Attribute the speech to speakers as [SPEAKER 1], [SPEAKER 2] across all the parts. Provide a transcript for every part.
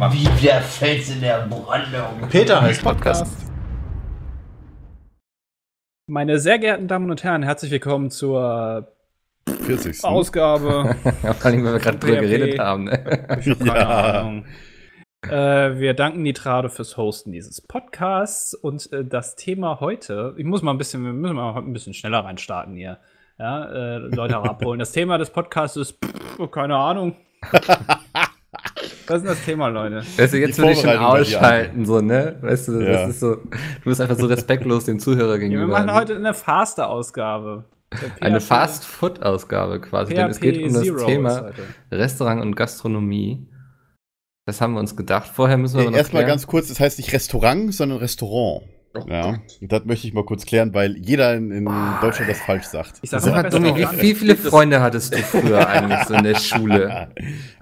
[SPEAKER 1] Wie der Fels in der Brandung.
[SPEAKER 2] Peter heißt Podcast.
[SPEAKER 3] Meine sehr geehrten Damen und Herren, herzlich willkommen zur
[SPEAKER 2] 40.
[SPEAKER 3] Ausgabe.
[SPEAKER 4] Vor allem, weil wir gerade drüber geredet haben. Ne?
[SPEAKER 3] Ich
[SPEAKER 2] Ja.
[SPEAKER 3] Ahnung. Äh, wir danken Nitrado fürs Hosten dieses Podcasts und äh, das Thema heute, ich muss mal ein bisschen, wir müssen mal heute ein bisschen schneller reinstarten hier. Ja, äh, Leute auch abholen. Das Thema des Podcasts ist, pff, keine Ahnung. Was ist denn das Thema, Leute?
[SPEAKER 4] Weißt du, jetzt würde ich schon ausschalten, so, ne? Weißt du,
[SPEAKER 2] Ja.
[SPEAKER 4] das ist so, du bist einfach so respektlos dem Zuhörer
[SPEAKER 3] Ja,
[SPEAKER 4] gegenüber.
[SPEAKER 3] wir machen heute eine Faster-Ausgabe.
[SPEAKER 4] Eine
[SPEAKER 3] PHP
[SPEAKER 4] Fast-Food-Ausgabe quasi, denn es geht um das
[SPEAKER 3] Zero
[SPEAKER 4] Thema. Restaurant und Gastronomie. Das haben wir uns gedacht. Vorher müssen wir aber noch
[SPEAKER 2] Erstmal ganz kurz, das heißt nicht Restaurant, sondern Restaurant. Ja, das möchte ich mal kurz klären, weil jeder in, in Deutschland das falsch sagt.
[SPEAKER 3] Ich sag
[SPEAKER 4] Sag
[SPEAKER 3] mal,
[SPEAKER 4] wie, wie viele Freunde hattest du früher eigentlich so in der Schule?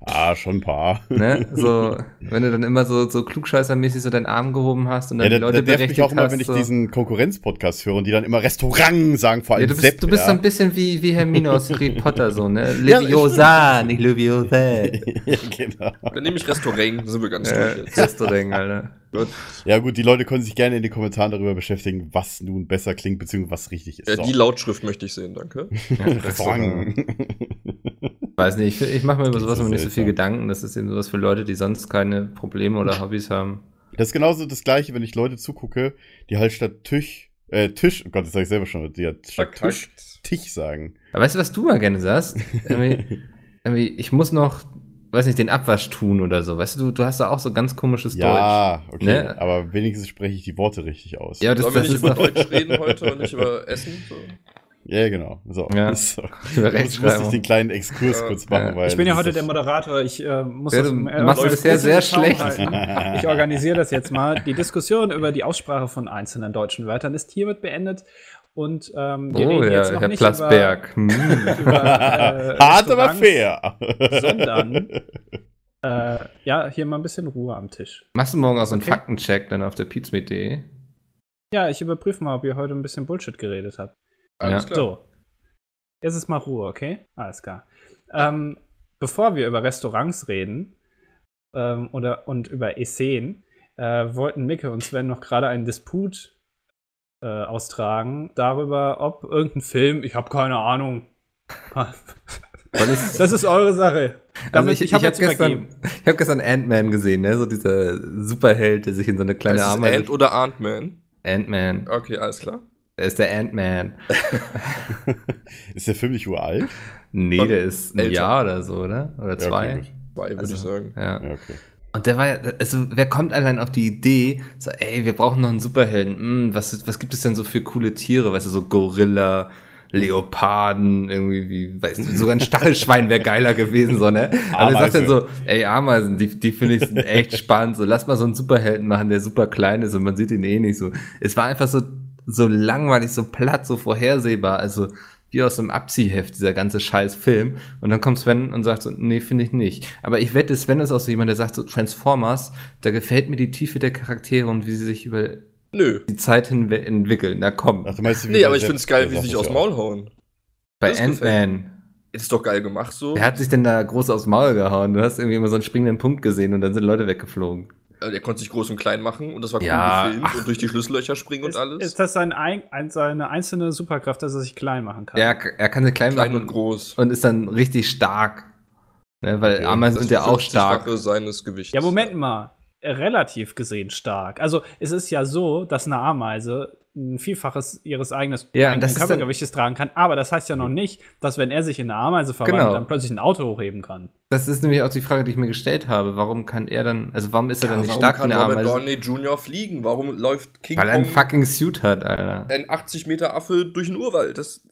[SPEAKER 2] Ah, schon ein paar.
[SPEAKER 4] Ne? So, wenn du dann immer so, so klugscheißermäßig so deinen Arm gehoben hast und dann
[SPEAKER 2] Ja,
[SPEAKER 4] die
[SPEAKER 2] da,
[SPEAKER 4] Leute
[SPEAKER 2] da nervt mich
[SPEAKER 4] berechtigt
[SPEAKER 2] auch immer,
[SPEAKER 4] hast.
[SPEAKER 2] wenn ich
[SPEAKER 4] so.
[SPEAKER 2] diesen Konkurrenz-Podcast höre und die dann immer Restaurant sagen, vor allem
[SPEAKER 4] Ja, du bist,
[SPEAKER 2] Sepp,
[SPEAKER 4] du bist
[SPEAKER 2] ja.
[SPEAKER 4] so ein bisschen wie, wie Hermine aus Harry Potter, so, ne?
[SPEAKER 2] Ja,
[SPEAKER 4] Leviosa, nicht Leviosa.
[SPEAKER 2] ja, genau.
[SPEAKER 5] Dann nehme ich Restaurant, da sind wir ganz
[SPEAKER 4] Äh,
[SPEAKER 5] durch jetzt.
[SPEAKER 4] Restaurant, Alter.
[SPEAKER 2] Ja gut, die Leute können sich gerne in den Kommentaren darüber beschäftigen, was nun besser klingt, beziehungsweise was richtig ist.
[SPEAKER 5] Ja,
[SPEAKER 2] So.
[SPEAKER 5] die Lautschrift möchte ich sehen, danke.
[SPEAKER 2] Restaurant.
[SPEAKER 4] Weiß nicht, ich, ich mache mir über sowas immer nicht so viel. Gedanken. Das ist eben sowas für Leute, die sonst keine Probleme oder Hobbys haben.
[SPEAKER 2] Das ist genauso das gleiche, wenn ich Leute zugucke, die halt statt Tisch, äh, Tisch, oh Gott, das sag ich selber schon, die halt statt Tisch, Tisch sagen.
[SPEAKER 4] Aber weißt du, was du mal gerne sagst? irgendwie, irgendwie, ich muss noch, weiß nicht, den Abwasch tun oder so. Weißt du, du, du hast da auch so ganz komisches
[SPEAKER 2] Ja, okay,
[SPEAKER 4] Ne?
[SPEAKER 2] aber wenigstens spreche ich die Worte richtig aus.
[SPEAKER 4] Deutsch. Ja, das,
[SPEAKER 5] Sollen wir
[SPEAKER 4] das
[SPEAKER 5] nicht
[SPEAKER 4] ist
[SPEAKER 5] über Deutsch reden heute und nicht über Essen? So.
[SPEAKER 2] Ja, genau. So.
[SPEAKER 4] Ja.
[SPEAKER 2] so. muss, muss ich den kleinen Exkurs
[SPEAKER 5] Ja.
[SPEAKER 2] kurz machen,
[SPEAKER 4] Ja.
[SPEAKER 2] weil.
[SPEAKER 3] Ich bin ja heute der Moderator. Ich äh, muss
[SPEAKER 4] Ja,
[SPEAKER 3] das
[SPEAKER 4] du
[SPEAKER 3] äh,
[SPEAKER 4] machst das sehr
[SPEAKER 3] Zaum
[SPEAKER 4] schlecht.
[SPEAKER 3] Ich organisiere das jetzt mal. Die Diskussion über die Aussprache von einzelnen deutschen Wörtern ist hiermit beendet. Und ähm, wir
[SPEAKER 4] Oh
[SPEAKER 3] reden jetzt
[SPEAKER 4] ja,
[SPEAKER 3] noch
[SPEAKER 4] Herr
[SPEAKER 3] nicht
[SPEAKER 4] Plasberg. Hm.
[SPEAKER 3] über, über äh,
[SPEAKER 2] Hart, aber fair.
[SPEAKER 3] Sondern äh, ja, hier mal ein bisschen Ruhe am Tisch.
[SPEAKER 4] Machst du morgen auch so einen
[SPEAKER 3] Okay.
[SPEAKER 4] Faktencheck dann auf der pizmeet.de?
[SPEAKER 3] Ja, ich überprüfe mal, ob ihr heute ein bisschen Bullshit geredet habt.
[SPEAKER 5] Alles
[SPEAKER 4] Ja.
[SPEAKER 5] klar.
[SPEAKER 3] So. Jetzt ist mal Ruhe, okay? Alles klar. Ähm, bevor wir über Restaurants reden ähm, oder, und über Esseen, äh, wollten Micke und Sven noch gerade einen Disput äh, austragen darüber, ob irgendein Film, ich habe keine Ahnung.
[SPEAKER 4] Ich,
[SPEAKER 3] Das ist eure Sache.
[SPEAKER 4] also
[SPEAKER 3] Damit,
[SPEAKER 4] ich, ich,
[SPEAKER 3] hab
[SPEAKER 4] habe
[SPEAKER 3] jetzt
[SPEAKER 4] gestern, ich hab gestern Ant-Man gesehen, ne? So dieser Superheld, der sich in so eine kleine
[SPEAKER 5] es
[SPEAKER 4] Ameise.
[SPEAKER 5] Ant oder Ant-Man?
[SPEAKER 4] Ant-Man.
[SPEAKER 5] Okay, alles klar.
[SPEAKER 4] Er ist der Ant-Man.
[SPEAKER 2] ist der Film nicht uralt?
[SPEAKER 4] Nee,
[SPEAKER 5] Und
[SPEAKER 4] der ist ein
[SPEAKER 5] älter.
[SPEAKER 4] Jahr oder so, oder? Oder
[SPEAKER 2] Ja,
[SPEAKER 4] zwei.
[SPEAKER 2] okay, gut.
[SPEAKER 5] Zwei, würde
[SPEAKER 4] Also,
[SPEAKER 5] ich sagen.
[SPEAKER 4] ja.
[SPEAKER 2] Ja, okay.
[SPEAKER 4] Und der war ja, also wer kommt allein auf die Idee, so, ey, wir brauchen noch einen Superhelden. Hm, was, was gibt es denn so für coole Tiere? Weißt du, so Gorilla, Leoparden, irgendwie, wie, weißt du, sogar ein Stachelschwein wäre geiler gewesen, so, ne? Aber er sagt dann so, ey, Ameisen, die, die finde ich echt spannend, so, lass mal so einen Superhelden machen, der super klein ist und man sieht ihn eh nicht so. Es war einfach so, so langweilig, so platt, so vorhersehbar, also, wie aus einem Abziehheft, dieser ganze scheiß Film. Und dann kommt Sven und sagt so, nee, finde ich nicht. Aber ich wette, Sven ist auch so jemand, der sagt so, Transformers, da gefällt mir die Tiefe der Charaktere und wie sie sich über
[SPEAKER 5] Nö.
[SPEAKER 4] die Zeit hin entwickeln. Na komm,
[SPEAKER 2] Ach, du meinst, wie
[SPEAKER 5] Nee, aber ich finde es geil, wie sie sich
[SPEAKER 2] ja
[SPEAKER 5] Maul hauen.
[SPEAKER 4] bei Ant-Man.
[SPEAKER 5] Ist doch geil gemacht so.
[SPEAKER 4] Wer hat sich denn da groß aufs Maul gehauen? Du hast irgendwie immer so einen springenden Punkt gesehen und dann sind Leute weggeflogen.
[SPEAKER 5] Äh, Der konnte sich groß und klein machen und das war cool
[SPEAKER 4] Ja,
[SPEAKER 5] gefilmt
[SPEAKER 4] ach.
[SPEAKER 5] und durch die Schlüssellöcher springen und
[SPEAKER 3] Ist,
[SPEAKER 5] alles.
[SPEAKER 3] ist das sein, ein, ein, seine einzelne Superkraft, dass er sich klein machen kann?
[SPEAKER 4] Ja, er kann sie klein,
[SPEAKER 5] klein
[SPEAKER 4] machen
[SPEAKER 5] und groß.
[SPEAKER 4] und ist dann richtig stark. Ne, weil
[SPEAKER 2] Okay.
[SPEAKER 4] Ameisen sind ja auch stark.
[SPEAKER 5] 50-fache seines Gewichts.
[SPEAKER 3] Ja, Moment mal. Relativ gesehen stark. Also, es ist ja so, dass eine Ameise ein Vielfaches ihres eigenen
[SPEAKER 4] Ja,
[SPEAKER 3] Körpergewichtes tragen kann. Aber das heißt ja noch nicht, dass, wenn er sich in eine Ameise verwandelt,
[SPEAKER 4] Genau.
[SPEAKER 3] dann plötzlich ein Auto hochheben kann.
[SPEAKER 4] Das ist nämlich auch die Frage, die ich mir gestellt habe. Warum kann er dann, also warum ist er dann
[SPEAKER 5] Ja,
[SPEAKER 4] nicht
[SPEAKER 5] warum
[SPEAKER 4] stark wie
[SPEAKER 5] kann
[SPEAKER 4] eine
[SPEAKER 5] Robert
[SPEAKER 4] Ameise?
[SPEAKER 5] Downey Jr. fliegen? Warum läuft King
[SPEAKER 4] Weil er einen fucking Suit hat, Alter.
[SPEAKER 5] ein 80 Meter Affe durch den Urwald? Das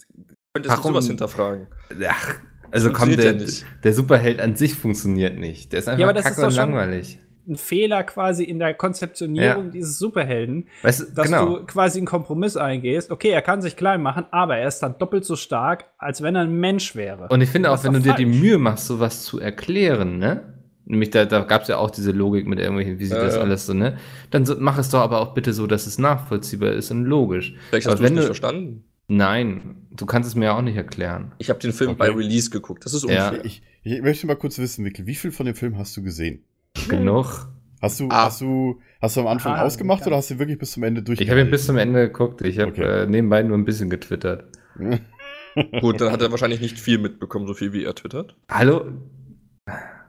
[SPEAKER 5] könnte
[SPEAKER 4] Warum?
[SPEAKER 5] sowas hinterfragen.
[SPEAKER 4] Ach, also komm,
[SPEAKER 5] funktioniert
[SPEAKER 4] der,
[SPEAKER 5] ja
[SPEAKER 4] der Superheld an sich funktioniert nicht. Der ist einfach
[SPEAKER 3] Ja,
[SPEAKER 4] kacke und
[SPEAKER 3] schon-
[SPEAKER 4] langweilig.
[SPEAKER 3] Ein Fehler quasi in der Konzeptionierung
[SPEAKER 4] Ja.
[SPEAKER 3] dieses Superhelden,
[SPEAKER 4] Weißt du,
[SPEAKER 3] dass
[SPEAKER 4] genau.
[SPEAKER 3] du quasi einen Kompromiss eingehst. Okay, er kann sich klein machen, aber er ist dann doppelt so stark, als wenn er ein Mensch wäre.
[SPEAKER 4] Und ich finde auch, wenn du
[SPEAKER 3] doch
[SPEAKER 4] dir die
[SPEAKER 3] falsch.
[SPEAKER 4] Mühe machst, sowas zu erklären, ne? Nämlich da, da gab es ja auch diese Logik mit irgendwelchen, wie sieht
[SPEAKER 5] Ja,
[SPEAKER 4] das
[SPEAKER 5] ja.
[SPEAKER 4] alles so, ne? Dann so, mach es doch aber auch bitte so, dass es nachvollziehbar ist und logisch.
[SPEAKER 5] Vielleicht
[SPEAKER 4] Aber
[SPEAKER 5] hast du es
[SPEAKER 4] wenn
[SPEAKER 5] nicht
[SPEAKER 4] du-
[SPEAKER 5] verstanden.
[SPEAKER 4] Nein, du kannst es mir auch nicht erklären.
[SPEAKER 5] Ich habe den Film
[SPEAKER 2] Okay.
[SPEAKER 5] bei Release geguckt. Das ist
[SPEAKER 4] Ja.
[SPEAKER 5] unfair.
[SPEAKER 2] Ich, ich möchte mal kurz wissen, Mikkel, wie viel von dem Film hast du gesehen?
[SPEAKER 4] Genug.
[SPEAKER 2] Hast du,
[SPEAKER 5] Ah.
[SPEAKER 2] hast du, hast du am Anfang
[SPEAKER 3] Aha,
[SPEAKER 2] ausgemacht
[SPEAKER 3] ja.
[SPEAKER 2] oder hast du wirklich bis zum Ende
[SPEAKER 4] Ich habe ihn bis zum Ende geguckt. Ich habe
[SPEAKER 2] Okay.
[SPEAKER 4] äh, nebenbei nur ein bisschen getwittert.
[SPEAKER 5] Gut, dann hat er wahrscheinlich nicht viel mitbekommen, so viel wie er twittert.
[SPEAKER 4] Hallo?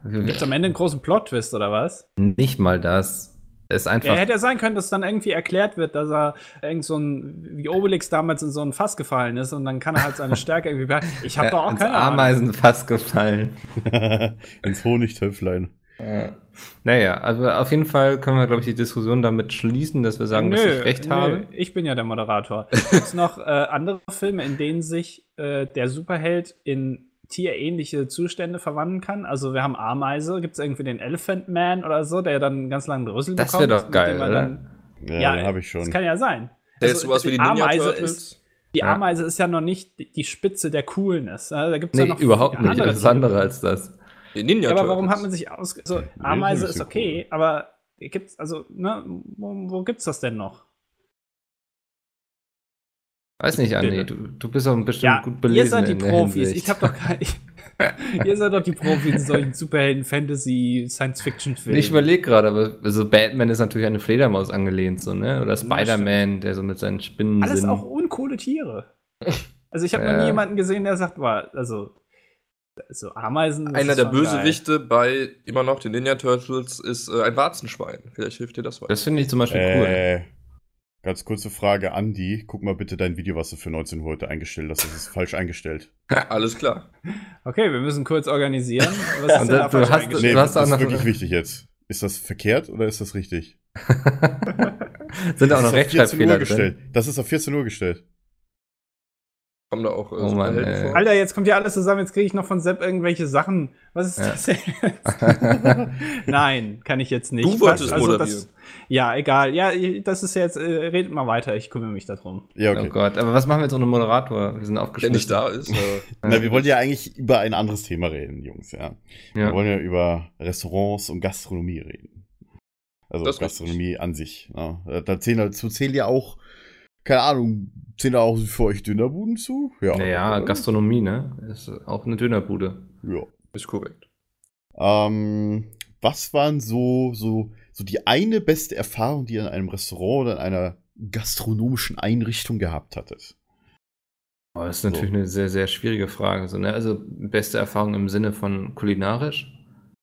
[SPEAKER 3] Gibt es am Ende einen großen Plot-Twist oder was?
[SPEAKER 4] Nicht mal das. Es ist
[SPEAKER 3] Ja,
[SPEAKER 4] einfach.
[SPEAKER 3] hätte ja sein können, dass dann irgendwie erklärt wird, dass er irgend so ein, wie Obelix damals in so ein Fass gefallen ist und dann kann er halt seine Stärke irgendwie behalten. Ich habe
[SPEAKER 4] äh,
[SPEAKER 3] doch auch
[SPEAKER 4] ins
[SPEAKER 3] keine Ahnung.
[SPEAKER 4] Ameisenfass gefallen.
[SPEAKER 2] Ins Honigtöpflein.
[SPEAKER 4] Naja, also auf jeden Fall können wir, glaube ich, die Diskussion damit schließen, dass wir sagen, dass ich recht habe.
[SPEAKER 3] Ich bin ja der Moderator. Gibt es noch äh, andere Filme, in denen sich äh, der Superheld in tierähnliche Zustände verwandeln kann? Also wir haben Ameise, gibt es irgendwie den Elephant Man oder so, der dann einen ganz langen Rüssel
[SPEAKER 4] Das
[SPEAKER 3] bekommt?
[SPEAKER 4] wäre doch geil,
[SPEAKER 3] er
[SPEAKER 4] oder?
[SPEAKER 3] dann-
[SPEAKER 2] Ja,
[SPEAKER 3] Ja,
[SPEAKER 2] habe ich
[SPEAKER 3] Das
[SPEAKER 2] schon.
[SPEAKER 3] kann ja sein.
[SPEAKER 5] Der
[SPEAKER 3] Also,
[SPEAKER 5] ist sowas wie die Ninja
[SPEAKER 3] Ameise
[SPEAKER 5] Turtles.
[SPEAKER 3] ist- Die
[SPEAKER 4] Ja.
[SPEAKER 3] Ameise ist ja noch nicht die- Spitze der Coolness. Ja, Da gibt's
[SPEAKER 4] Nee,
[SPEAKER 3] ja noch
[SPEAKER 4] überhaupt nicht. Alles andere als das.
[SPEAKER 5] Ninja
[SPEAKER 3] Ja, aber warum hat man sich aus. So,
[SPEAKER 2] Nee,
[SPEAKER 3] Ameise
[SPEAKER 2] ist
[SPEAKER 3] okay, aber gibt's, also, ne, wo, wo gibt's das denn noch?
[SPEAKER 4] Weiß nicht, Andi, du, du bist auch bestimmt
[SPEAKER 3] Ja,
[SPEAKER 4] gut belesen.
[SPEAKER 3] ihr seid die Profis.
[SPEAKER 4] Hinsicht.
[SPEAKER 3] Ich hab doch keine. ihr seid doch die Profis in solchen Superhelden, Fantasy, Science-Fiction-Filmen.
[SPEAKER 4] Ich überlege gerade, aber also Batman ist natürlich an eine Fledermaus angelehnt, so, ne? Oder. Spider-Man, der so mit seinen Spinnen
[SPEAKER 3] Alles
[SPEAKER 4] sind.
[SPEAKER 3] auch uncoole Tiere. Also ich habe noch
[SPEAKER 4] Ja.
[SPEAKER 3] nie jemanden gesehen, der sagt, war, also, so Ameisen.
[SPEAKER 5] Einer
[SPEAKER 3] ist
[SPEAKER 5] der
[SPEAKER 3] schon geil.
[SPEAKER 5] Bösewichte bei immer noch den Ninja Turtles ist äh, ein Warzenschwein. Vielleicht hilft dir das weiter.
[SPEAKER 4] Das finde ich zum Beispiel cool.
[SPEAKER 2] Äh, ganz kurze Frage, Andi. Guck mal bitte dein Video, was du für 19 Uhr heute eingestellt hast. Das ist falsch eingestellt.
[SPEAKER 5] Alles klar.
[SPEAKER 3] Okay, wir müssen kurz organisieren. Was ist
[SPEAKER 4] Und
[SPEAKER 3] denn
[SPEAKER 4] da- du hast-?
[SPEAKER 2] Nee,
[SPEAKER 4] Du hast
[SPEAKER 2] das ist
[SPEAKER 4] noch-
[SPEAKER 2] wirklich wichtig jetzt. Ist das verkehrt oder ist das richtig?
[SPEAKER 4] Sind da auch
[SPEAKER 2] das
[SPEAKER 4] noch
[SPEAKER 2] ist auf 14 Uhr
[SPEAKER 4] Rechtschreibfehler
[SPEAKER 2] gestellt. Das ist auf 14 Uhr gestellt.
[SPEAKER 5] Kommen da auch äh,
[SPEAKER 4] Oh Mann,
[SPEAKER 5] vor?
[SPEAKER 3] Alter, jetzt kommt ja alles zusammen. Jetzt kriege ich noch von Sepp irgendwelche Sachen. Was ist
[SPEAKER 4] Ja.
[SPEAKER 3] das jetzt? Nein, kann ich jetzt nicht.
[SPEAKER 5] Du wolltest
[SPEAKER 3] also
[SPEAKER 5] moderieren.
[SPEAKER 3] das, Ja, egal. Ja, das ist jetzt. Äh, redet mal weiter. Ich kümmere mich darum.
[SPEAKER 2] Ja,
[SPEAKER 4] Oh
[SPEAKER 2] okay.
[SPEAKER 4] Gott, aber was machen wir jetzt ohne Moderator? Wir sind
[SPEAKER 5] Der
[SPEAKER 4] aufgeschmissen.
[SPEAKER 5] nicht da ist.
[SPEAKER 2] Na, wir wollen ja eigentlich über ein anderes Thema reden, Jungs, ja. Wir
[SPEAKER 4] Ja.
[SPEAKER 2] wollen ja über Restaurants und Gastronomie reden. Also
[SPEAKER 5] Das
[SPEAKER 2] Gastronomie an sich. Ja. Da zählen dazu zählen ja auch, keine Ahnung, zählen da auch für euch Dönerbuden zu? Ja.
[SPEAKER 4] Naja,
[SPEAKER 2] oder?
[SPEAKER 4] Gastronomie, ne? Ist auch eine Dönerbude.
[SPEAKER 2] Ja.
[SPEAKER 5] ist korrekt.
[SPEAKER 2] Ähm, was waren so, so, so die eine beste Erfahrung, die ihr in einem Restaurant oder in einer gastronomischen Einrichtung gehabt hattet?
[SPEAKER 4] Oh, das ist natürlich eine sehr, sehr schwierige Frage. So, ne? Also beste Erfahrung im Sinne von kulinarisch?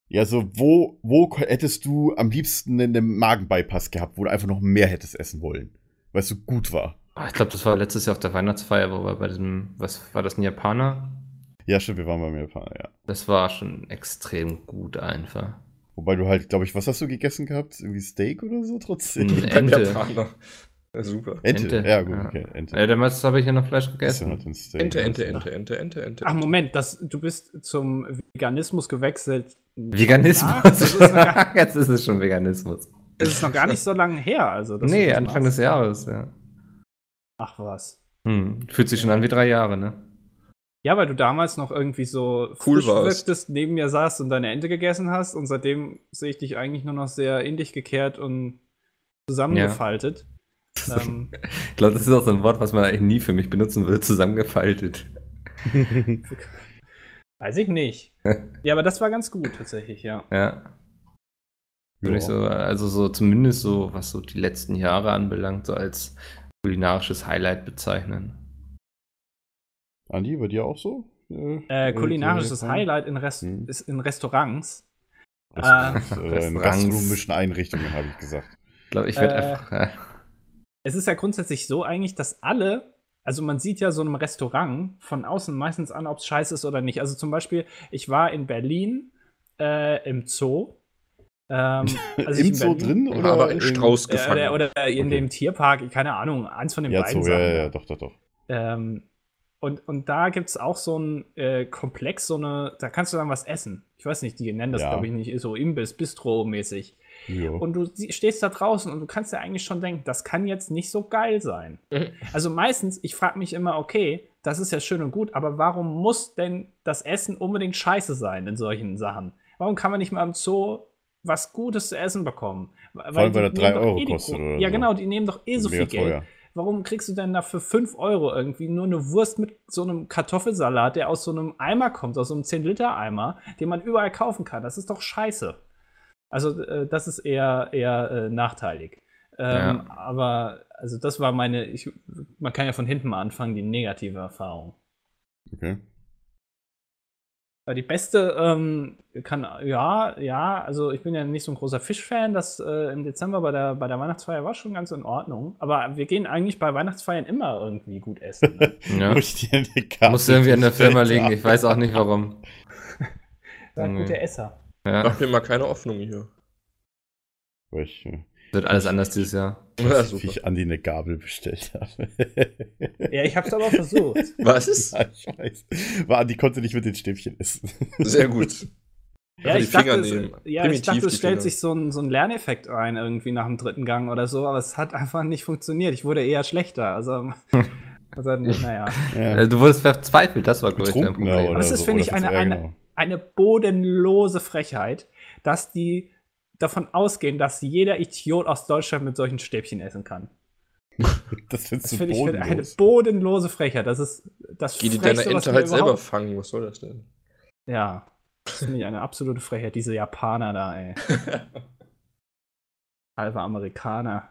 [SPEAKER 2] Ja, so, wo, wo hättest du am liebsten einen Magenbypass gehabt, wo du einfach noch mehr hättest essen wollen? Weil es so gut war.
[SPEAKER 4] Ah, Ich glaube, das war letztes Jahr auf der Weihnachtsfeier, wo wir bei diesem, was war das, ein Japaner?
[SPEAKER 2] Ja, stimmt, wir waren beim Japaner, ja.
[SPEAKER 4] Das war schon extrem gut einfach.
[SPEAKER 2] Wobei du halt, glaube ich, was hast du gegessen gehabt? Irgendwie Steak oder so trotzdem?
[SPEAKER 4] Ein Ente.
[SPEAKER 5] Japaner. Ja, super.
[SPEAKER 2] Ente.
[SPEAKER 4] Ente,
[SPEAKER 2] Ja, gut,
[SPEAKER 4] ja.
[SPEAKER 2] okay, Ente.
[SPEAKER 4] Ja, damals habe ich ja noch Fleisch gegessen.
[SPEAKER 2] halt.
[SPEAKER 5] Ente, Ente, Ente, Ente, Ente, Ente.
[SPEAKER 3] Ach, Moment, das, du bist zum Veganismus gewechselt.
[SPEAKER 4] Veganismus?
[SPEAKER 3] Das ist noch gar,
[SPEAKER 4] Jetzt ist es schon Veganismus.
[SPEAKER 3] Das ist noch gar nicht so lange her. Also,
[SPEAKER 4] nee, Anfang des Jahres, ja.
[SPEAKER 3] Ach was.
[SPEAKER 4] Hm. Fühlt sich schon an wie drei Jahre, ne?
[SPEAKER 3] Ja, weil du damals noch irgendwie so
[SPEAKER 5] Cool
[SPEAKER 3] wirktest, neben mir saßt und deine Ente gegessen hast und seitdem sehe ich dich eigentlich nur noch sehr in dich gekehrt und zusammengefaltet. Ähm,
[SPEAKER 4] Ich glaube, das ist auch so ein Wort, was man eigentlich nie für mich benutzen will, zusammengefaltet.
[SPEAKER 3] weiß ich nicht. ja, aber das war ganz gut tatsächlich, ja.
[SPEAKER 4] Ja. Würde ich so, also so zumindest so, was so die letzten Jahre anbelangt, so als kulinarisches Highlight bezeichnen.
[SPEAKER 2] Andi, bei dir auch so?
[SPEAKER 3] Äh, kulinarisches
[SPEAKER 2] äh,
[SPEAKER 3] Highlight in, Rest
[SPEAKER 2] Hm.
[SPEAKER 3] ist in Restaurants.
[SPEAKER 2] Restaurants, äh, in
[SPEAKER 4] Restaurants.
[SPEAKER 2] gastronomischen Einrichtungen, habe ich gesagt.
[SPEAKER 4] Ich glaube, ich werde
[SPEAKER 3] Äh,
[SPEAKER 4] einfach. äh,
[SPEAKER 3] Es ist ja grundsätzlich so eigentlich, dass alle, also man sieht ja so einem Restaurant von außen meistens an, ob es scheiße ist oder nicht. Also zum Beispiel, ich war in Berlin äh, im Zoo. Ähm, als ich
[SPEAKER 2] Im
[SPEAKER 3] in
[SPEAKER 2] Zoo
[SPEAKER 3] Berlin-
[SPEAKER 2] drin?
[SPEAKER 5] Oder
[SPEAKER 2] Oder
[SPEAKER 5] aber ein
[SPEAKER 2] in-
[SPEAKER 5] Strauß gefangen.
[SPEAKER 3] oder, oder in
[SPEAKER 2] Okay.
[SPEAKER 3] dem Tierpark, keine Ahnung, eins von den
[SPEAKER 2] Ja,
[SPEAKER 3] beiden
[SPEAKER 2] so, ja,
[SPEAKER 3] Sachen.
[SPEAKER 2] ja, ja, doch, doch, doch.
[SPEAKER 3] Ähm, und, und da gibt es auch so ein äh, Komplex, so eine, da kannst du dann was essen. Ich weiß nicht, die nennen das,
[SPEAKER 2] Ja.
[SPEAKER 3] glaube ich, nicht so Imbiss, Bistro-mäßig.
[SPEAKER 2] Ja.
[SPEAKER 3] Und du stehst da draußen und du kannst ja eigentlich schon denken, das kann jetzt nicht so geil sein. Also meistens, ich frage mich immer, okay, das ist ja schön und gut, aber warum muss denn das Essen unbedingt scheiße sein in solchen Sachen? Warum kann man nicht mal im Zoo was Gutes zu essen bekommen? Weil
[SPEAKER 2] allem, weil das
[SPEAKER 3] nehmen
[SPEAKER 2] drei
[SPEAKER 3] doch
[SPEAKER 2] Euro
[SPEAKER 3] die
[SPEAKER 2] kostet oder
[SPEAKER 3] Ja,
[SPEAKER 2] so.
[SPEAKER 3] genau, die nehmen doch eh so
[SPEAKER 2] Mega
[SPEAKER 3] viel Geld.
[SPEAKER 2] teuer.
[SPEAKER 3] Warum kriegst du denn da für 5 Euro irgendwie nur eine Wurst mit so einem Kartoffelsalat, der aus so einem Eimer kommt, aus so einem 10-Liter-Eimer, den man überall kaufen kann? Das ist doch scheiße. Also äh, das ist eher, eher äh, nachteilig. Ähm, Aber also das war meine, ich, man kann ja von hinten mal anfangen, die negative Erfahrung.
[SPEAKER 2] Okay.
[SPEAKER 3] Die beste ähm, kann, ja, ja, also ich bin ja nicht so ein großer Fischfan. Das äh, im Dezember bei der, bei der Weihnachtsfeier war schon ganz in Ordnung. Aber wir gehen eigentlich bei Weihnachtsfeiern immer irgendwie gut essen. Ne?
[SPEAKER 4] Ja.
[SPEAKER 2] Muss ich dir eine Karte
[SPEAKER 4] Muss irgendwie an der Firma
[SPEAKER 2] haben.
[SPEAKER 4] Ich weiß auch nicht warum.
[SPEAKER 3] Ja,
[SPEAKER 4] Mhm.
[SPEAKER 3] gute Esser.
[SPEAKER 4] Ja.
[SPEAKER 5] Mach mir mal keine Hoffnung hier.
[SPEAKER 2] Äh,
[SPEAKER 4] Wird alles anders dieses Jahr.
[SPEAKER 5] Ja,
[SPEAKER 2] wie ich Andi eine Gabel bestellt habe.
[SPEAKER 3] Ja, ich hab's aber versucht.
[SPEAKER 5] Was?
[SPEAKER 2] ja, ich weiß. Weil Andi konnte nicht mit den Stäbchen essen.
[SPEAKER 5] Sehr gut.
[SPEAKER 3] Ja,
[SPEAKER 5] Einfach
[SPEAKER 3] ich
[SPEAKER 5] die
[SPEAKER 3] dachte,
[SPEAKER 5] Finger
[SPEAKER 3] es, ja, ich dachte, es stellt
[SPEAKER 5] Finger.
[SPEAKER 3] sich so ein, so ein Lerneffekt ein, irgendwie nach dem dritten Gang oder so, aber es hat einfach nicht funktioniert. Ich wurde eher schlechter. Also, also naja.
[SPEAKER 2] Ja.
[SPEAKER 4] Äh, Du wurdest verzweifelt, das war, glaube ich, dein Problem.
[SPEAKER 3] Das ist,
[SPEAKER 2] so.
[SPEAKER 3] finde ich, eine, eine, eine bodenlose Frechheit, dass die davon ausgehen, dass jeder Idiot aus Deutschland mit solchen Stäbchen essen kann.
[SPEAKER 2] Das
[SPEAKER 3] Das
[SPEAKER 2] du
[SPEAKER 3] finde ich eine
[SPEAKER 2] bodenlos.
[SPEAKER 3] bodenlose Frechheit. Das ist das
[SPEAKER 5] Geh die
[SPEAKER 3] Frechste,
[SPEAKER 5] deine
[SPEAKER 3] was
[SPEAKER 5] Ente halt selber fangen. Was soll das denn?
[SPEAKER 3] Ja, das finde ich eine absolute Frechheit. Diese Japaner da, ey. Halbe Amerikaner.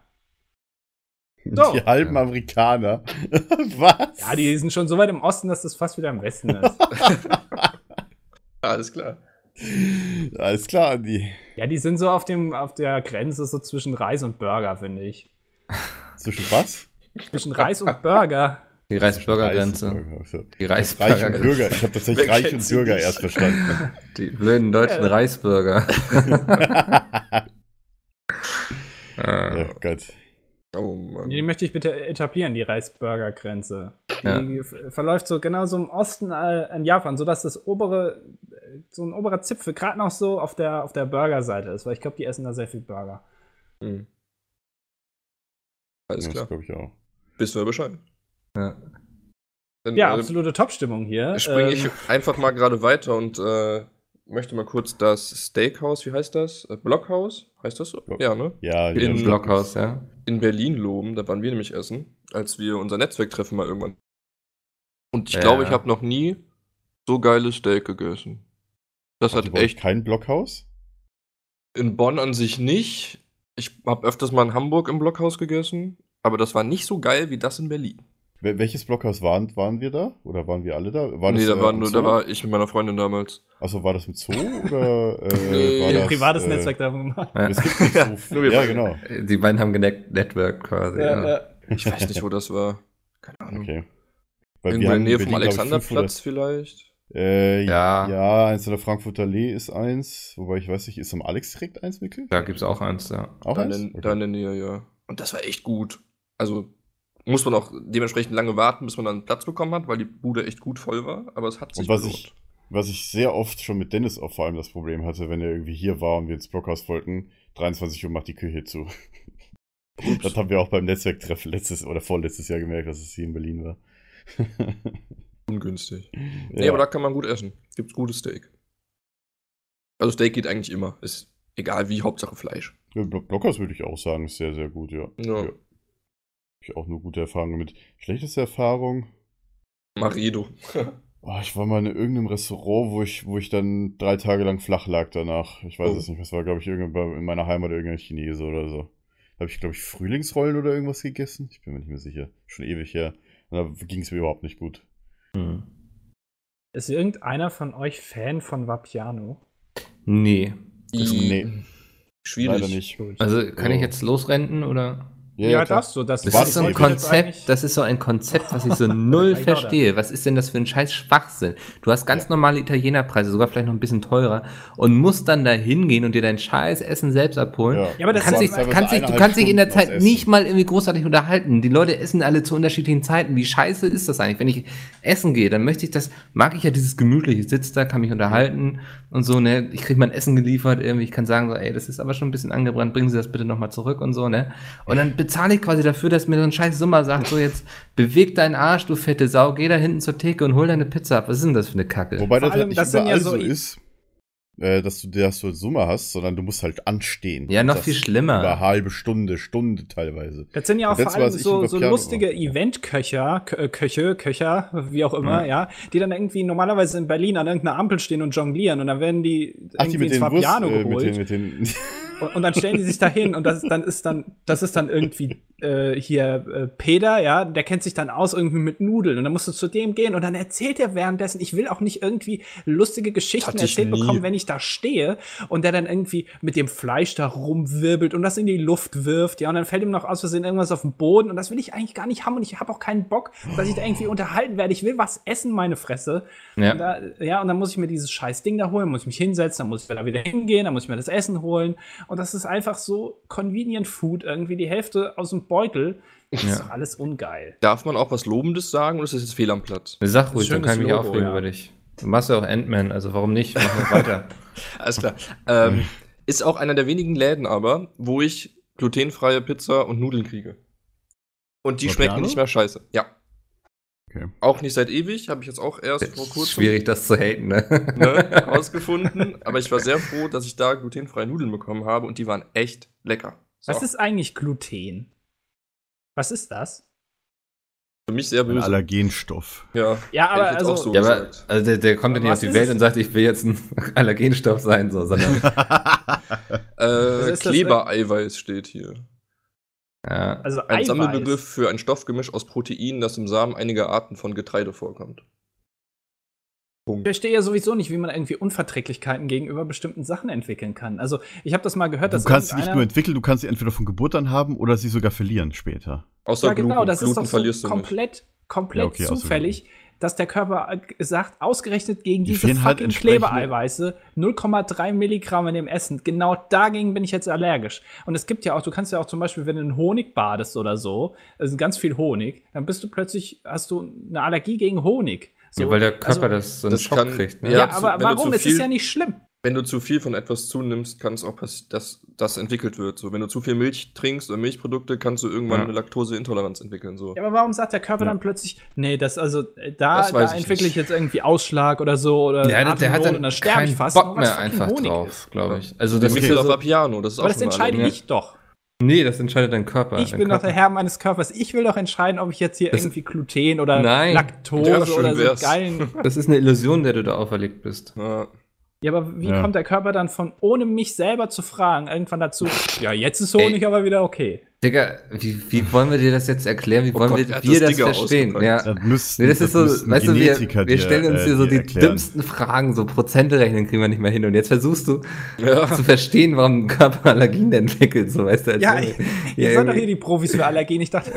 [SPEAKER 3] So.
[SPEAKER 2] Die halben Amerikaner. Was?
[SPEAKER 3] Ja, die sind schon so weit im Osten, dass das fast wieder im Westen ist.
[SPEAKER 5] Alles klar.
[SPEAKER 2] Alles klar, Andi.
[SPEAKER 3] ja, die sind so auf, dem, auf der Grenze so zwischen Reis und Burger, finde ich.
[SPEAKER 2] Zwischen was?
[SPEAKER 3] Zwischen Reis und Burger.
[SPEAKER 4] Die Reisbürgergrenze.
[SPEAKER 2] Also,
[SPEAKER 4] Die
[SPEAKER 2] Reich und. Bürger. Ich habe tatsächlich
[SPEAKER 5] Wer
[SPEAKER 2] Reich und Bürger erst verstanden.
[SPEAKER 4] Die blöden deutschen
[SPEAKER 3] Ja.
[SPEAKER 4] Reisbürger.
[SPEAKER 2] ja,
[SPEAKER 4] äh,
[SPEAKER 2] Gott.
[SPEAKER 5] Oh Mann.
[SPEAKER 3] Die möchte ich bitte etablieren, die Reis-Burger-Grenze.
[SPEAKER 4] Ja.
[SPEAKER 3] Die verläuft so genau so im Osten äh, in Japan, sodass das obere, äh, so ein oberer Zipfel gerade noch so auf der, auf der Burger-Seite ist, weil ich glaube, die essen da sehr viel Burger.
[SPEAKER 5] Hm. Alles
[SPEAKER 2] Das
[SPEAKER 5] klar.
[SPEAKER 2] glaube ich auch.
[SPEAKER 5] Wissen wir Bescheid.
[SPEAKER 4] ja.
[SPEAKER 5] Dann
[SPEAKER 3] Ja,
[SPEAKER 5] äh,
[SPEAKER 3] absolute Top-Stimmung hier.
[SPEAKER 5] springe ich
[SPEAKER 3] Ähm,
[SPEAKER 5] einfach mal gerade weiter und äh, möchte mal kurz das Steakhouse, wie heißt das? Äh, Blockhaus? Heißt das so? Ja, ne?
[SPEAKER 2] Ja,
[SPEAKER 5] In
[SPEAKER 2] ja.
[SPEAKER 4] Blockhaus, ja.
[SPEAKER 5] In Berlin loben, da waren wir nämlich essen, als wir unser Netzwerktreffen mal irgendwann. Und ich
[SPEAKER 4] Ja.
[SPEAKER 5] glaube, ich habe noch nie so geiles Steak gegessen. Das
[SPEAKER 2] Warte,
[SPEAKER 5] hat echt
[SPEAKER 2] kein Blockhaus?
[SPEAKER 5] in Bonn an sich nicht. Ich habe öfters mal in Hamburg im Blockhaus gegessen, aber das war nicht so geil wie das in Berlin.
[SPEAKER 2] Wel- Welches Blockhaus waren, waren wir da? Oder waren wir alle da? War
[SPEAKER 5] nee,
[SPEAKER 2] das,
[SPEAKER 5] da,
[SPEAKER 2] äh,
[SPEAKER 5] war
[SPEAKER 2] am
[SPEAKER 5] nur, da war ich mit meiner Freundin damals.
[SPEAKER 2] Achso, war das im Zoo? Oder äh,
[SPEAKER 5] Nee,
[SPEAKER 2] war
[SPEAKER 3] ein
[SPEAKER 2] das,
[SPEAKER 3] privates
[SPEAKER 2] äh,
[SPEAKER 3] Netzwerk davon gemacht.
[SPEAKER 4] ja.
[SPEAKER 2] Es gibt einen Zoo.
[SPEAKER 5] Nur wir
[SPEAKER 2] ja, genau.
[SPEAKER 4] Die beiden haben geneckt Network quasi.
[SPEAKER 3] Ja,
[SPEAKER 4] Ja,
[SPEAKER 3] ja.
[SPEAKER 5] Ich weiß nicht, wo das war. Keine Ahnung.
[SPEAKER 2] Okay. Weil
[SPEAKER 5] In
[SPEAKER 2] wir
[SPEAKER 5] der Nähe vom Alexanderplatz vielleicht.
[SPEAKER 2] 500 Äh,
[SPEAKER 4] Ja.
[SPEAKER 2] ja. eins an der Frankfurter Allee ist eins. Wobei ich weiß nicht, ist am Alex direkt eins, Mikkel?
[SPEAKER 4] Da gibt es auch eins, ja.
[SPEAKER 2] Auch
[SPEAKER 5] Da in,
[SPEAKER 2] eins?
[SPEAKER 5] der-
[SPEAKER 2] Okay.
[SPEAKER 5] da in der Nähe, ja. Und das war echt gut. Also muss man auch dementsprechend lange warten, bis man dann Platz bekommen hat, weil die Bude echt gut voll war. Aber es hat sich
[SPEAKER 2] Und was ich, was ich sehr oft schon mit Dennis auch vor allem das Problem hatte, wenn er irgendwie hier war und wir ins Blockhaus wollten, 23 Uhr macht die Küche zu. Das haben wir auch beim Netzwerktreffen letztes oder vorletztes Jahr gemerkt, dass es hier in Berlin war.
[SPEAKER 5] Ungünstig. Nee,
[SPEAKER 2] Ja.
[SPEAKER 5] aber da kann man gut essen. Gibt's gutes Steak. Also Steak geht eigentlich immer. Ist egal wie, Hauptsache Fleisch.
[SPEAKER 2] Ja, Blo- Blockhaus würde ich auch sagen, ist sehr, sehr gut, ja.
[SPEAKER 5] Ja.
[SPEAKER 2] Hab ich auch nur gute Erfahrungen mit. Schlechteste Erfahrung?
[SPEAKER 5] Maredo.
[SPEAKER 2] Oh, ich war mal in irgendeinem Restaurant, wo ich, wo ich dann drei Tage lang flach lag danach. Ich weiß
[SPEAKER 5] Oh.
[SPEAKER 2] es nicht. Das war, glaube ich, irgendwann in meiner Heimat irgendein Chinese oder so. Da habe ich, glaube ich, Frühlingsrollen oder irgendwas gegessen. Ich bin mir nicht mehr sicher. Schon ewig her. Und da ging es mir überhaupt nicht gut.
[SPEAKER 4] Hm.
[SPEAKER 3] Ist irgendeiner von euch Fan von Vapiano?
[SPEAKER 4] Nee.
[SPEAKER 2] Nee.
[SPEAKER 5] Schwierig.
[SPEAKER 4] Also kann
[SPEAKER 2] Oh.
[SPEAKER 4] ich jetzt losrennen oder?
[SPEAKER 3] Ja,
[SPEAKER 2] klar.
[SPEAKER 3] darfst du. Das,
[SPEAKER 4] Das ist so ein
[SPEAKER 2] das
[SPEAKER 4] Konzept, das ist so ein Konzept, was ich so null
[SPEAKER 3] Ja,
[SPEAKER 4] verstehe. Was ist denn das für ein scheiß Schwachsinn? Du hast ganz normale Italienerpreise, sogar vielleicht noch ein bisschen teurer und musst dann da hingehen und dir dein scheiß Essen selbst abholen.
[SPEAKER 2] Ja.
[SPEAKER 3] Ja, aber das
[SPEAKER 4] Du kannst,
[SPEAKER 3] ist
[SPEAKER 4] dich, kannst dich, du kannst dich in der Zeit
[SPEAKER 2] essen.
[SPEAKER 4] nicht mal irgendwie großartig unterhalten. Die Leute essen alle zu unterschiedlichen Zeiten. Wie scheiße ist das eigentlich? Wenn ich essen gehe, dann möchte ich das, mag ich ja dieses gemütliche, ich sitze da, kann mich unterhalten und so, ne? Ich kriege mein Essen geliefert, irgendwie, ich kann sagen so, ey, das ist aber schon ein bisschen angebrannt, bringen Sie das bitte nochmal zurück und so, ne? Und dann bezahle ich quasi dafür, dass mir so ein scheiß Summer sagt, so jetzt beweg deinen Arsch, du fette Sau, geh da hinten zur Theke und hol deine Pizza ab. Was ist denn das für eine Kacke?
[SPEAKER 2] Wobei
[SPEAKER 3] Vor
[SPEAKER 2] das halt
[SPEAKER 3] allem,
[SPEAKER 2] nicht
[SPEAKER 3] das sind
[SPEAKER 2] überall
[SPEAKER 3] ja so
[SPEAKER 2] so ist. äh, dass du das so in Summe hast, sondern du musst halt anstehen.
[SPEAKER 4] Ja, noch viel schlimmer.
[SPEAKER 2] Über halbe Stunde, Stunde teilweise.
[SPEAKER 3] Das sind ja auch vor allem so, so lustige. Eventköcher, Kö- äh, Köche, Köcher, wie auch immer, ja, die dann irgendwie normalerweise in Berlin an irgendeiner Ampel stehen und jonglieren und dann werden die
[SPEAKER 2] Ach, die
[SPEAKER 3] irgendwie
[SPEAKER 2] mit
[SPEAKER 3] ins
[SPEAKER 2] den Wurst,
[SPEAKER 3] Fabiano
[SPEAKER 2] äh, mit
[SPEAKER 3] geholt.
[SPEAKER 2] den, mit den
[SPEAKER 3] Und, und dann stellen die sich da hin und das ist dann ist dann das ist dann irgendwie äh, hier äh, Peter, ja, der kennt sich dann aus irgendwie mit Nudeln und dann musst du zu dem gehen und dann erzählt er währenddessen, ich will auch nicht irgendwie lustige Geschichten erzählt
[SPEAKER 5] nie.
[SPEAKER 3] bekommen, wenn ich da stehe und der dann irgendwie mit dem Fleisch da rumwirbelt und das in die Luft wirft, ja, und dann fällt ihm noch aus Versehen irgendwas auf den Boden und das will ich eigentlich gar nicht haben und ich habe auch keinen Bock, dass ich da irgendwie unterhalten werde. Ich will was essen, meine Fresse.
[SPEAKER 4] Ja.
[SPEAKER 3] Und da, ja, und dann muss ich mir dieses scheiß Ding da holen, muss ich mich hinsetzen, dann muss ich da wieder hingehen, dann muss ich mir das Essen holen. Und das ist einfach so Convenient Food, irgendwie die Hälfte aus dem Beutel. Das
[SPEAKER 4] Ja.
[SPEAKER 3] ist doch alles ungeil.
[SPEAKER 5] Darf man auch was Lobendes sagen oder ist das jetzt fehl am Platz?
[SPEAKER 4] Sag ruhig, dann kann ich mich
[SPEAKER 3] Logo,
[SPEAKER 4] aufregen
[SPEAKER 3] ja.
[SPEAKER 4] über dich. Du machst ja auch Ant-Man, also warum nicht? Mach mal weiter.
[SPEAKER 5] Alles klar. Ähm, ist auch einer der wenigen Läden aber, wo ich glutenfreie Pizza und Nudeln kriege. Und die
[SPEAKER 2] Vapiano?
[SPEAKER 5] schmecken nicht mehr scheiße. Ja.
[SPEAKER 2] Okay.
[SPEAKER 5] Auch nicht seit ewig, habe ich jetzt auch erst vor kurzem
[SPEAKER 4] Schwierig, das zu haten, ne?
[SPEAKER 5] ne, rausgefunden. Aber ich war sehr froh, dass ich da glutenfreie Nudeln bekommen habe und die waren echt lecker. So.
[SPEAKER 3] Was ist eigentlich Gluten? Was ist das?
[SPEAKER 5] für mich sehr
[SPEAKER 2] Ein
[SPEAKER 5] böse?
[SPEAKER 2] Allergenstoff.
[SPEAKER 5] Ja,
[SPEAKER 3] Ja, aber also-
[SPEAKER 5] auch so
[SPEAKER 4] Ja, aber also der, der kommt ja nicht auf die Welt und sagt, ich will jetzt ein Allergenstoff sein, so, sondern
[SPEAKER 5] Äh, Klebereiweiß steht hier.
[SPEAKER 4] Ja.
[SPEAKER 3] Also
[SPEAKER 5] Ein
[SPEAKER 3] Eiweiß.
[SPEAKER 5] Sammelbegriff für ein Stoffgemisch aus Proteinen, das im Samen einiger Arten von Getreide vorkommt.
[SPEAKER 3] Ich
[SPEAKER 5] Punkt.
[SPEAKER 3] verstehe ja sowieso nicht, wie man irgendwie Unverträglichkeiten gegenüber bestimmten Sachen entwickeln kann. Also, ich habe das mal gehört,
[SPEAKER 2] Du
[SPEAKER 3] dass
[SPEAKER 2] kannst sie nicht nur entwickeln, du kannst sie entweder von Geburt an haben oder sie sogar verlieren später.
[SPEAKER 5] Außer
[SPEAKER 3] ja, genau,
[SPEAKER 5] Gluten.
[SPEAKER 3] das
[SPEAKER 5] Gluten
[SPEAKER 3] ist doch
[SPEAKER 5] verlierst
[SPEAKER 3] so
[SPEAKER 5] du
[SPEAKER 3] komplett, komplett
[SPEAKER 2] Ja, okay, außer
[SPEAKER 3] zufällig, dass der Körper äh, sagt, ausgerechnet gegen
[SPEAKER 2] Die
[SPEAKER 3] diese
[SPEAKER 2] halt
[SPEAKER 3] fucking
[SPEAKER 2] entsprechende-
[SPEAKER 3] Klebeeiweiße 0,3 Milligramm in dem Essen. Genau dagegen bin ich jetzt allergisch. Und es gibt ja auch, du kannst ja auch zum Beispiel, wenn du in Honig badest oder so, also ganz viel Honig, dann bist du plötzlich, hast du eine Allergie gegen Honig. So,
[SPEAKER 4] ja, weil der Körper
[SPEAKER 3] also,
[SPEAKER 4] das so einen
[SPEAKER 5] das
[SPEAKER 4] Schock
[SPEAKER 5] kann-
[SPEAKER 4] kriegt,
[SPEAKER 3] Ja,
[SPEAKER 4] ne?
[SPEAKER 5] Ja, zu-
[SPEAKER 3] aber warum? Es ist ja nicht schlimm.
[SPEAKER 5] Wenn du zu viel von etwas zunimmst, kann es auch passieren, dass das entwickelt wird. So, wenn du zu viel Milch trinkst oder Milchprodukte, kannst du irgendwann
[SPEAKER 4] Ja.
[SPEAKER 5] eine Laktoseintoleranz entwickeln. So.
[SPEAKER 3] Ja, aber warum sagt der Körper
[SPEAKER 2] Ja.
[SPEAKER 3] dann plötzlich, nee, das also äh, da,
[SPEAKER 5] Das
[SPEAKER 3] da
[SPEAKER 5] ich
[SPEAKER 3] entwickle ich jetzt irgendwie Ausschlag oder so oder
[SPEAKER 4] Der, hat- der hat dann
[SPEAKER 3] und dann sterbe ich fast,
[SPEAKER 4] Bock mehr einfach
[SPEAKER 3] Honig
[SPEAKER 4] drauf, glaube ich. Also
[SPEAKER 5] Das
[SPEAKER 4] das
[SPEAKER 5] ist ja
[SPEAKER 4] ja
[SPEAKER 5] auf
[SPEAKER 4] so,
[SPEAKER 5] Vapiano, das ist
[SPEAKER 3] Aber
[SPEAKER 5] auch
[SPEAKER 3] das entscheide ich doch.
[SPEAKER 4] Nee, das entscheidet dein Körper.
[SPEAKER 3] Ich
[SPEAKER 4] dein
[SPEAKER 3] bin doch
[SPEAKER 4] Körper.
[SPEAKER 3] der Herr meines Körpers. Ich will doch entscheiden, ob ich jetzt hier
[SPEAKER 4] Das-
[SPEAKER 3] irgendwie Gluten oder
[SPEAKER 4] Nein.
[SPEAKER 5] Ja,
[SPEAKER 3] Laktose oder so
[SPEAKER 5] wär's.
[SPEAKER 3] geilen.
[SPEAKER 4] Das ist eine Illusion, der du da auferlegt bist.
[SPEAKER 5] Ja.
[SPEAKER 3] Ja, aber wie
[SPEAKER 2] Ja.
[SPEAKER 3] kommt der Körper dann von, ohne mich selber zu fragen, irgendwann dazu, ja, jetzt ist Honig
[SPEAKER 4] Ey.
[SPEAKER 3] aber wieder okay.
[SPEAKER 4] Digga, wie, wie wollen wir dir das jetzt erklären? Wie
[SPEAKER 5] Oh
[SPEAKER 4] wollen
[SPEAKER 5] Gott,
[SPEAKER 4] wir, wir
[SPEAKER 5] das
[SPEAKER 4] das verstehen? Ja.
[SPEAKER 2] Das müssten,
[SPEAKER 4] Nee, das ist so, weißt du, wir, wir stellen uns
[SPEAKER 2] äh,
[SPEAKER 4] hier so
[SPEAKER 2] dir
[SPEAKER 4] die
[SPEAKER 2] erklären.
[SPEAKER 4] dümmsten Fragen, so Prozente rechnen kriegen wir nicht mehr hin. Und jetzt versuchst du
[SPEAKER 5] Ja.
[SPEAKER 4] zu verstehen, warum ein Körper Allergien entwickelt, so weißt du.
[SPEAKER 3] Ja, ich,
[SPEAKER 4] ja,
[SPEAKER 3] ihr seid doch hier die Profis für Allergien. Ich dachte,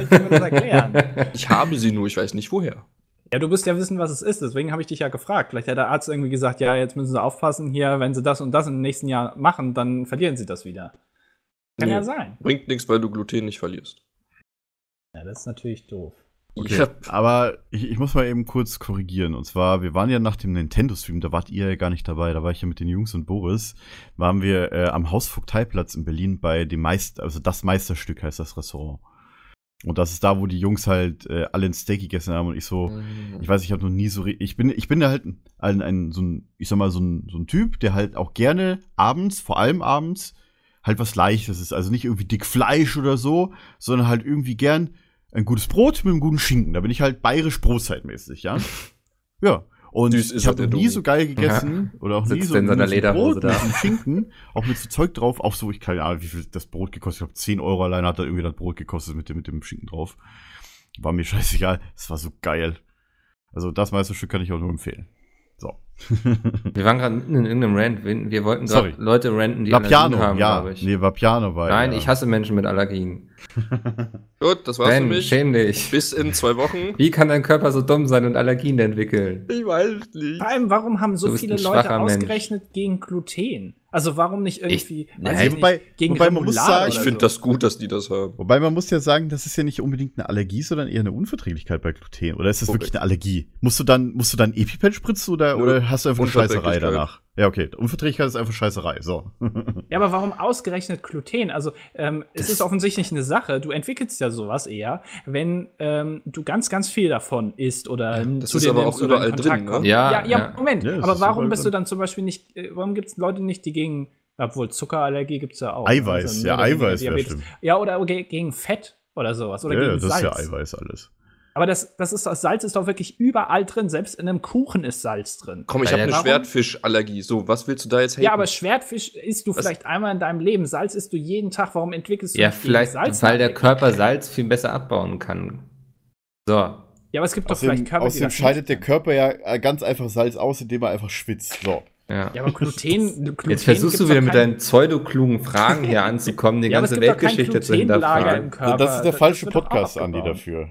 [SPEAKER 3] ich kann mir das erklären.
[SPEAKER 5] Ich habe sie nur, ich weiß nicht woher.
[SPEAKER 3] Ja, du wirst ja wissen, was es ist. Deswegen habe ich dich ja gefragt. Vielleicht hat der Arzt irgendwie gesagt, ja, jetzt müssen sie aufpassen hier, wenn sie das und das im nächsten Jahr machen, dann verlieren sie das wieder. Kann
[SPEAKER 5] Nee.
[SPEAKER 3] ja sein.
[SPEAKER 5] Bringt nichts, weil du Gluten nicht verlierst.
[SPEAKER 3] Ja, das ist natürlich doof.
[SPEAKER 2] Okay.
[SPEAKER 5] Ja.
[SPEAKER 2] Aber ich, ich muss mal eben kurz korrigieren. Und zwar, wir waren ja nach dem Nintendo-Stream, da wart ihr ja gar nicht dabei, da war ich ja mit den Jungs und Boris, waren wir äh, am Hausvogteiplatz in Berlin bei dem Meister, also das Meisterstück heißt das Restaurant. Und das ist da, wo die Jungs halt äh, alle ein Steak gegessen haben und ich so, ich weiß, ich habe noch nie so, ich bin, ich bin da halt ein, ein, ein so ein, ich sag mal, so ein, so ein Typ, der halt auch gerne abends, vor allem abends, halt was Leichtes ist. Also nicht irgendwie dick Fleisch oder so, sondern halt irgendwie gern ein gutes Brot mit einem guten Schinken. Da bin ich halt bayerisch brotzeitmäßig, ja. ja. Und
[SPEAKER 5] ist
[SPEAKER 2] ich habe noch nie so geil gegessen oder auch nie
[SPEAKER 4] Sitzt
[SPEAKER 2] so,
[SPEAKER 4] in seiner
[SPEAKER 2] so
[SPEAKER 4] Lederhose
[SPEAKER 2] Brot
[SPEAKER 4] da.
[SPEAKER 2] mit Schinken, auch mit so Zeug drauf, auch so, ich keine Ahnung, wie viel das Brot gekostet. Ich glaube, 10 Euro alleine hat da irgendwie das Brot gekostet mit dem, mit dem Schinken drauf. War mir scheißegal. Es war so geil. Also das Meisterstück kann ich auch nur empfehlen. So.
[SPEAKER 4] Wir waren gerade mitten in irgendeinem Rant. Wir, wollten gerade Leute ranten, die
[SPEAKER 2] Vapiano,
[SPEAKER 4] Allergien haben,
[SPEAKER 2] ja.
[SPEAKER 4] glaube ich.
[SPEAKER 2] Nee, Vapiano war
[SPEAKER 4] Nein,
[SPEAKER 2] ja.
[SPEAKER 4] ich hasse Menschen mit Allergien.
[SPEAKER 5] Gut, das war's für
[SPEAKER 4] Ben,
[SPEAKER 5] mich.
[SPEAKER 4] schäm dich.
[SPEAKER 5] Bis in zwei Wochen.
[SPEAKER 4] Wie kann dein Körper so dumm sein und Allergien entwickeln?
[SPEAKER 5] Ich weiß nicht.
[SPEAKER 3] Vor allem, warum haben so viele Leute
[SPEAKER 4] schwacher Mensch.
[SPEAKER 3] ausgerechnet gegen Gluten? Also warum nicht irgendwie, weiß
[SPEAKER 2] Nein,
[SPEAKER 3] ich
[SPEAKER 2] wobei-
[SPEAKER 3] nicht, gegen
[SPEAKER 2] wobei man muss sagen,
[SPEAKER 5] Ich finde
[SPEAKER 3] so?
[SPEAKER 5] das gut, dass die das haben.
[SPEAKER 2] Wobei man muss ja sagen, das ist ja nicht unbedingt eine Allergie, sondern eher eine Unverträglichkeit bei Gluten. Oder ist das
[SPEAKER 5] Korrekt.
[SPEAKER 2] wirklich eine Allergie? Musst du dann, musst du dann EpiPen spritzen oder, oder hast du einfach eine Scheißerei danach? Ja, okay. Unverträglichkeit ist einfach Scheißerei. So.
[SPEAKER 3] Ja, aber warum ausgerechnet Gluten? Also, ähm, es ist offensichtlich eine Sache. Du entwickelst ja sowas eher, wenn ähm, du ganz, ganz viel davon isst oder
[SPEAKER 5] das
[SPEAKER 3] zu
[SPEAKER 5] ist
[SPEAKER 3] dir
[SPEAKER 5] aber auch überall drin, ne?
[SPEAKER 4] Ja,
[SPEAKER 3] ja, ja,
[SPEAKER 4] ja.
[SPEAKER 3] Moment.
[SPEAKER 2] Ja,
[SPEAKER 3] aber
[SPEAKER 2] ist
[SPEAKER 3] warum bist du dann zum Beispiel nicht, äh, warum gibt es Leute nicht, die gegen, obwohl Zuckerallergie gibt es ja auch.
[SPEAKER 2] Eiweiß,
[SPEAKER 3] Also
[SPEAKER 2] ja,
[SPEAKER 3] weniger
[SPEAKER 2] Eiweiß wäre
[SPEAKER 3] Diabetes.
[SPEAKER 2] schlimm.
[SPEAKER 3] Ja, oder ge- gegen Fett oder sowas. Oder
[SPEAKER 2] Ja,
[SPEAKER 3] gegen
[SPEAKER 2] das ist
[SPEAKER 3] Salz.
[SPEAKER 2] ja Eiweiß alles.
[SPEAKER 3] Aber das, das ist das Salz ist doch wirklich überall drin. Selbst in einem Kuchen ist Salz drin.
[SPEAKER 5] Komm, ich
[SPEAKER 4] Ja,
[SPEAKER 5] habe eine? Schwertfischallergie. So, was willst du da jetzt haten?
[SPEAKER 3] Ja, aber Schwertfisch isst du
[SPEAKER 5] Was?
[SPEAKER 3] vielleicht einmal in deinem Leben. Salz isst du jeden Tag. Warum entwickelst du
[SPEAKER 4] Ja, vielleicht,
[SPEAKER 3] Salz
[SPEAKER 4] weil der Körper Salz viel besser abbauen kann. So.
[SPEAKER 3] Ja, aber es gibt doch
[SPEAKER 2] Außerdem,
[SPEAKER 3] vielleicht Körper,
[SPEAKER 2] außerdem scheidet der. Körper ja äh, ganz einfach Salz aus, indem er einfach schwitzt. So.
[SPEAKER 4] Ja.
[SPEAKER 3] Ja, aber Gluten. Gluten
[SPEAKER 4] Jetzt versuchst du wieder mit deinen pseudoklugen Fragen hier anzukommen, die
[SPEAKER 3] Ja, aber es
[SPEAKER 4] ganze
[SPEAKER 3] gibt doch kein
[SPEAKER 4] Weltgeschichte zu hinterfragen.
[SPEAKER 3] im Körper.
[SPEAKER 2] das ist der
[SPEAKER 3] Das
[SPEAKER 2] falsche Podcast, Andi, dafür.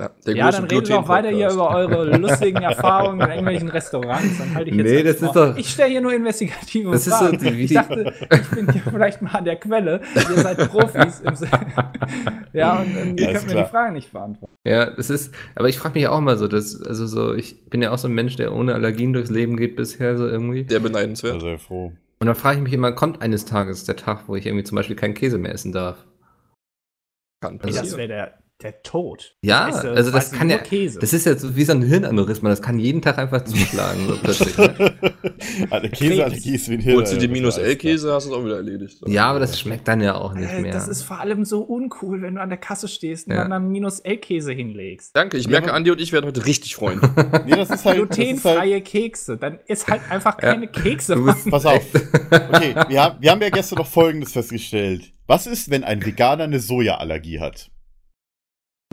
[SPEAKER 5] Ja, der
[SPEAKER 3] Ja, dann redet doch weiter hier über eure lustigen Erfahrungen in irgendwelchen Restaurants. Dann halte ich jetzt
[SPEAKER 4] Nee, das ist doch-
[SPEAKER 3] Ich stelle hier nur investigative
[SPEAKER 4] Das ist so
[SPEAKER 3] Fragen.
[SPEAKER 4] die- wie
[SPEAKER 3] ich dachte, ich bin hier vielleicht mal an der Quelle. Ihr seid Profis. Im ja, und, und ihr
[SPEAKER 2] Alles
[SPEAKER 3] könnt mir
[SPEAKER 2] klar.
[SPEAKER 3] die Fragen nicht beantworten.
[SPEAKER 4] Ja, das ist, aber ich frage mich auch mal so, dass, also so, ich bin ja auch so ein Mensch, der ohne Allergien durchs Leben geht bisher so irgendwie.
[SPEAKER 5] Der beneidenswert.
[SPEAKER 2] Sehr, froh.
[SPEAKER 4] Und dann frage ich mich immer, kommt eines Tages der Tag, wo ich irgendwie zum Beispiel keinen Käse mehr essen darf?
[SPEAKER 5] Kann passieren.
[SPEAKER 3] das wäre der, der Tod.
[SPEAKER 4] Ja,
[SPEAKER 3] Ich esse
[SPEAKER 4] also das kann ja,
[SPEAKER 3] Käse.
[SPEAKER 4] das ist ja so wie so ein Hirnaneurysma, das kann jeden Tag einfach zuschlagen, so plötzlich. Ne?
[SPEAKER 2] Eine Käseallergie ist wie ein Hirn.
[SPEAKER 5] Holst du die
[SPEAKER 2] Alter,
[SPEAKER 5] minus
[SPEAKER 2] das ist
[SPEAKER 5] L-Käse, hast du es auch wieder erledigt.
[SPEAKER 4] Ja, aber das schmeckt dann ja auch nicht
[SPEAKER 3] Äh,
[SPEAKER 4] mehr.
[SPEAKER 3] Das ist vor allem so uncool, wenn du an der Kasse stehst und
[SPEAKER 4] Ja.
[SPEAKER 3] dann einen Minus-L-Käse hinlegst.
[SPEAKER 5] Danke, ich
[SPEAKER 2] Ja,
[SPEAKER 5] merke, Andi und ich werden heute richtig Freunde.
[SPEAKER 2] Nee, das ist halt. Das ist halt
[SPEAKER 3] Glutenfreie Kekse. Dann ist halt einfach keine Kekse.
[SPEAKER 4] Du bist-
[SPEAKER 2] pass auf. Okay, wir haben, wir haben ja gestern noch Folgendes festgestellt. Was ist, wenn ein Veganer eine Sojaallergie hat?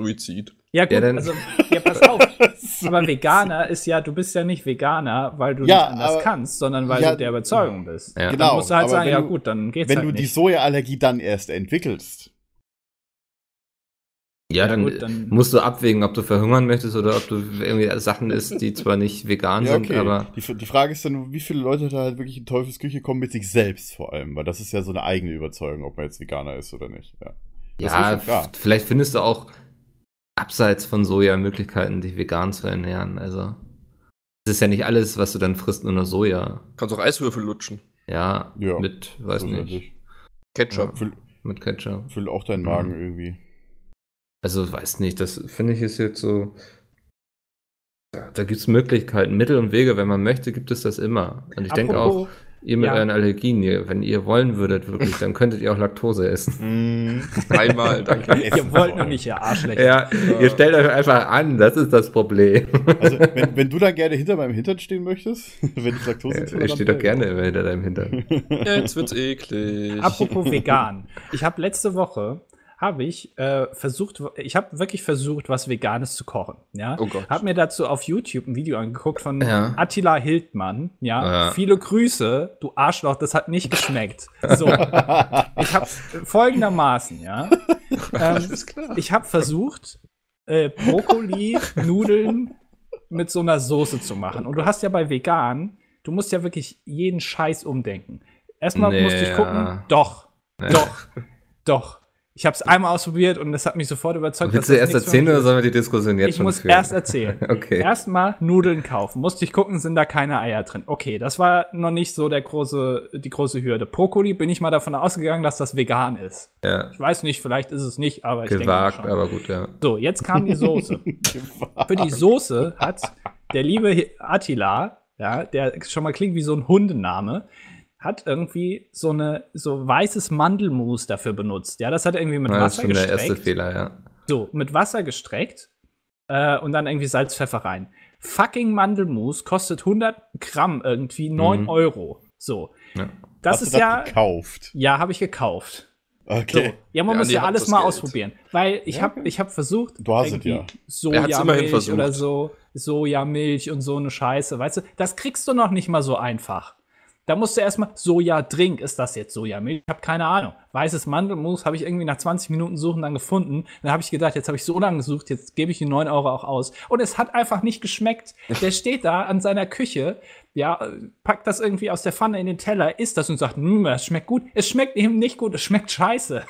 [SPEAKER 5] Suizid.
[SPEAKER 3] Ja, gut,
[SPEAKER 4] Ja, dann-
[SPEAKER 3] also, ja, pass auf. Aber Veganer ist ja, du bist ja nicht Veganer, weil du
[SPEAKER 2] Ja,
[SPEAKER 3] nicht anders
[SPEAKER 2] aber-
[SPEAKER 3] kannst, sondern weil
[SPEAKER 2] Ja,
[SPEAKER 3] du der Überzeugung bist.
[SPEAKER 4] Ja.
[SPEAKER 2] Genau,
[SPEAKER 3] Dann musst du halt
[SPEAKER 2] aber
[SPEAKER 3] sagen,
[SPEAKER 2] wenn
[SPEAKER 3] ja
[SPEAKER 2] du-
[SPEAKER 3] gut, dann geht's
[SPEAKER 2] Wenn
[SPEAKER 3] halt
[SPEAKER 2] du die
[SPEAKER 3] nicht.
[SPEAKER 2] Sojaallergie dann erst entwickelst.
[SPEAKER 4] ja,
[SPEAKER 3] Ja,
[SPEAKER 4] dann,
[SPEAKER 3] gut, dann-
[SPEAKER 4] musst du abwägen, ob du verhungern möchtest oder ob du irgendwie Sachen isst, die zwar nicht vegan
[SPEAKER 2] Ja,
[SPEAKER 4] sind,
[SPEAKER 2] okay.
[SPEAKER 4] aber
[SPEAKER 2] Die, die Frage ist dann, wie viele Leute da halt wirklich in Teufelsküche kommen mit sich selbst vor allem, weil das ist ja so eine eigene Überzeugung, ob man jetzt Veganer ist oder nicht. Ja,
[SPEAKER 4] ja, vielleicht findest du auch abseits von Soja Möglichkeiten, dich vegan zu ernähren. Also es ist ja nicht alles, was du dann frisst, nur noch Soja.
[SPEAKER 5] Kannst auch Eiswürfel lutschen.
[SPEAKER 4] Ja,
[SPEAKER 2] Ja,
[SPEAKER 4] mit, weiß nicht,
[SPEAKER 2] Zusätzlich.
[SPEAKER 5] Ketchup.
[SPEAKER 2] Füll,
[SPEAKER 4] mit Ketchup.
[SPEAKER 2] füll auch deinen Magen irgendwie.
[SPEAKER 4] Also weiß nicht, das finde ich ist jetzt so. Da, da gibt es Möglichkeiten, Mittel und Wege, wenn man möchte, gibt es das immer. Und ich denke auch, ihr mit
[SPEAKER 3] ja.
[SPEAKER 4] euren Allergien, ihr, wenn ihr wollen würdet, wirklich, dann könntet ihr auch Laktose essen.
[SPEAKER 2] Mm.
[SPEAKER 5] Einmal, danke.
[SPEAKER 3] Ihr wollt noch nicht, ihr Arschlecht.
[SPEAKER 4] Ja, ihr stellt euch einfach an, das ist das Problem.
[SPEAKER 2] Also, wenn, wenn du da gerne hinter meinem Hintern stehen möchtest, wenn ich Laktose
[SPEAKER 4] ich stehe doch gerne immer hinter deinem Hintern.
[SPEAKER 5] Jetzt wird's eklig.
[SPEAKER 3] Apropos vegan. Ich habe letzte Woche habe ich äh, versucht, ich habe wirklich versucht, was Veganes zu kochen. Ja,
[SPEAKER 5] Oh Gott.
[SPEAKER 3] habe mir dazu auf YouTube ein Video angeguckt von
[SPEAKER 4] Ja.
[SPEAKER 3] Attila Hildmann. Ja,
[SPEAKER 4] Ja.
[SPEAKER 3] viele Grüße, du Arschloch, das hat nicht geschmeckt. So, ich habe folgendermaßen, ja, ähm, ich habe versucht, äh, Brokkoli, Nudeln mit so einer Soße zu machen. Und du hast ja bei vegan, du musst ja wirklich jeden Scheiß umdenken. Erstmal
[SPEAKER 4] Nee,
[SPEAKER 3] musste ich gucken,
[SPEAKER 4] ja.
[SPEAKER 3] doch,
[SPEAKER 4] Ja.
[SPEAKER 3] doch, doch. Ich habe es einmal ausprobiert und das hat mich sofort überzeugt.
[SPEAKER 4] Willst du erst erzählen oder sollen wir die Diskussion jetzt
[SPEAKER 3] Ich
[SPEAKER 4] schon
[SPEAKER 3] muss
[SPEAKER 4] führen?
[SPEAKER 3] erst erzählen.
[SPEAKER 4] Okay.
[SPEAKER 3] Erstmal Nudeln kaufen. Musste ich gucken, sind da keine Eier drin. Okay, das war noch nicht so der große, die große Hürde. Brokkoli bin ich mal davon ausgegangen, dass das vegan ist.
[SPEAKER 4] Ja,
[SPEAKER 3] Ich weiß nicht, vielleicht ist es nicht, aber ich
[SPEAKER 4] gewagt,
[SPEAKER 3] denke schon.
[SPEAKER 4] aber gut, ja.
[SPEAKER 3] So, jetzt kam die Soße. Für die Soße hat der liebe Attila, ja, der schon mal klingt wie so ein Hundename, hat irgendwie so eine so weißes Mandelmus dafür benutzt. Ja, das hat er irgendwie mit
[SPEAKER 4] Ja, das ist
[SPEAKER 3] Wasser
[SPEAKER 4] schon der
[SPEAKER 3] gestreckt.
[SPEAKER 4] erste Fehler, ja.
[SPEAKER 3] So, mit Wasser gestreckt äh, und dann irgendwie Salz, Pfeffer rein. Fucking Mandelmus kostet 100 Gramm irgendwie 9
[SPEAKER 4] Mhm.
[SPEAKER 3] Euro. So,
[SPEAKER 4] Ja.
[SPEAKER 3] das
[SPEAKER 2] Hast
[SPEAKER 3] ist
[SPEAKER 2] du
[SPEAKER 3] ja,
[SPEAKER 2] gekauft.
[SPEAKER 3] ja, habe ich gekauft. So,
[SPEAKER 2] Okay.
[SPEAKER 3] ja, man
[SPEAKER 5] Ja,
[SPEAKER 3] muss ja alles
[SPEAKER 5] das
[SPEAKER 3] mal
[SPEAKER 5] Geld.
[SPEAKER 3] ausprobieren. Weil ich
[SPEAKER 2] Ja,
[SPEAKER 3] habe ich hab versucht,
[SPEAKER 2] Du hast es ja.
[SPEAKER 5] Er
[SPEAKER 3] Sojamilch oder so, Sojamilch und so eine Scheiße, weißt du, das kriegst du noch nicht mal so einfach. Da musst du erstmal Sojadrink, ist das jetzt Sojamilch? Ich habe keine Ahnung. Weißes Mandelmus habe ich irgendwie nach 20 Minuten Suchen dann gefunden. Dann habe ich gedacht, jetzt habe ich so lange gesucht, jetzt gebe ich die 9 Euro auch aus. Und es hat einfach nicht geschmeckt. Der steht da an seiner Küche, ja, packt das irgendwie aus der Pfanne in den Teller, isst das und sagt, hm, das schmeckt gut. Es schmeckt eben nicht gut, es schmeckt scheiße.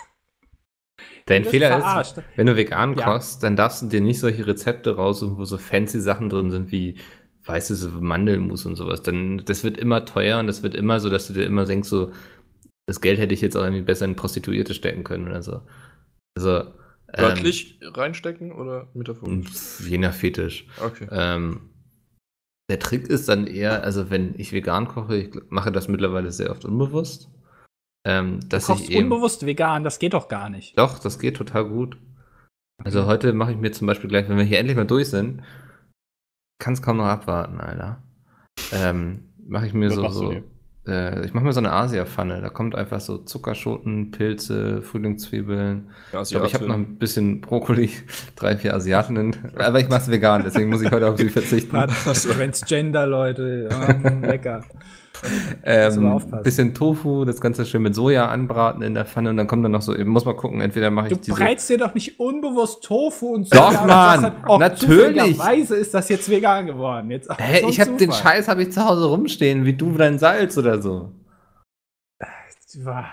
[SPEAKER 4] Dein Fehler
[SPEAKER 3] verarscht.
[SPEAKER 4] ist, wenn du vegan
[SPEAKER 3] Ja.
[SPEAKER 4] kochst, dann darfst du dir nicht solche Rezepte raussuchen, wo so fancy Sachen drin sind wie weißes Mandelmus und sowas, dann das wird immer teuer und das wird immer so, dass du dir immer denkst, so, das Geld hätte ich jetzt auch irgendwie besser in Prostituierte stecken können oder so. Also, ähm,
[SPEAKER 5] Wörtlich reinstecken oder metaphorisch?
[SPEAKER 4] je nach Fetisch.
[SPEAKER 5] Okay.
[SPEAKER 4] Ähm, der Trick ist dann eher, also wenn ich vegan koche, ich mache das mittlerweile sehr oft unbewusst. Ähm,
[SPEAKER 3] Du
[SPEAKER 4] dass
[SPEAKER 3] kochst
[SPEAKER 4] ich eben,
[SPEAKER 3] unbewusst vegan, das geht doch gar nicht.
[SPEAKER 4] Doch, das geht total gut. Also heute mache ich mir zum Beispiel gleich, wenn wir hier endlich mal durch sind, kann es kaum noch abwarten, Alter. Ähm, mache ich mir
[SPEAKER 2] Was
[SPEAKER 4] so, so äh, ich mache mir so eine Asia-Pfanne. Da kommt einfach so Zuckerschoten, Pilze, Frühlingszwiebeln.
[SPEAKER 5] Ja,
[SPEAKER 4] Ich glaube, ich habe noch ein bisschen Brokkoli, drei, vier Asiatinnen. Aber ich mache es vegan, deswegen muss ich heute auf sie verzichten.
[SPEAKER 3] Transgender, Leute. Ähm, lecker.
[SPEAKER 4] Ähm, bisschen Tofu, das Ganze schön mit Soja anbraten in der Pfanne und dann kommt dann noch so, muss mal gucken, entweder mache ich
[SPEAKER 3] Du
[SPEAKER 4] diese.
[SPEAKER 3] brätst dir doch nicht unbewusst Tofu und
[SPEAKER 4] Doch,
[SPEAKER 3] Soja, aber
[SPEAKER 4] Mann,
[SPEAKER 3] dann, oh,
[SPEAKER 4] natürlich.
[SPEAKER 3] zufälligerweise ist das jetzt vegan geworden. Jetzt, ach,
[SPEAKER 4] Hä,
[SPEAKER 3] so
[SPEAKER 4] ich habe den. Scheiß habe ich zu Hause rumstehen, wie du dein Salz oder so.
[SPEAKER 3] Wah.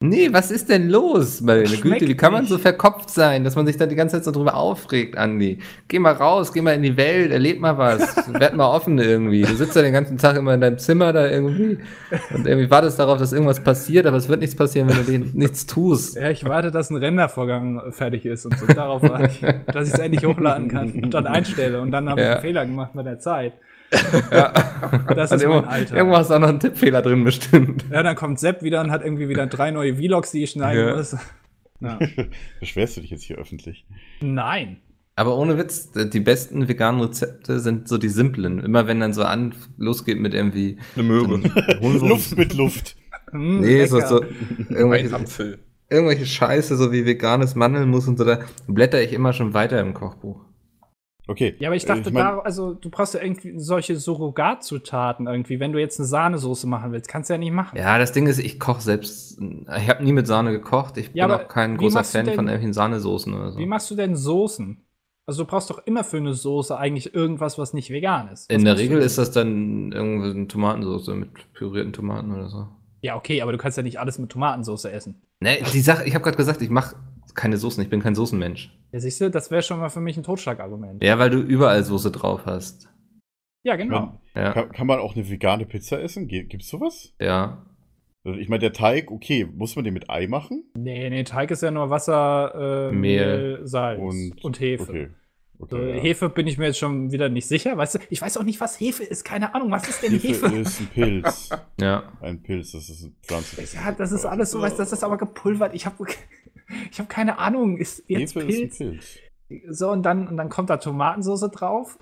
[SPEAKER 4] Nee, was ist denn los, meine Güte? Wie kann man so verkopft sein, dass man sich da die ganze Zeit so drüber aufregt, Andi? Geh mal raus, geh mal in die Welt, erleb mal was, werd mal offen irgendwie. Du sitzt ja den ganzen Tag immer in deinem Zimmer da irgendwie und irgendwie wartest darauf, dass irgendwas passiert, aber es wird nichts passieren, wenn du nichts tust.
[SPEAKER 3] Ja, ich warte, dass ein Rendervorgang fertig ist und so. Darauf warte ich, dass ich es endlich hochladen kann und dann einstelle. Und dann habe ich
[SPEAKER 4] Ja.
[SPEAKER 3] einen Fehler gemacht mit der Zeit.
[SPEAKER 4] Ja.
[SPEAKER 3] Das ist mein
[SPEAKER 4] irgendwo,
[SPEAKER 3] Alter.
[SPEAKER 4] irgendwo hast du auch noch einen Tippfehler drin bestimmt.
[SPEAKER 3] Ja, dann kommt Sepp wieder und hat irgendwie wieder drei neue Vlogs, die ich schneiden
[SPEAKER 4] Ja.
[SPEAKER 3] muss. Ja.
[SPEAKER 2] Beschwerst du dich jetzt hier öffentlich?
[SPEAKER 3] Nein.
[SPEAKER 4] Aber ohne Witz, die besten veganen Rezepte sind so die simplen. Immer wenn dann so an losgeht mit irgendwie
[SPEAKER 5] Eine Möhre.
[SPEAKER 2] Luft mit Luft.
[SPEAKER 3] Mm,
[SPEAKER 4] Nee, so,
[SPEAKER 3] lecker.
[SPEAKER 4] so
[SPEAKER 5] Ein
[SPEAKER 4] irgendwelche,
[SPEAKER 5] Apfel.
[SPEAKER 4] irgendwelche Scheiße, so wie veganes Mandelmus und so, da blätter ich immer schon weiter im Kochbuch.
[SPEAKER 2] Okay.
[SPEAKER 3] Ja, aber ich
[SPEAKER 2] äh,
[SPEAKER 3] dachte,
[SPEAKER 2] mein-
[SPEAKER 3] da, also du brauchst ja irgendwie solche Surrogatzutaten irgendwie. Wenn du jetzt eine Sahnesoße machen willst, kannst du ja nicht machen.
[SPEAKER 4] Ja, das Ding ist, ich koche selbst, ich habe nie mit Sahne gekocht. Ich
[SPEAKER 3] Ja,
[SPEAKER 4] bin auch kein großer Fan
[SPEAKER 3] denn-
[SPEAKER 4] von irgendwelchen Sahnesoßen oder so.
[SPEAKER 3] Wie machst du denn Soßen? Also du brauchst doch immer für eine Soße eigentlich irgendwas, was nicht vegan ist. Was
[SPEAKER 4] In der Regel ist das dann irgendwie eine Tomatensauce mit pürierten Tomaten oder so.
[SPEAKER 3] Ja, okay, aber du kannst ja nicht alles mit Tomatensauce essen.
[SPEAKER 4] Ne, die Sache, ich habe gerade gesagt, ich mache keine Soßen, ich bin kein Soßenmensch.
[SPEAKER 3] Ja, siehst du, das wäre schon mal für mich ein Totschlagargument.
[SPEAKER 4] Ja, weil du überall Soße drauf hast.
[SPEAKER 3] Ja, genau.
[SPEAKER 4] Ja,
[SPEAKER 2] Kann, kann man auch eine vegane Pizza essen? Ge- Gibt's sowas?
[SPEAKER 4] ja.
[SPEAKER 2] Also Ich meine, der Teig, okay, muss man den mit Ei machen?
[SPEAKER 3] Nee, nee, Teig ist ja nur Wasser, äh,
[SPEAKER 4] Mehl
[SPEAKER 3] Mehl, Salz und,
[SPEAKER 2] Und,
[SPEAKER 3] Hefe.
[SPEAKER 2] Okay.
[SPEAKER 3] So,
[SPEAKER 2] okay ja.
[SPEAKER 3] Hefe bin ich mir jetzt schon wieder nicht sicher. Weißt du, ich weiß auch nicht, was Hefe ist. Keine Ahnung, was ist denn
[SPEAKER 2] Hefe
[SPEAKER 3] Hefe?
[SPEAKER 2] ist ein Pilz.
[SPEAKER 4] Ja.
[SPEAKER 2] Ein Pilz, das ist ein Pflanze.
[SPEAKER 3] Ja, das ist alles so, weißt du, das ist aber gepulvert. Ich habe ich hab keine Ahnung. Ist jetzt
[SPEAKER 2] Hefe
[SPEAKER 3] Pilz?
[SPEAKER 2] ist Pilz.
[SPEAKER 3] So, und dann, und dann kommt da Tomatensauce drauf.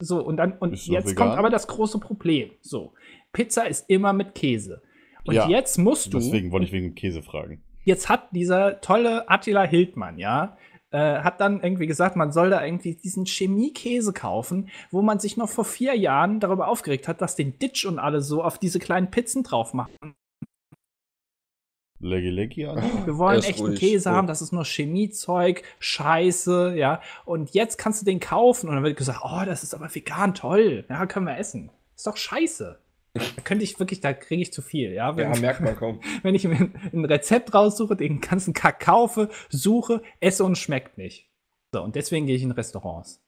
[SPEAKER 3] So, und dann, und
[SPEAKER 2] Ist doch
[SPEAKER 3] jetzt kommt aber das große Problem. So, Pizza ist immer mit Käse. Und
[SPEAKER 2] Ja,
[SPEAKER 3] jetzt musst du,
[SPEAKER 2] Deswegen wollte ich wegen dem Käse fragen.
[SPEAKER 3] jetzt hat dieser tolle Attila Hildmann, ja, äh, hat dann irgendwie gesagt, man soll da irgendwie diesen Chemiekäse kaufen, wo man sich noch vor vier Jahren darüber aufgeregt hat, dass den Ditch und alle so auf diese kleinen Pizzen drauf machen.
[SPEAKER 2] Leggy Leggy an.
[SPEAKER 3] Wir wollen
[SPEAKER 5] Erst
[SPEAKER 3] echten
[SPEAKER 5] ruhig,
[SPEAKER 3] Käse haben, das ist nur Chemiezeug, Scheiße, ja. Und jetzt kannst du den kaufen und dann wird gesagt, oh, das ist aber vegan, toll, ja, können wir essen. Ist doch scheiße. Da könnte ich wirklich, da kriege ich zu viel, ja. Wenn,
[SPEAKER 5] Ja, merkt man kaum.
[SPEAKER 3] wenn ich mir ein, ein Rezept raussuche, den ganzen Kack kaufe, suche, esse und schmeckt nicht. So, und deswegen gehe ich in Restaurants.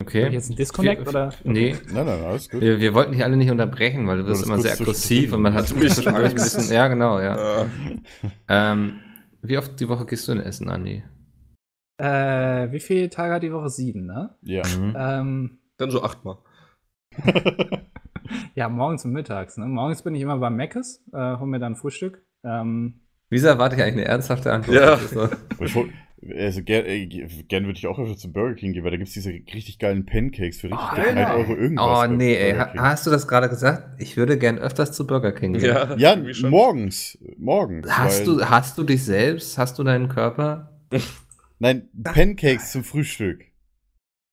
[SPEAKER 4] Okay.
[SPEAKER 3] Hab ich jetzt einen Disconnect
[SPEAKER 4] Wir-
[SPEAKER 3] oder?
[SPEAKER 4] Nee.
[SPEAKER 2] Nein, nein, alles gut.
[SPEAKER 4] Wir, wir wollten dich alle nicht unterbrechen, weil du wirst
[SPEAKER 2] das
[SPEAKER 4] immer sehr aggressiv und man hat zwischendurch ein bisschen. Ja, genau, ja.
[SPEAKER 5] Äh,
[SPEAKER 4] Ähm, wie oft die Woche gehst du in Essen, Andi?
[SPEAKER 3] Äh, wie viele Tage hat die Woche? Sieben, ne?
[SPEAKER 2] Ja.
[SPEAKER 4] Mhm.
[SPEAKER 3] Ähm,
[SPEAKER 5] dann so achtmal.
[SPEAKER 3] ja, morgens und mittags. Ne? Morgens bin ich immer beim Meckes, äh, hol mir dann Frühstück. Ähm,
[SPEAKER 4] Wieso erwarte ich eigentlich eine ernsthafte Antwort?
[SPEAKER 5] Ja.
[SPEAKER 2] Also gern, äh, gern würde ich auch öfter zum Burger King gehen, weil da gibt es diese richtig geilen Pancakes für richtig
[SPEAKER 3] Oh,
[SPEAKER 2] für ein
[SPEAKER 3] Alter.
[SPEAKER 2] Euro irgendwas.
[SPEAKER 4] Oh nee, ey. Hast du das gerade gesagt? Ich würde gern öfters zu Burger King gehen.
[SPEAKER 5] Ja,
[SPEAKER 2] Ja, morgens. Morgens.
[SPEAKER 4] Hast du, hast du dich selbst? Hast du deinen Körper?
[SPEAKER 2] Nein, Pancakes zum Frühstück.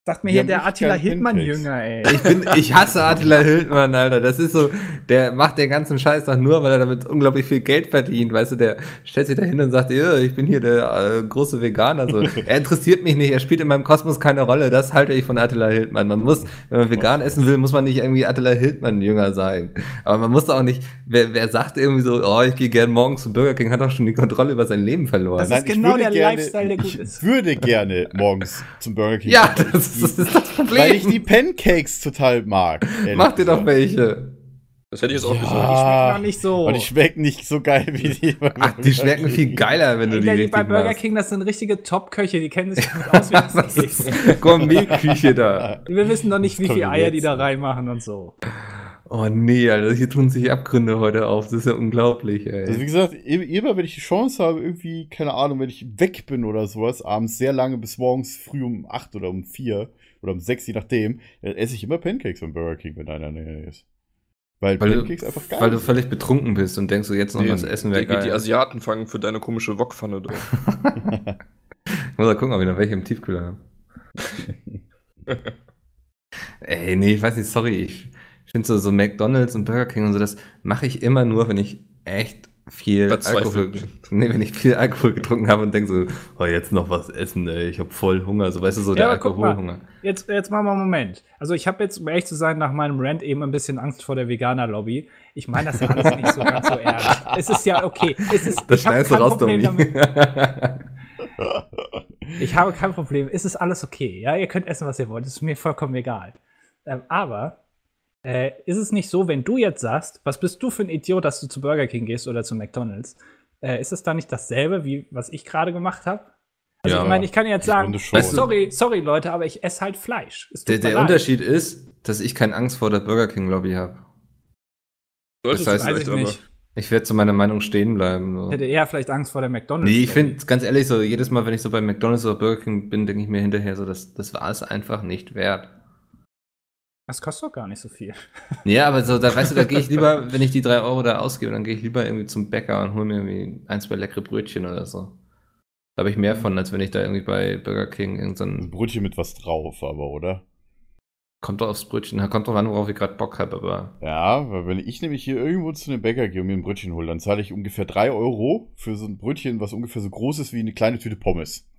[SPEAKER 3] Sagt mir hier der Attila Hildmann-Jünger, ey.
[SPEAKER 4] Ich bin, ich hasse Attila Hildmann, Alter. Das ist so, der macht den ganzen Scheiß doch nur, weil er damit unglaublich viel Geld verdient. Weißt du, der stellt sich da hin und sagt, ich bin hier der äh, große Veganer. So, er interessiert mich nicht, er spielt in meinem Kosmos keine Rolle. Das halte ich von Attila Hildmann. Man muss, wenn man vegan essen will, muss man nicht irgendwie Attila Hildmann Jünger sein. Aber man muss auch nicht, wer, wer sagt irgendwie so, oh, ich gehe gern morgens zum Burger King, hat doch schon die Kontrolle über sein Leben verloren.
[SPEAKER 3] Das ist
[SPEAKER 2] ich
[SPEAKER 3] genau der
[SPEAKER 2] gerne,
[SPEAKER 3] Lifestyle, der gut
[SPEAKER 2] ich
[SPEAKER 3] ist.
[SPEAKER 2] würde gerne morgens zum Burger King
[SPEAKER 4] ja, das Was ist das Problem?
[SPEAKER 2] Weil ich die Pancakes total mag.
[SPEAKER 4] Mach dir doch welche.
[SPEAKER 5] Das hätte ich jetzt auch
[SPEAKER 2] Ja.
[SPEAKER 5] gesagt.
[SPEAKER 2] Ah,
[SPEAKER 3] Gar nicht so.
[SPEAKER 2] Und die schmecken nicht so geil wie die.
[SPEAKER 4] Ach, die schmecken
[SPEAKER 2] King.
[SPEAKER 4] viel geiler, wenn du die
[SPEAKER 3] die
[SPEAKER 4] richtig
[SPEAKER 3] bei Burger. King, das sind richtige Top-Köche, die kennen sich gut aus, wie das
[SPEAKER 4] Das
[SPEAKER 3] ist.
[SPEAKER 4] ist Gourmet-Küche da.
[SPEAKER 3] Wir wissen doch nicht,
[SPEAKER 2] Das
[SPEAKER 3] wie viele Eier die
[SPEAKER 2] jetzt.
[SPEAKER 3] da reinmachen und so.
[SPEAKER 4] Oh nee, Alter, hier tun sich Abgründe heute auf. Das ist ja unglaublich,
[SPEAKER 2] Also wie
[SPEAKER 4] ey.
[SPEAKER 2] gesagt, immer wenn ich die Chance habe, irgendwie, keine Ahnung, wenn ich weg bin oder sowas, abends sehr lange bis morgens früh um 8 oder um 4 oder um 6, je nachdem, dann esse ich immer Pancakes beim Burger King, wenn einer in der Nähe ist. Weil,
[SPEAKER 4] Weil
[SPEAKER 2] Pancakes
[SPEAKER 4] du,
[SPEAKER 2] einfach geil
[SPEAKER 4] weil du völlig betrunken bist und denkst, so jetzt noch
[SPEAKER 5] Nee,
[SPEAKER 4] was essen wäre
[SPEAKER 5] die, die
[SPEAKER 4] geil.
[SPEAKER 5] Asiaten fangen für deine komische Wokpfanne drauf.
[SPEAKER 4] Ich muss mal gucken, ob ich noch welche im Tiefkühler habe. Ey, nee, ich weiß nicht, sorry. Ich finde so, so McDonalds und Burger King und so, das mache ich immer nur, wenn ich echt viel Alkohol, nee, wenn ich viel Alkohol getrunken habe und denke so, oh, jetzt noch was essen, ey, ich habe voll Hunger, so weißt du, so der
[SPEAKER 3] guck mal.
[SPEAKER 4] Alkoholhunger.
[SPEAKER 3] Jetzt, jetzt machen wir einen Moment. Also ich habe jetzt, um ehrlich zu sein, nach meinem Rant eben ein bisschen Angst vor der Veganer-Lobby. Ich meine das ja alles nicht so ganz so ernst. Es ist ja okay. Es ist,
[SPEAKER 4] Das schneidest du raus,
[SPEAKER 3] Problem
[SPEAKER 4] Domi.
[SPEAKER 3] Ich habe kein Problem. Es ist alles okay. Ja, ihr könnt essen, was ihr wollt. Es ist mir vollkommen egal. Ähm, aber äh, ist es nicht so, wenn du jetzt sagst, was bist du für ein Idiot, dass du zu Burger King gehst oder zu McDonalds? Äh, ist es da nicht dasselbe, wie was ich gerade gemacht habe? Also
[SPEAKER 4] Ja.
[SPEAKER 3] ich meine, ich kann jetzt sagen, sorry, sorry Leute, aber ich esse halt Fleisch.
[SPEAKER 4] Der, der. Unterschied ist, dass ich keine Angst vor der Burger King Lobby habe. Das heißt,
[SPEAKER 3] Weiß ich nicht.
[SPEAKER 4] Ich werde zu meiner Meinung stehen bleiben. So.
[SPEAKER 3] Ich hätte eher vielleicht Angst vor der McDonalds.
[SPEAKER 4] Nee, ich finde, ganz ehrlich, so jedes Mal, wenn ich so bei McDonalds oder Burger King bin, denke ich mir hinterher so, das, das war es einfach nicht wert.
[SPEAKER 3] Das kostet doch gar nicht so viel.
[SPEAKER 4] Ja, aber so, da weißt du, da gehe ich lieber, wenn ich die drei Euro da ausgebe, dann gehe ich lieber irgendwie zum Bäcker und hole mir irgendwie ein, zwei leckere Brötchen oder so. Da habe ich mehr von, als wenn ich da irgendwie bei Burger King
[SPEAKER 2] Ein
[SPEAKER 4] irgendein.
[SPEAKER 2] Brötchen mit was drauf, aber, oder?
[SPEAKER 4] Kommt doch aufs Brötchen, kommt drauf an, worauf ich gerade Bock habe, aber.
[SPEAKER 2] Ja, weil wenn ich nämlich hier irgendwo zu einem Bäcker gehe und mir ein Brötchen hole, dann zahle ich ungefähr 3 Euro für so ein Brötchen, was ungefähr so groß ist wie eine kleine Tüte Pommes.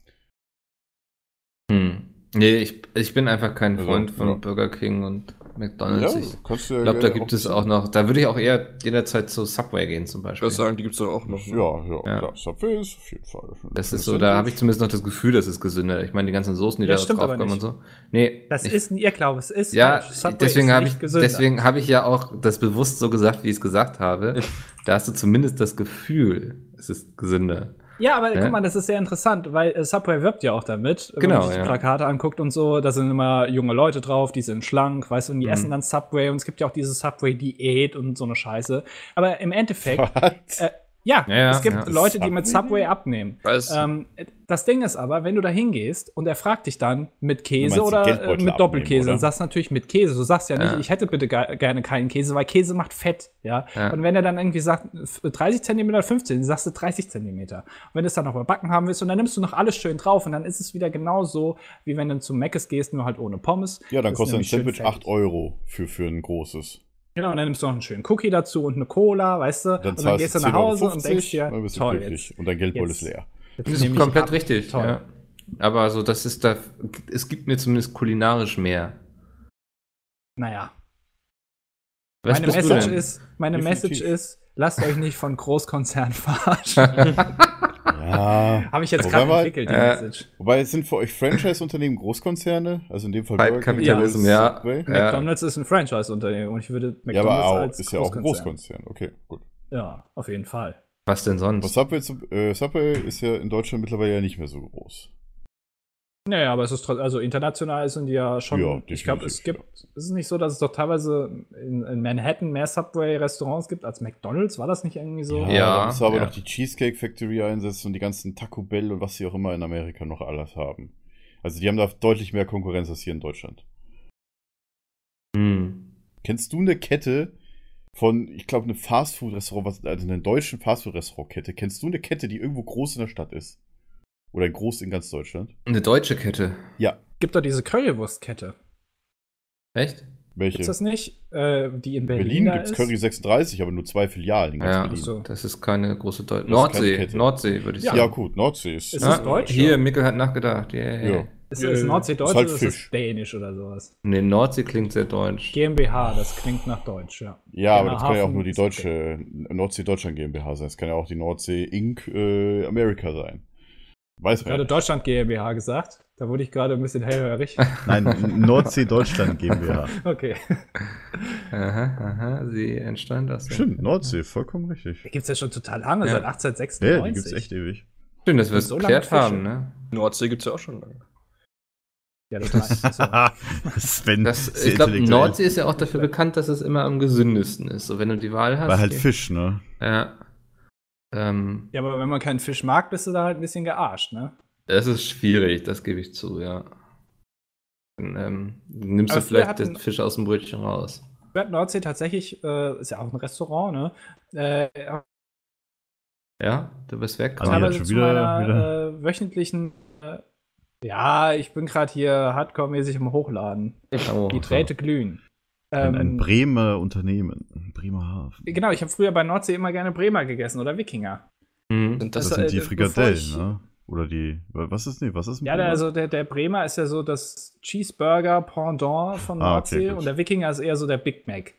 [SPEAKER 4] Hm. Nee, ich, ich bin einfach kein
[SPEAKER 2] Also,
[SPEAKER 4] Freund von
[SPEAKER 2] ja.
[SPEAKER 4] Burger King und McDonalds. ich
[SPEAKER 2] kannst du ja
[SPEAKER 4] glaube, da gibt es auch noch, da würde ich auch eher jederzeit zu Subway gehen zum
[SPEAKER 5] Ich
[SPEAKER 4] Beispiel.
[SPEAKER 5] würde sagen, die gibt's doch auch noch. ne?
[SPEAKER 2] Ja, ja,
[SPEAKER 4] Ja.
[SPEAKER 2] klar. Subway ist auf jeden Fall.
[SPEAKER 4] Das ist so, da habe ich zumindest noch das Gefühl, das ist gesünder. Ich meine, die ganzen Soßen, die
[SPEAKER 3] Ja,
[SPEAKER 4] da
[SPEAKER 3] stimmt aber
[SPEAKER 4] draufkommen und so. Nee,
[SPEAKER 3] Das
[SPEAKER 4] ich,
[SPEAKER 3] ist ein Irrglaube. Es ist
[SPEAKER 4] ja.
[SPEAKER 3] Subway
[SPEAKER 4] deswegen
[SPEAKER 3] ist
[SPEAKER 4] habe ich,
[SPEAKER 3] gesünder.
[SPEAKER 4] deswegen habe ich ja auch das bewusst so gesagt, wie ich es gesagt habe. da hast du zumindest das Gefühl, es ist gesünder.
[SPEAKER 3] Ja, aber
[SPEAKER 4] Ja.
[SPEAKER 3] guck mal, das ist sehr interessant, weil äh, Subway wirbt ja auch damit. Wenn
[SPEAKER 4] Genau,
[SPEAKER 3] man sich die
[SPEAKER 4] ja.
[SPEAKER 3] Plakate anguckt und so, da sind immer junge Leute drauf, die sind schlank, weißt du, und die
[SPEAKER 4] Mhm.
[SPEAKER 3] essen dann Subway und es gibt ja auch diese Subway-Diät und so eine Scheiße. Aber im Endeffekt,
[SPEAKER 2] Was?
[SPEAKER 3] äh, ja,
[SPEAKER 4] Ja,
[SPEAKER 3] es gibt
[SPEAKER 4] ja.
[SPEAKER 3] Leute, die mit Subway abnehmen.
[SPEAKER 5] Weiß,
[SPEAKER 3] Ähm, das Ding ist aber, wenn du da hingehst und er fragt dich dann mit Käse oder äh, mit Doppelkäse,
[SPEAKER 2] abnehmen,
[SPEAKER 3] dann
[SPEAKER 2] oder?
[SPEAKER 3] sagst du natürlich mit Käse. Du sagst ja nicht,
[SPEAKER 4] Ja.
[SPEAKER 3] ich hätte bitte ge gerne keinen Käse, weil Käse macht Fett, ja?
[SPEAKER 4] Ja.
[SPEAKER 3] Und wenn er dann irgendwie sagt, f- 30 Zentimeter, 15, dann sagst du 30 Zentimeter. Und wenn du es dann noch überbacken haben willst und dann nimmst du noch alles schön drauf und dann ist es wieder genauso, wie wenn du zum Mc's gehst, nur halt ohne Pommes.
[SPEAKER 2] Ja, dann kostet ein Sandwich
[SPEAKER 3] fettig.
[SPEAKER 2] 8 Euro für, für ein großes.
[SPEAKER 3] Genau, und dann nimmst du noch einen schönen Cookie dazu und eine Cola, weißt du?
[SPEAKER 2] Dann
[SPEAKER 3] und dann gehst du nach
[SPEAKER 2] 10,50 Euro
[SPEAKER 3] Hause und denkst dir,
[SPEAKER 2] dann bist du
[SPEAKER 3] toll,
[SPEAKER 2] glücklich.
[SPEAKER 3] jetzt,
[SPEAKER 2] Und dein Geldbeutel ist leer.
[SPEAKER 3] jetzt
[SPEAKER 4] Das ist komplett
[SPEAKER 3] ab.
[SPEAKER 4] richtig.
[SPEAKER 3] Toll.
[SPEAKER 4] Ja. Aber so, das ist da, es gibt mir zumindest kulinarisch mehr.
[SPEAKER 3] Naja.
[SPEAKER 4] Was
[SPEAKER 3] meine
[SPEAKER 4] bist du
[SPEAKER 3] Message
[SPEAKER 4] denn?
[SPEAKER 3] ist, meine
[SPEAKER 2] Definitiv.
[SPEAKER 3] Message ist, lasst euch nicht von Großkonzernen verarschen. Habe ich jetzt
[SPEAKER 2] Wobei
[SPEAKER 3] gerade
[SPEAKER 2] mal-
[SPEAKER 3] entwickelt, die
[SPEAKER 4] äh,
[SPEAKER 3] Message.
[SPEAKER 2] Wobei, es sind für euch Franchise-Unternehmen Großkonzerne? Also in dem Fall
[SPEAKER 4] Bei
[SPEAKER 2] Burger King,
[SPEAKER 4] Kapitalismus,
[SPEAKER 2] McDonald's,
[SPEAKER 4] ja.
[SPEAKER 3] McDonalds ist ein Franchise-Unternehmen und ich würde McDonalds
[SPEAKER 2] Ja, aber auch,
[SPEAKER 3] als
[SPEAKER 2] ist ja auch ein
[SPEAKER 3] Großkonzern.
[SPEAKER 2] Okay, gut.
[SPEAKER 3] Ja, auf jeden Fall.
[SPEAKER 4] Was denn sonst?
[SPEAKER 2] Aber Subway, äh, Subway ist ja in Deutschland mittlerweile ja nicht mehr so groß.
[SPEAKER 3] Naja, aber es ist trotzdem, also international sind die ja schon,
[SPEAKER 2] Ja,
[SPEAKER 3] ich glaube, es gibt, es ist nicht so, dass es doch teilweise in, in Manhattan mehr Subway-Restaurants gibt als McDonalds, war das nicht irgendwie so?
[SPEAKER 4] Ja.
[SPEAKER 2] da musst du aber
[SPEAKER 4] ja.
[SPEAKER 2] noch die Cheesecake Factory einsetzen und die ganzen Taco Bell und was sie auch immer in Amerika noch alles haben. Also die haben da deutlich mehr Konkurrenz als hier in Deutschland.
[SPEAKER 4] Hm.
[SPEAKER 2] Kennst du eine Kette von, ich glaube, eine Fastfood-Restaurant, was- also eine deutsche Fastfood-Restaurant-Kette? Kennst du eine Kette, die irgendwo groß in der Stadt ist? Oder groß in ganz Deutschland?
[SPEAKER 4] Eine deutsche Kette.
[SPEAKER 2] Ja.
[SPEAKER 3] Gibt doch diese Currywurstkette.
[SPEAKER 4] Echt?
[SPEAKER 2] Welche?
[SPEAKER 3] Ist das nicht, äh, die in
[SPEAKER 2] in
[SPEAKER 3] Berlin,
[SPEAKER 2] Berlin
[SPEAKER 3] da
[SPEAKER 2] gibt es
[SPEAKER 3] ist?
[SPEAKER 2] Curry 36, aber nur zwei Filialen in ganz
[SPEAKER 4] Ja,
[SPEAKER 2] Berlin.
[SPEAKER 3] so.
[SPEAKER 4] das ist keine große deutsche.
[SPEAKER 2] Das ist keine
[SPEAKER 4] Nordsee,
[SPEAKER 2] Kette.
[SPEAKER 4] Nordsee, würde ich
[SPEAKER 3] Ja.
[SPEAKER 4] sagen.
[SPEAKER 2] Ja, gut, Nordsee ist.
[SPEAKER 3] Ist
[SPEAKER 4] Ja,
[SPEAKER 3] das deutsch?
[SPEAKER 4] Hier, Mikkel hat nachgedacht. Yeah.
[SPEAKER 2] Ja.
[SPEAKER 3] Ist
[SPEAKER 5] Ja,
[SPEAKER 3] das
[SPEAKER 5] ja.
[SPEAKER 3] Nordsee deutsch
[SPEAKER 2] Ist halt
[SPEAKER 3] oder ist
[SPEAKER 2] Fisch.
[SPEAKER 3] das dänisch oder sowas?
[SPEAKER 4] Nee, Nordsee klingt sehr deutsch.
[SPEAKER 3] GmbH, das klingt nach Deutsch, ja.
[SPEAKER 2] Ja, aber das kann ja auch nur die
[SPEAKER 3] ist
[SPEAKER 2] deutsche Nordsee Deutschland GmbH sein. Es kann ja auch die Nordsee Inc. Äh, America sein. Weiß
[SPEAKER 3] Ich
[SPEAKER 2] ja.
[SPEAKER 3] Deutschland GmbH gesagt. Da wurde ich gerade ein bisschen hellhörig.
[SPEAKER 2] Nein, Nordsee Deutschland GmbH.
[SPEAKER 3] Okay.
[SPEAKER 4] Aha, aha, sie entstand aus.
[SPEAKER 2] Stimmt, Nordsee, vollkommen richtig.
[SPEAKER 3] Die gibt es ja schon total lange,
[SPEAKER 4] Ja.
[SPEAKER 3] seit
[SPEAKER 2] Ja,
[SPEAKER 3] 1896.
[SPEAKER 2] die gibt's echt ewig.
[SPEAKER 4] Schön, dass wir es
[SPEAKER 3] So lange
[SPEAKER 4] geklärt haben, ne?
[SPEAKER 5] Nordsee gibt es ja auch schon lange.
[SPEAKER 3] Ja, das war so.
[SPEAKER 2] Sven,
[SPEAKER 4] Das, ich glaube. Nordsee ist ja auch dafür bekannt, dass es immer am gesündesten ist. So, wenn du die Wahl hast.
[SPEAKER 2] War halt Fisch, ne?
[SPEAKER 4] Ja. Ähm,
[SPEAKER 3] Ja, aber wenn man keinen Fisch mag, bist du da halt ein bisschen gearscht, ne?
[SPEAKER 4] das ist schwierig, das gebe ich zu, ja. Dann, ähm, nimmst
[SPEAKER 3] Aber
[SPEAKER 4] du vielleicht
[SPEAKER 3] hatten-
[SPEAKER 4] den Fisch aus dem Brötchen raus.
[SPEAKER 3] Wir hatten Nordsee tatsächlich, äh, ist ja auch ein Restaurant, ne? Äh,
[SPEAKER 4] Ja, du bist weg.
[SPEAKER 2] Also
[SPEAKER 3] teilweise
[SPEAKER 2] jetzt schon
[SPEAKER 3] zu
[SPEAKER 2] wieder-
[SPEAKER 3] meiner
[SPEAKER 2] wieder-
[SPEAKER 3] Äh, wöchentlichen. Äh, ja, ich bin gerade hier hardcore-mäßig im Hochladen.
[SPEAKER 4] oh,
[SPEAKER 3] Die Drähte glühen.
[SPEAKER 2] Ein, ein
[SPEAKER 3] Ähm,
[SPEAKER 2] Bremer Unternehmen. Ein Bremer Hafen.
[SPEAKER 3] genau, ich habe früher bei Nordsee immer gerne Bremer gegessen oder Wikinger.
[SPEAKER 4] Mhm.
[SPEAKER 2] Das,
[SPEAKER 5] das,
[SPEAKER 2] sind die
[SPEAKER 3] äh, bevor
[SPEAKER 2] Frikadellen,
[SPEAKER 3] ich-
[SPEAKER 2] ne? Oder die. Was ist nee, was ist ein
[SPEAKER 3] Ja, der,
[SPEAKER 2] Bremer?
[SPEAKER 3] also der, der Bremer ist ja so das Cheeseburger-Pendant von
[SPEAKER 2] Ah, okay,
[SPEAKER 3] Nordsee und der Wikinger ist eher so der Big Mac.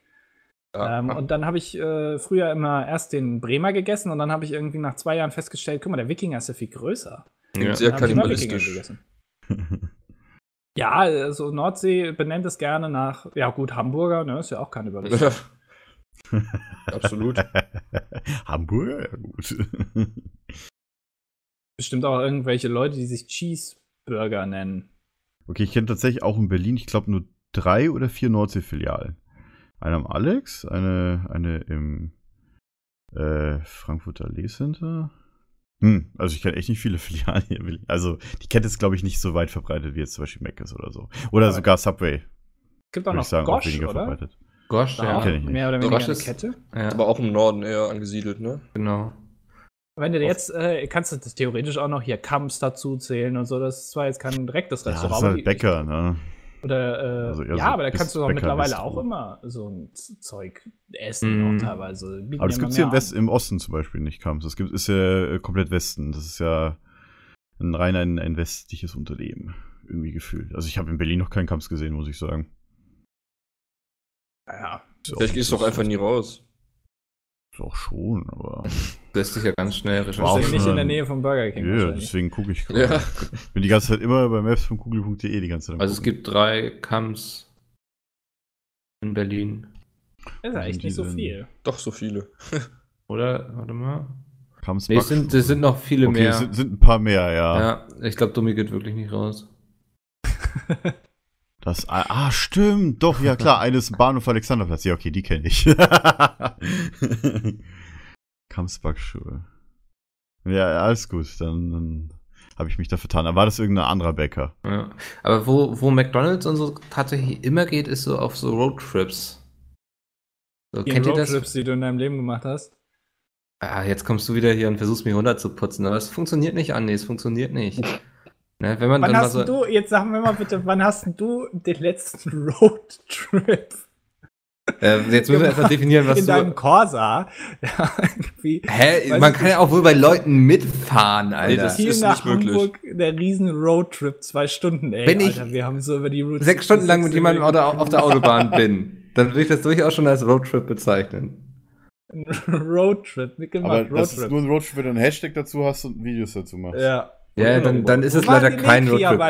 [SPEAKER 5] ja,
[SPEAKER 3] Ähm, und dann habe ich äh, früher immer erst den Bremer gegessen und dann habe ich irgendwie nach zwei Jahren festgestellt, guck mal, der Wikinger ist ja viel größer.
[SPEAKER 4] Ja.
[SPEAKER 5] sehr kannibalistisch.
[SPEAKER 3] Ja, also Nordsee benennt es gerne nach, ja gut, Hamburger, ne, ist ja auch kannibalistisch.
[SPEAKER 5] Absolut.
[SPEAKER 2] Hamburger, ja gut.
[SPEAKER 3] Bestimmt auch irgendwelche Leute, die sich Cheeseburger nennen.
[SPEAKER 2] okay, ich kenne tatsächlich auch in Berlin, ich glaube, nur drei oder vier Nordsee-Filialen. Eine am Alex, eine, eine im äh, Frankfurter Allee-Center. Hm, also ich kenne echt nicht viele Filialen hier. Also die Kette ist, glaube ich, nicht so weit verbreitet wie jetzt zum Beispiel Mc's oder so. Oder
[SPEAKER 3] Aber-
[SPEAKER 2] sogar Subway,
[SPEAKER 3] Es gibt auch noch
[SPEAKER 2] ich sagen, auch
[SPEAKER 3] Gosh,
[SPEAKER 2] weniger
[SPEAKER 3] oder?
[SPEAKER 2] verbreitet.
[SPEAKER 4] Gosh, ja.
[SPEAKER 3] auch
[SPEAKER 2] kenn ich nicht.
[SPEAKER 3] mehr oder weniger
[SPEAKER 4] Gosh
[SPEAKER 3] eine
[SPEAKER 4] ist-
[SPEAKER 3] Kette.
[SPEAKER 4] ja.
[SPEAKER 5] Aber auch im Norden eher angesiedelt, ne?
[SPEAKER 4] Genau.
[SPEAKER 3] Wenn du jetzt, äh, kannst du das theoretisch auch noch hier Kamps dazu zählen und so. Das ist zwar jetzt kein direktes
[SPEAKER 2] Ja, das
[SPEAKER 3] Restaurant.
[SPEAKER 2] ist
[SPEAKER 3] aber
[SPEAKER 2] halt Bäcker, ne?
[SPEAKER 3] Oder, äh,
[SPEAKER 2] Also
[SPEAKER 3] ja,
[SPEAKER 2] so
[SPEAKER 3] aber da kannst du doch mittlerweile auch immer so ein Zeug essen,
[SPEAKER 4] Mm.
[SPEAKER 3] auch teilweise. Bieten
[SPEAKER 2] Aber das gibt es hier im, West, im Osten zum Beispiel nicht, Kamps. Das gibt, ist ja äh, komplett Westen. Das ist ja ein rein ein, ein westliches Unternehmen. Irgendwie gefühlt. Also ich habe in Berlin noch keinen Kamps gesehen, muss ich sagen.
[SPEAKER 3] an. Ja,
[SPEAKER 2] Ist
[SPEAKER 5] Vielleicht gehst du doch einfach nie raus.
[SPEAKER 2] Auch schon, aber.
[SPEAKER 4] Lässt sich ja ganz schnell
[SPEAKER 2] auch
[SPEAKER 3] ja nicht in der Nähe vom Burger King.
[SPEAKER 2] Ja, deswegen gucke ich gerade.
[SPEAKER 5] Ja.
[SPEAKER 2] Bin die ganze Zeit immer bei maps.google.de die ganze Zeit.
[SPEAKER 4] Also es
[SPEAKER 2] gucken.
[SPEAKER 4] gibt drei Camps in Berlin.
[SPEAKER 3] Das ist ja echt nicht so viel.
[SPEAKER 5] Doch, so viele.
[SPEAKER 4] Oder? Warte mal.
[SPEAKER 2] Kamps
[SPEAKER 4] Nee, es sind, es sind noch viele
[SPEAKER 2] okay,
[SPEAKER 4] mehr.
[SPEAKER 2] es sind, sind ein paar mehr, ja.
[SPEAKER 4] ja, ich glaube, Dummi geht wirklich nicht raus.
[SPEAKER 2] Das, ah, ah, stimmt, doch, ja klar, eine ist Bahnhof Alexanderplatz. Ja, okay, die kenne ich. Kamsbackschuhe. Ja, alles gut, dann, dann habe ich mich da vertan. Aber war das irgendein anderer Bäcker?
[SPEAKER 4] Ja. Aber wo, wo McDonalds und so tatsächlich immer geht, ist so auf so Roadtrips. So,
[SPEAKER 3] Die
[SPEAKER 4] kennt ihr
[SPEAKER 3] Roadtrips,
[SPEAKER 4] das?
[SPEAKER 3] die du in deinem Leben gemacht hast.
[SPEAKER 4] Ah, jetzt kommst du wieder hier und versuchst mich runterzuputzen, aber es funktioniert nicht, Andi, es funktioniert nicht. Ne, wenn man
[SPEAKER 3] Wann
[SPEAKER 4] dann mal
[SPEAKER 3] hast
[SPEAKER 4] so.
[SPEAKER 3] du, jetzt sag mir mal bitte, wann hast du den letzten Roadtrip
[SPEAKER 4] Äh, jetzt müssen wir erstmal definieren, was
[SPEAKER 3] in
[SPEAKER 4] du.
[SPEAKER 3] deinem Corsa? Ja.
[SPEAKER 4] Hä? Man
[SPEAKER 3] ich
[SPEAKER 4] kann ja auch wohl bei Leuten mitfahren, Alter.
[SPEAKER 5] das-
[SPEAKER 3] Hier
[SPEAKER 5] ist
[SPEAKER 3] nach
[SPEAKER 5] nicht möglich.
[SPEAKER 3] Hamburg, der riesen Roadtrip, zwei Stunden, ey.
[SPEAKER 4] Wenn ich
[SPEAKER 3] Alter, wir haben so über die Route
[SPEAKER 4] Sechs Stunden lang mit
[SPEAKER 3] 66
[SPEAKER 4] jemandem auf der, auf der Autobahn bin, dann würde ich das durchaus schon als Roadtrip bezeichnen.
[SPEAKER 3] Roadtrip, mitgemacht,
[SPEAKER 2] Aber das ist
[SPEAKER 3] Roadtrip.
[SPEAKER 2] nur ein Roadtrip, wenn du einen Hashtag dazu hast und Videos dazu machst.
[SPEAKER 3] ja.
[SPEAKER 4] Ja, dann, dann ist es
[SPEAKER 3] war
[SPEAKER 4] leider kein Roadtrip.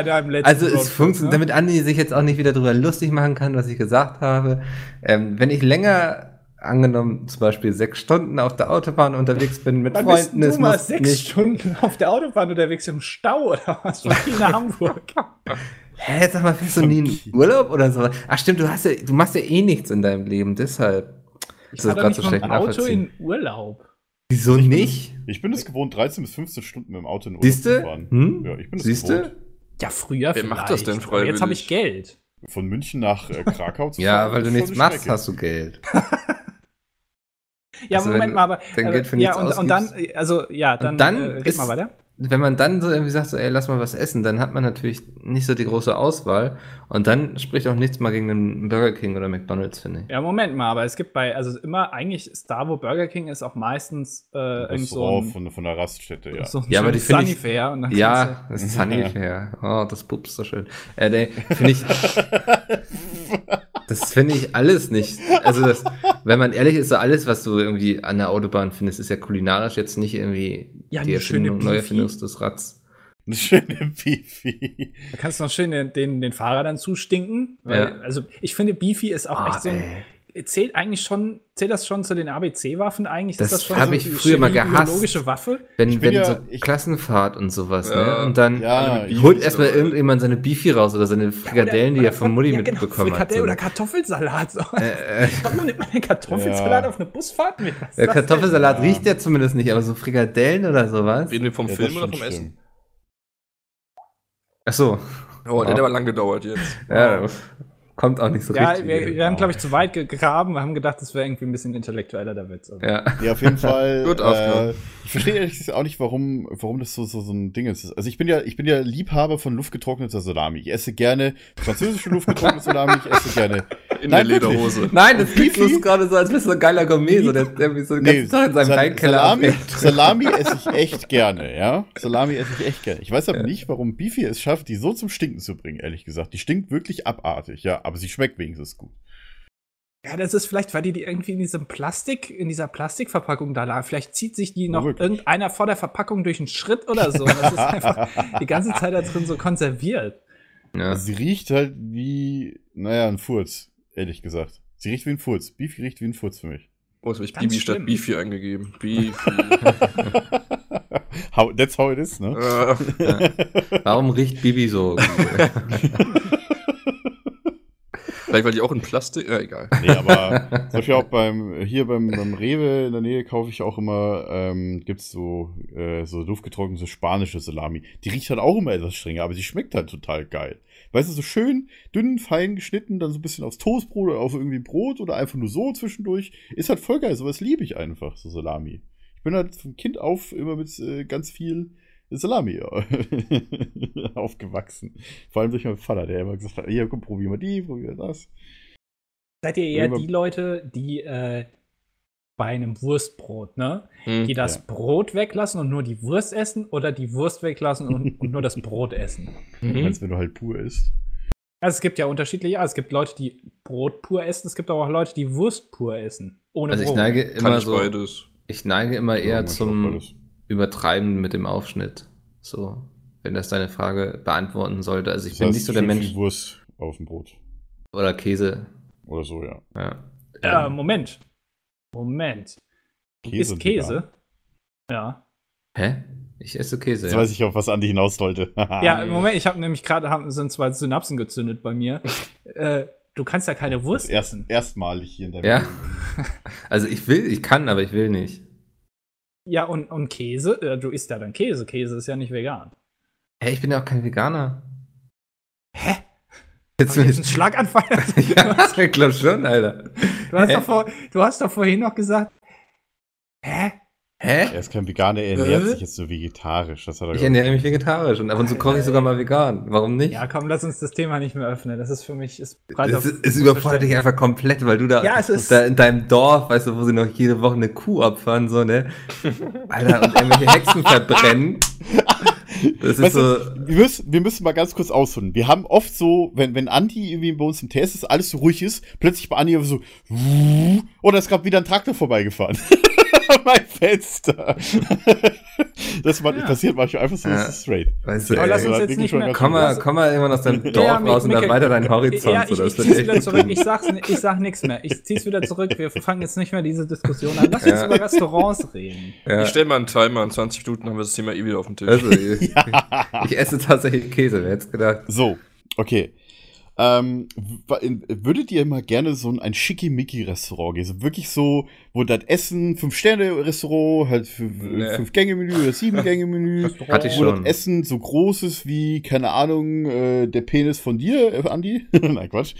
[SPEAKER 4] Also es funktioniert,
[SPEAKER 3] ne?
[SPEAKER 4] damit Andi sich jetzt auch nicht wieder drüber lustig machen kann, was ich gesagt habe. Ähm, wenn ich länger, angenommen zum Beispiel sechs Stunden auf der Autobahn unterwegs bin mit
[SPEAKER 3] Wann bist
[SPEAKER 4] Freunden,
[SPEAKER 3] du
[SPEAKER 4] es
[SPEAKER 3] mal sechs
[SPEAKER 4] nicht.
[SPEAKER 3] Stunden auf der Autobahn unterwegs im Stau oder was? War die nach Hamburg?
[SPEAKER 4] Hä, sag mal, fährst du nie in Urlaub oder so? Ach stimmt, du hast ja, du machst ja eh nichts in deinem Leben, deshalb.
[SPEAKER 3] Ich
[SPEAKER 4] ist das
[SPEAKER 3] fahr doch nicht
[SPEAKER 4] so schlecht
[SPEAKER 3] Auto in Urlaub.
[SPEAKER 4] Wieso nicht?
[SPEAKER 2] Ich bin es gewohnt, 13 bis 15 Stunden mit dem Auto in Urlaub
[SPEAKER 4] Siehst
[SPEAKER 2] zu
[SPEAKER 4] du?
[SPEAKER 2] fahren.
[SPEAKER 4] Hm?
[SPEAKER 2] Ja, ich bin es
[SPEAKER 4] Siehst
[SPEAKER 2] gewohnt.
[SPEAKER 3] Ja, früher
[SPEAKER 5] Wer macht das denn
[SPEAKER 3] aber Jetzt habe ich
[SPEAKER 5] freiwillig?
[SPEAKER 3] Geld.
[SPEAKER 2] Von München nach äh, Krakau zu
[SPEAKER 4] Ja,
[SPEAKER 2] fahren,
[SPEAKER 4] weil du nichts machst, hast du Geld.
[SPEAKER 3] Ja,
[SPEAKER 4] Also
[SPEAKER 3] Moment
[SPEAKER 4] wenn
[SPEAKER 3] mal, aber.
[SPEAKER 4] dein
[SPEAKER 3] äh,
[SPEAKER 4] Geld für
[SPEAKER 3] ja,
[SPEAKER 4] nichts
[SPEAKER 3] und, und dann, also, ja, dann,
[SPEAKER 4] dann
[SPEAKER 3] äh, red mal weiter.
[SPEAKER 4] Wenn man dann so irgendwie sagt, so, ey, lass mal was essen, dann hat man natürlich nicht so die große Auswahl. Und dann spricht auch nichts mal gegen einen Burger King oder McDonalds, finde ich.
[SPEAKER 3] Ja, Moment mal, aber es gibt bei, also immer, eigentlich ist da, wo Burger King ist, auch meistens äh, irgend so ein,
[SPEAKER 2] von, von der Raststätte, ja.
[SPEAKER 3] so ein
[SPEAKER 4] Ja, aber die
[SPEAKER 3] schönes
[SPEAKER 4] find ich-
[SPEAKER 3] Sunnyfair. und dann
[SPEAKER 4] Ja, ist Sunnyfair. Oh, das pupst so schön. Äh, nee, finde ich. das finde ich alles nicht. Also, das, wenn man ehrlich ist, so alles, was du irgendwie an der Autobahn findest, ist ja kulinarisch jetzt nicht irgendwie
[SPEAKER 3] Ja,
[SPEAKER 4] die
[SPEAKER 3] eine schöne
[SPEAKER 4] Erfindung. Neuerfindung des Rads.
[SPEAKER 2] Eine schöne Beefy.
[SPEAKER 3] Da kannst du noch schön den, den, den Fahrer dann zustinken. Weil,
[SPEAKER 4] Ja.
[SPEAKER 3] Also ich finde, Beefy ist auch
[SPEAKER 4] Ah,
[SPEAKER 3] echt so ein. Zählt eigentlich schon, zählt das schon zu den ABC-Waffen eigentlich?
[SPEAKER 4] Das
[SPEAKER 3] Ist schon
[SPEAKER 4] hab
[SPEAKER 3] so
[SPEAKER 4] ich früher mal gehasst.
[SPEAKER 3] biologische Waffe?
[SPEAKER 4] Wenn, wenn
[SPEAKER 2] ja-
[SPEAKER 4] so
[SPEAKER 2] ich-
[SPEAKER 4] Klassenfahrt und sowas,
[SPEAKER 5] Ja.
[SPEAKER 4] ne? Und dann
[SPEAKER 2] Ja,
[SPEAKER 5] Beefy.
[SPEAKER 4] holt erstmal irgendjemand seine Beefy raus oder seine Frikadellen, die er von Mutti
[SPEAKER 3] ja, genau,
[SPEAKER 4] mitbekommen hat.
[SPEAKER 3] Oder Kartoffelsalat. So.
[SPEAKER 4] Äh, äh,
[SPEAKER 3] Warum nimmt man den Kartoffelsalat
[SPEAKER 2] Ja.
[SPEAKER 3] auf eine Busfahrt mit?
[SPEAKER 4] Der
[SPEAKER 3] das?
[SPEAKER 4] Kartoffelsalat
[SPEAKER 2] Ja.
[SPEAKER 4] riecht ja zumindest nicht, aber so Frikadellen oder sowas.
[SPEAKER 5] Reden wir vom
[SPEAKER 2] Ja,
[SPEAKER 5] Film
[SPEAKER 2] das
[SPEAKER 5] oder vom Essen?
[SPEAKER 2] stimmt.
[SPEAKER 4] Ach so.
[SPEAKER 5] Oh, der hat aber lang gedauert jetzt.
[SPEAKER 4] Ja, kommt auch nicht so
[SPEAKER 3] Ja,
[SPEAKER 4] richtig.
[SPEAKER 3] wir, wir haben, glaube ich, zu weit gegraben. Wir haben gedacht, das wäre irgendwie ein bisschen intellektueller, der Witz.
[SPEAKER 4] Ja.
[SPEAKER 2] Ja, auf jeden Fall.
[SPEAKER 5] Gut
[SPEAKER 2] äh, ich verstehe ehrlich auch nicht, warum, warum das so, so, so ein Ding ist. Also ich bin ja, ich bin ja Liebhaber von luftgetrockneter Salami. Ich esse gerne französische luftgetrocknete Salami. Ich esse gerne.
[SPEAKER 5] In
[SPEAKER 2] Nein,
[SPEAKER 5] der
[SPEAKER 2] wirklich.
[SPEAKER 5] Lederhose.
[SPEAKER 4] Nein, das klingt
[SPEAKER 2] Beefy?
[SPEAKER 4] bloß gerade so, als wärst du so ein geiler Gourmet, so der, der wie so den ganzen Tag in seinem
[SPEAKER 2] Sal-
[SPEAKER 4] Weinkeller
[SPEAKER 2] Salami,
[SPEAKER 4] abhängt.
[SPEAKER 2] Salami esse ich echt gerne, ja. Salami esse ich echt gerne. Ich weiß aber nicht, warum Beefy es schafft, die so zum Stinken zu bringen, ehrlich gesagt. Die stinkt wirklich abartig, ja, aber sie schmeckt wenigstens gut.
[SPEAKER 3] Ja, das ist vielleicht, weil die, die irgendwie in diesem Plastik, in dieser Plastikverpackung da lagen. Vielleicht zieht sich die noch
[SPEAKER 2] wirklich.
[SPEAKER 3] irgendeiner vor der Verpackung durch einen Schritt oder so. Und das ist einfach die ganze Zeit da drin so konserviert.
[SPEAKER 4] Ja.
[SPEAKER 2] Sie riecht halt wie, naja, ein Furz, ehrlich gesagt. Sie riecht wie ein Furz. Beefy riecht wie ein Furz für mich.
[SPEAKER 5] Oh, jetzt habe ich
[SPEAKER 3] Ganz
[SPEAKER 5] Bibi statt. Beefy eingegeben. Beefy.
[SPEAKER 2] how, that's how it is, ne?
[SPEAKER 5] äh,
[SPEAKER 4] Warum riecht Bibi so?
[SPEAKER 5] vielleicht weil die auch in Plastik. Ja, egal.
[SPEAKER 2] Nee, aber zum Beispiel auch beim, hier beim, beim Rewe in der Nähe kaufe ich auch immer, ähm, gibt's so, äh, so luftgetrocknete spanische Salami. Die riecht halt auch immer etwas strenger, aber sie schmeckt halt total geil. Weißt du, so schön dünn, fein geschnitten, dann so ein bisschen aufs Toastbrot oder auf irgendwie Brot oder einfach nur so zwischendurch. Ist halt voll geil, sowas liebe ich einfach, so Salami. Ich bin halt vom Kind auf immer mit äh, ganz viel Salami aufgewachsen. Vor allem durch meinen Vater, der immer gesagt hat, hier, komm, probier mal die, probier mal das.
[SPEAKER 3] Seid ihr eher die Leute, die äh, bei einem Wurstbrot, ne?
[SPEAKER 5] Hm.
[SPEAKER 3] Die das
[SPEAKER 2] Ja.
[SPEAKER 3] Brot weglassen und nur die Wurst essen oder die Wurst weglassen und, und nur das Brot essen?
[SPEAKER 5] Mhm.
[SPEAKER 2] Als wenn du halt pur isst.
[SPEAKER 3] Also es gibt ja unterschiedliche, also es gibt Leute, die Brot pur essen, es gibt aber auch Leute, die Wurst pur essen. Ohne
[SPEAKER 4] Also ich
[SPEAKER 3] Brot.
[SPEAKER 4] neige
[SPEAKER 5] Kann
[SPEAKER 4] immer
[SPEAKER 5] ich
[SPEAKER 4] so,
[SPEAKER 5] beides.
[SPEAKER 4] ich neige immer
[SPEAKER 2] Ja,
[SPEAKER 4] eher
[SPEAKER 2] auch
[SPEAKER 4] zum. Übertreiben mit dem Aufschnitt. So, wenn das deine Frage beantworten sollte. Also ich
[SPEAKER 2] Das
[SPEAKER 4] bin nicht so der Mensch
[SPEAKER 2] Wurst auf dem Brot.
[SPEAKER 4] oder Käse.
[SPEAKER 2] Oder so, ja.
[SPEAKER 4] Ja.
[SPEAKER 3] Äh,
[SPEAKER 4] Ähm,
[SPEAKER 3] Moment. Moment. Du
[SPEAKER 2] Käse
[SPEAKER 3] isst
[SPEAKER 2] und
[SPEAKER 3] Käse? Ja.
[SPEAKER 4] hä? Ich esse Käse.
[SPEAKER 2] Jetzt
[SPEAKER 4] Ja.
[SPEAKER 2] weiß ich, auf was Andi hinaus wollte.
[SPEAKER 3] Ja, Moment, ich habe nämlich gerade haben- sind zwei Synapsen gezündet bei mir. äh, du kannst ja keine Wurst
[SPEAKER 2] Erst,
[SPEAKER 3] essen.
[SPEAKER 2] erstmalig hier in der
[SPEAKER 4] Ja. Also ich will, ich kann, aber ich will nicht.
[SPEAKER 3] Ja, und, und Käse? Äh, du isst ja dann Käse. Käse ist ja nicht vegan.
[SPEAKER 4] Hä, ich bin ja auch kein Veganer.
[SPEAKER 3] Hä?
[SPEAKER 4] Jetzt
[SPEAKER 3] jetzt einen
[SPEAKER 4] ich,
[SPEAKER 3] Schlaganfall?
[SPEAKER 4] ja, ich glaube schon, Alter.
[SPEAKER 3] Du hast, doch vor, du hast doch vorhin noch gesagt, hä?
[SPEAKER 4] Hä?
[SPEAKER 2] Er ist kein Veganer, er ernährt
[SPEAKER 3] Äh?
[SPEAKER 2] sich jetzt nur vegetarisch. Das hat er
[SPEAKER 4] Ich ernähre mich vegetarisch und ab und zu koche ich sogar mal vegan. Warum nicht?
[SPEAKER 3] Ja, komm, lass uns das Thema nicht mehr öffnen. Das ist für mich, ist
[SPEAKER 4] Das ist, es überfordert dich einfach komplett, weil du da,
[SPEAKER 3] Ja, es ist-
[SPEAKER 4] da in deinem Dorf, weißt du, wo sie noch jede Woche eine Kuh opfern, so, ne? Alter, und irgendwelche Hexen verbrennen.
[SPEAKER 2] Weißt
[SPEAKER 4] so,
[SPEAKER 2] du, wir, müssen, wir müssen mal ganz kurz ausholen. Wir haben oft so, wenn, wenn Andi irgendwie bei uns im Test ist, alles so ruhig ist, plötzlich bei Andi so, oder ist gerade wieder ein Traktor vorbeigefahren. mein Fenster. das
[SPEAKER 3] Ja.
[SPEAKER 2] passiert manchmal einfach so
[SPEAKER 4] Ja.
[SPEAKER 2] straight.
[SPEAKER 4] weißt du,
[SPEAKER 3] Aber lass uns jetzt nicht
[SPEAKER 2] ich
[SPEAKER 3] mehr-
[SPEAKER 4] komm mal, komm mal irgendwann aus deinem Dorf
[SPEAKER 3] Ja,
[SPEAKER 4] raus und dann weiter deinen Horizont.
[SPEAKER 3] Ja,
[SPEAKER 4] so,
[SPEAKER 3] ich, ich
[SPEAKER 4] wird
[SPEAKER 3] zieh's wieder zurück. Ich sag's, ich sag nichts mehr. Ich zieh's wieder zurück. Wir fangen jetzt nicht mehr diese Diskussion an. Lass uns
[SPEAKER 4] Ja.
[SPEAKER 3] über Restaurants reden.
[SPEAKER 4] Ja.
[SPEAKER 5] Ich stelle mal einen Timer, in 20 Minuten haben wir das Thema eh wieder auf dem Tisch.
[SPEAKER 4] Also, ich, ich esse tatsächlich Käse, wer hätte es gedacht?
[SPEAKER 2] So, okay. Ähm, würdet ihr mal gerne so in ein Schickimicki-Restaurant gehen? So wirklich so, wo das Essen, Fünf-Sterne-Restaurant, halt
[SPEAKER 5] Nee.
[SPEAKER 2] Fünf-Gänge-Menü oder Sieben-Gänge-Menü.
[SPEAKER 4] Hatte ich
[SPEAKER 2] wo das Essen so groß ist wie, keine Ahnung, äh, der Penis von dir, äh, Andi? Nein, Quatsch.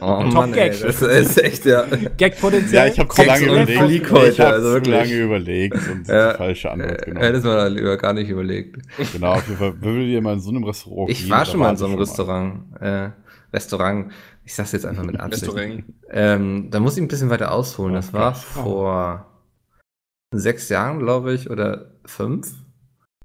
[SPEAKER 4] Oh
[SPEAKER 3] Top
[SPEAKER 4] Mann, ey,
[SPEAKER 3] Gag.
[SPEAKER 4] das ist echt, ja.
[SPEAKER 3] Gag-Potenzial.
[SPEAKER 2] Ja, ich habe zu lange überlegt.
[SPEAKER 4] Flieg heute,
[SPEAKER 2] ich habe
[SPEAKER 4] also
[SPEAKER 2] zu
[SPEAKER 4] wirklich.
[SPEAKER 2] lange überlegt und
[SPEAKER 4] Ja,
[SPEAKER 2] die falsche Antwort
[SPEAKER 4] Äh,
[SPEAKER 2] genommen.
[SPEAKER 4] Hättest man lieber gar nicht überlegt.
[SPEAKER 2] Genau, auf jeden Fall. Würdet ihr mal in so einem Restaurant
[SPEAKER 4] Ich
[SPEAKER 2] gehen?
[SPEAKER 4] war schon mal in so einem. Restaurant. Äh, Restaurant. Ich sag's jetzt einfach mit Absicht.
[SPEAKER 5] Restaurant.
[SPEAKER 4] Ähm, da muss ich ein bisschen weiter ausholen. Das
[SPEAKER 2] Oh
[SPEAKER 4] war vor sechs Jahren, glaube ich, oder fünf.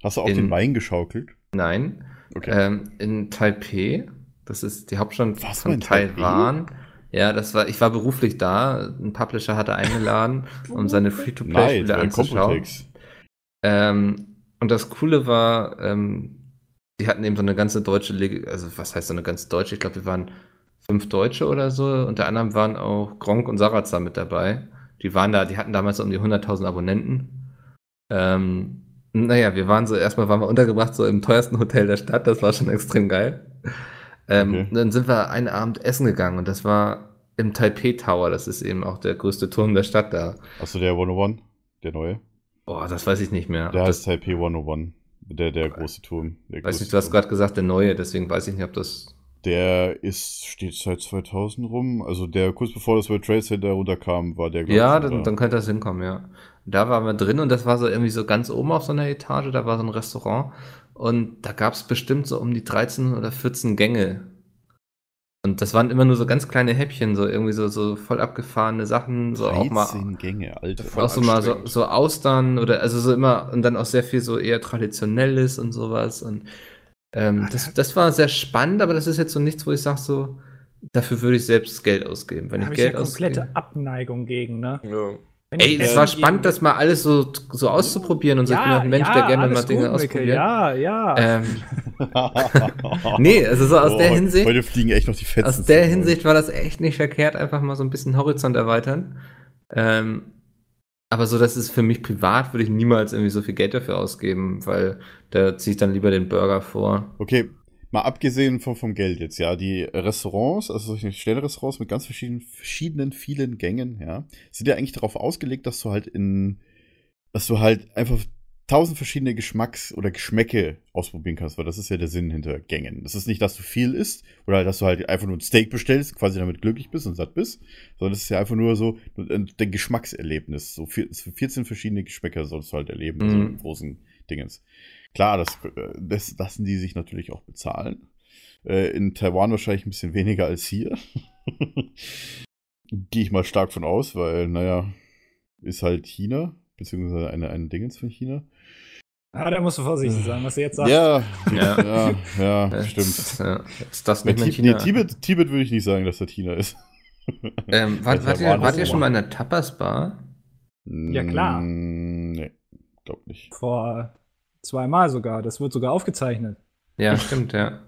[SPEAKER 2] Hast du auch
[SPEAKER 4] in-
[SPEAKER 2] den Wein geschaukelt?
[SPEAKER 4] Nein.
[SPEAKER 2] Okay.
[SPEAKER 4] Ähm, in Taipei. Das ist die Hauptstadt
[SPEAKER 2] Was,
[SPEAKER 4] von? Taiwan. Ja, das war, ich war beruflich da. Ein Publisher hatte eingeladen, um seine Free-to-Play-Spiele anzuschauen. Ähm, Und das Coole war, ähm, die hatten eben so eine ganze deutsche, Leg also was heißt so eine ganze deutsche? Ich glaube, wir waren fünf Deutsche oder so. Unter anderem waren auch Gronk und Sarazar mit dabei. Die waren da, die hatten damals um die 100.000 Abonnenten. Ähm, naja, wir waren so, erstmal waren wir untergebracht, so im teuersten Hotel der Stadt. Das war schon extrem geil. Ähm,
[SPEAKER 2] Okay.
[SPEAKER 4] Dann sind wir einen Abend essen gegangen und das war im Taipei Tower. Das ist eben auch der größte Turm der Stadt da.
[SPEAKER 2] Achso, der 101, der neue.
[SPEAKER 4] Boah, das weiß ich nicht mehr.
[SPEAKER 2] Der heißt Taipei 101. Der, der große Turm. Der
[SPEAKER 4] weiß nicht, du hast gerade gesagt, der neue, deswegen weiß ich nicht, ob das.
[SPEAKER 2] Der ist, steht seit 2000 rum. Also der kurz bevor das World Trade Center runterkam, war der
[SPEAKER 4] Ja, dann,
[SPEAKER 2] da.
[SPEAKER 4] dann könnte das hinkommen, ja. Da waren wir drin und das war so irgendwie so ganz oben auf so einer Etage, da war so ein Restaurant und da gab es bestimmt so um die 13 oder 14 Gänge. Und das waren immer nur so ganz kleine Häppchen, so irgendwie so, so voll abgefahrene Sachen, so auch mal
[SPEAKER 2] 13 Gänge, Alter.
[SPEAKER 5] Voll
[SPEAKER 4] auch so mal so, so Austern oder also so immer und dann auch sehr viel so eher traditionelles und sowas und ähm, das, das war sehr spannend, aber das ist jetzt so nichts, wo ich sage so, dafür würde ich selbst Geld ausgeben. Wenn
[SPEAKER 3] Da
[SPEAKER 4] ich
[SPEAKER 3] habe ich ja
[SPEAKER 4] Geld
[SPEAKER 3] komplette
[SPEAKER 4] ausgebe.
[SPEAKER 3] Abneigung gegen, ne?
[SPEAKER 5] Ja.
[SPEAKER 4] Ey, es war spannend, das mal alles so, so auszuprobieren und so. ich bin auch ein Mensch, der gerne mal Dinge
[SPEAKER 3] gut,
[SPEAKER 4] ausprobiert.
[SPEAKER 3] Ja, ja.
[SPEAKER 4] Ähm, nee, also so aus
[SPEAKER 2] Oh,
[SPEAKER 4] der Hinsicht,
[SPEAKER 2] Heute fliegen echt noch die Fetzen.
[SPEAKER 4] aus der. Hinsicht war das echt nicht verkehrt, einfach mal so ein bisschen Horizont erweitern. Ähm, aber so, das ist für mich privat, würde ich niemals irgendwie so viel Geld dafür ausgeben, weil da ziehe ich dann lieber den Burger vor.
[SPEAKER 2] Okay, mal abgesehen vom, vom Geld jetzt, ja, die Restaurants, also solche Sternrestaurants mit ganz verschiedenen, verschiedenen, vielen Gängen, ja, sind ja eigentlich darauf ausgelegt, dass du halt in, dass du halt einfach tausend verschiedene Geschmacks- oder Geschmäcke ausprobieren kannst, weil das ist ja der Sinn hinter Gängen. Das ist nicht, dass du viel isst oder dass du halt einfach nur ein Steak bestellst, quasi damit glücklich bist und satt bist, sondern das ist ja einfach nur so ein ein Geschmackserlebnis. So vier- 14 verschiedene Geschmäcker sollst du halt erleben,
[SPEAKER 4] Mhm.
[SPEAKER 2] im großen Dingens. Klar, das, äh, das lassen die sich natürlich auch bezahlen. Äh, in Taiwan wahrscheinlich ein bisschen weniger als hier. Gehe ich mal stark von aus, weil, naja, ist halt China, beziehungsweise eine, ein Dingens von China.
[SPEAKER 3] Ah, da musst du vorsichtig sein, was du jetzt sagst.
[SPEAKER 2] Ja,
[SPEAKER 4] Ja.
[SPEAKER 2] ja, ja, stimmt.
[SPEAKER 4] Ja, ist das nicht mehr China?
[SPEAKER 2] nee, Tibet, Tibet würde ich nicht sagen, dass das China ist.
[SPEAKER 4] Ähm, wart, wart, ihr, wart ihr schon mal in der Tapas-Bar?
[SPEAKER 3] Ja, klar.
[SPEAKER 2] Nee, glaub nicht.
[SPEAKER 3] Vor zweimal sogar. Das wird sogar aufgezeichnet.
[SPEAKER 4] Ja, stimmt, ja.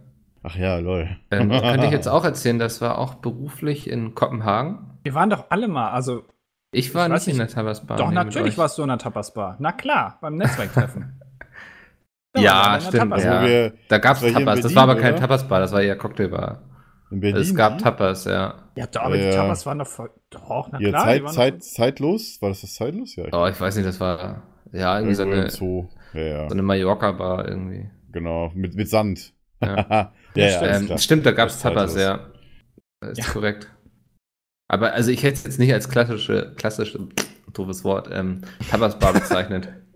[SPEAKER 2] Ach ja, lol.
[SPEAKER 4] Ähm, könnte ich jetzt auch erzählen, das war auch beruflich in Kopenhagen.
[SPEAKER 3] Wir waren doch alle mal, also
[SPEAKER 4] Ich war
[SPEAKER 3] Ich
[SPEAKER 4] nicht in der Tapas-Bar.
[SPEAKER 3] doch
[SPEAKER 4] nee,
[SPEAKER 3] natürlich warst du in der Tapas-Bar. Na klar, beim Netzwerktreffen.
[SPEAKER 4] Ja, stimmt.
[SPEAKER 2] Also,
[SPEAKER 4] Ja. Da gab
[SPEAKER 2] Das
[SPEAKER 4] es Tapas. Das
[SPEAKER 2] Berlin,
[SPEAKER 4] war aber kein? Tapas-Bar, das war eher Cocktailbar.
[SPEAKER 2] in Berlin.
[SPEAKER 4] es gab? Tapas, ja.
[SPEAKER 3] Ja, doch, aber
[SPEAKER 2] Ja.
[SPEAKER 3] die Tapas waren doch voll. Doch, na
[SPEAKER 2] Ja,
[SPEAKER 3] klar. die
[SPEAKER 2] Zeit, Zeit, zeitlos? War das das zeitlos? Ja.
[SPEAKER 4] Oh, ich weiß nicht, das war ja irgendwie so eine,
[SPEAKER 2] Zoo. Ja, ja.
[SPEAKER 4] so eine Mallorca-Bar irgendwie.
[SPEAKER 2] Genau. Mit, mit Sand.
[SPEAKER 4] Ja.
[SPEAKER 2] ja, ja,
[SPEAKER 3] stimmt.
[SPEAKER 2] alles
[SPEAKER 4] Ähm, stimmt, da gab es
[SPEAKER 2] Das ist
[SPEAKER 4] Tapas,
[SPEAKER 2] zeitlos.
[SPEAKER 4] ja. Ist
[SPEAKER 3] Ja.
[SPEAKER 4] korrekt. Aber also ich hätte es jetzt nicht als klassische, klassische, doofes Wort, ähm, Tapas-Bar bezeichnet.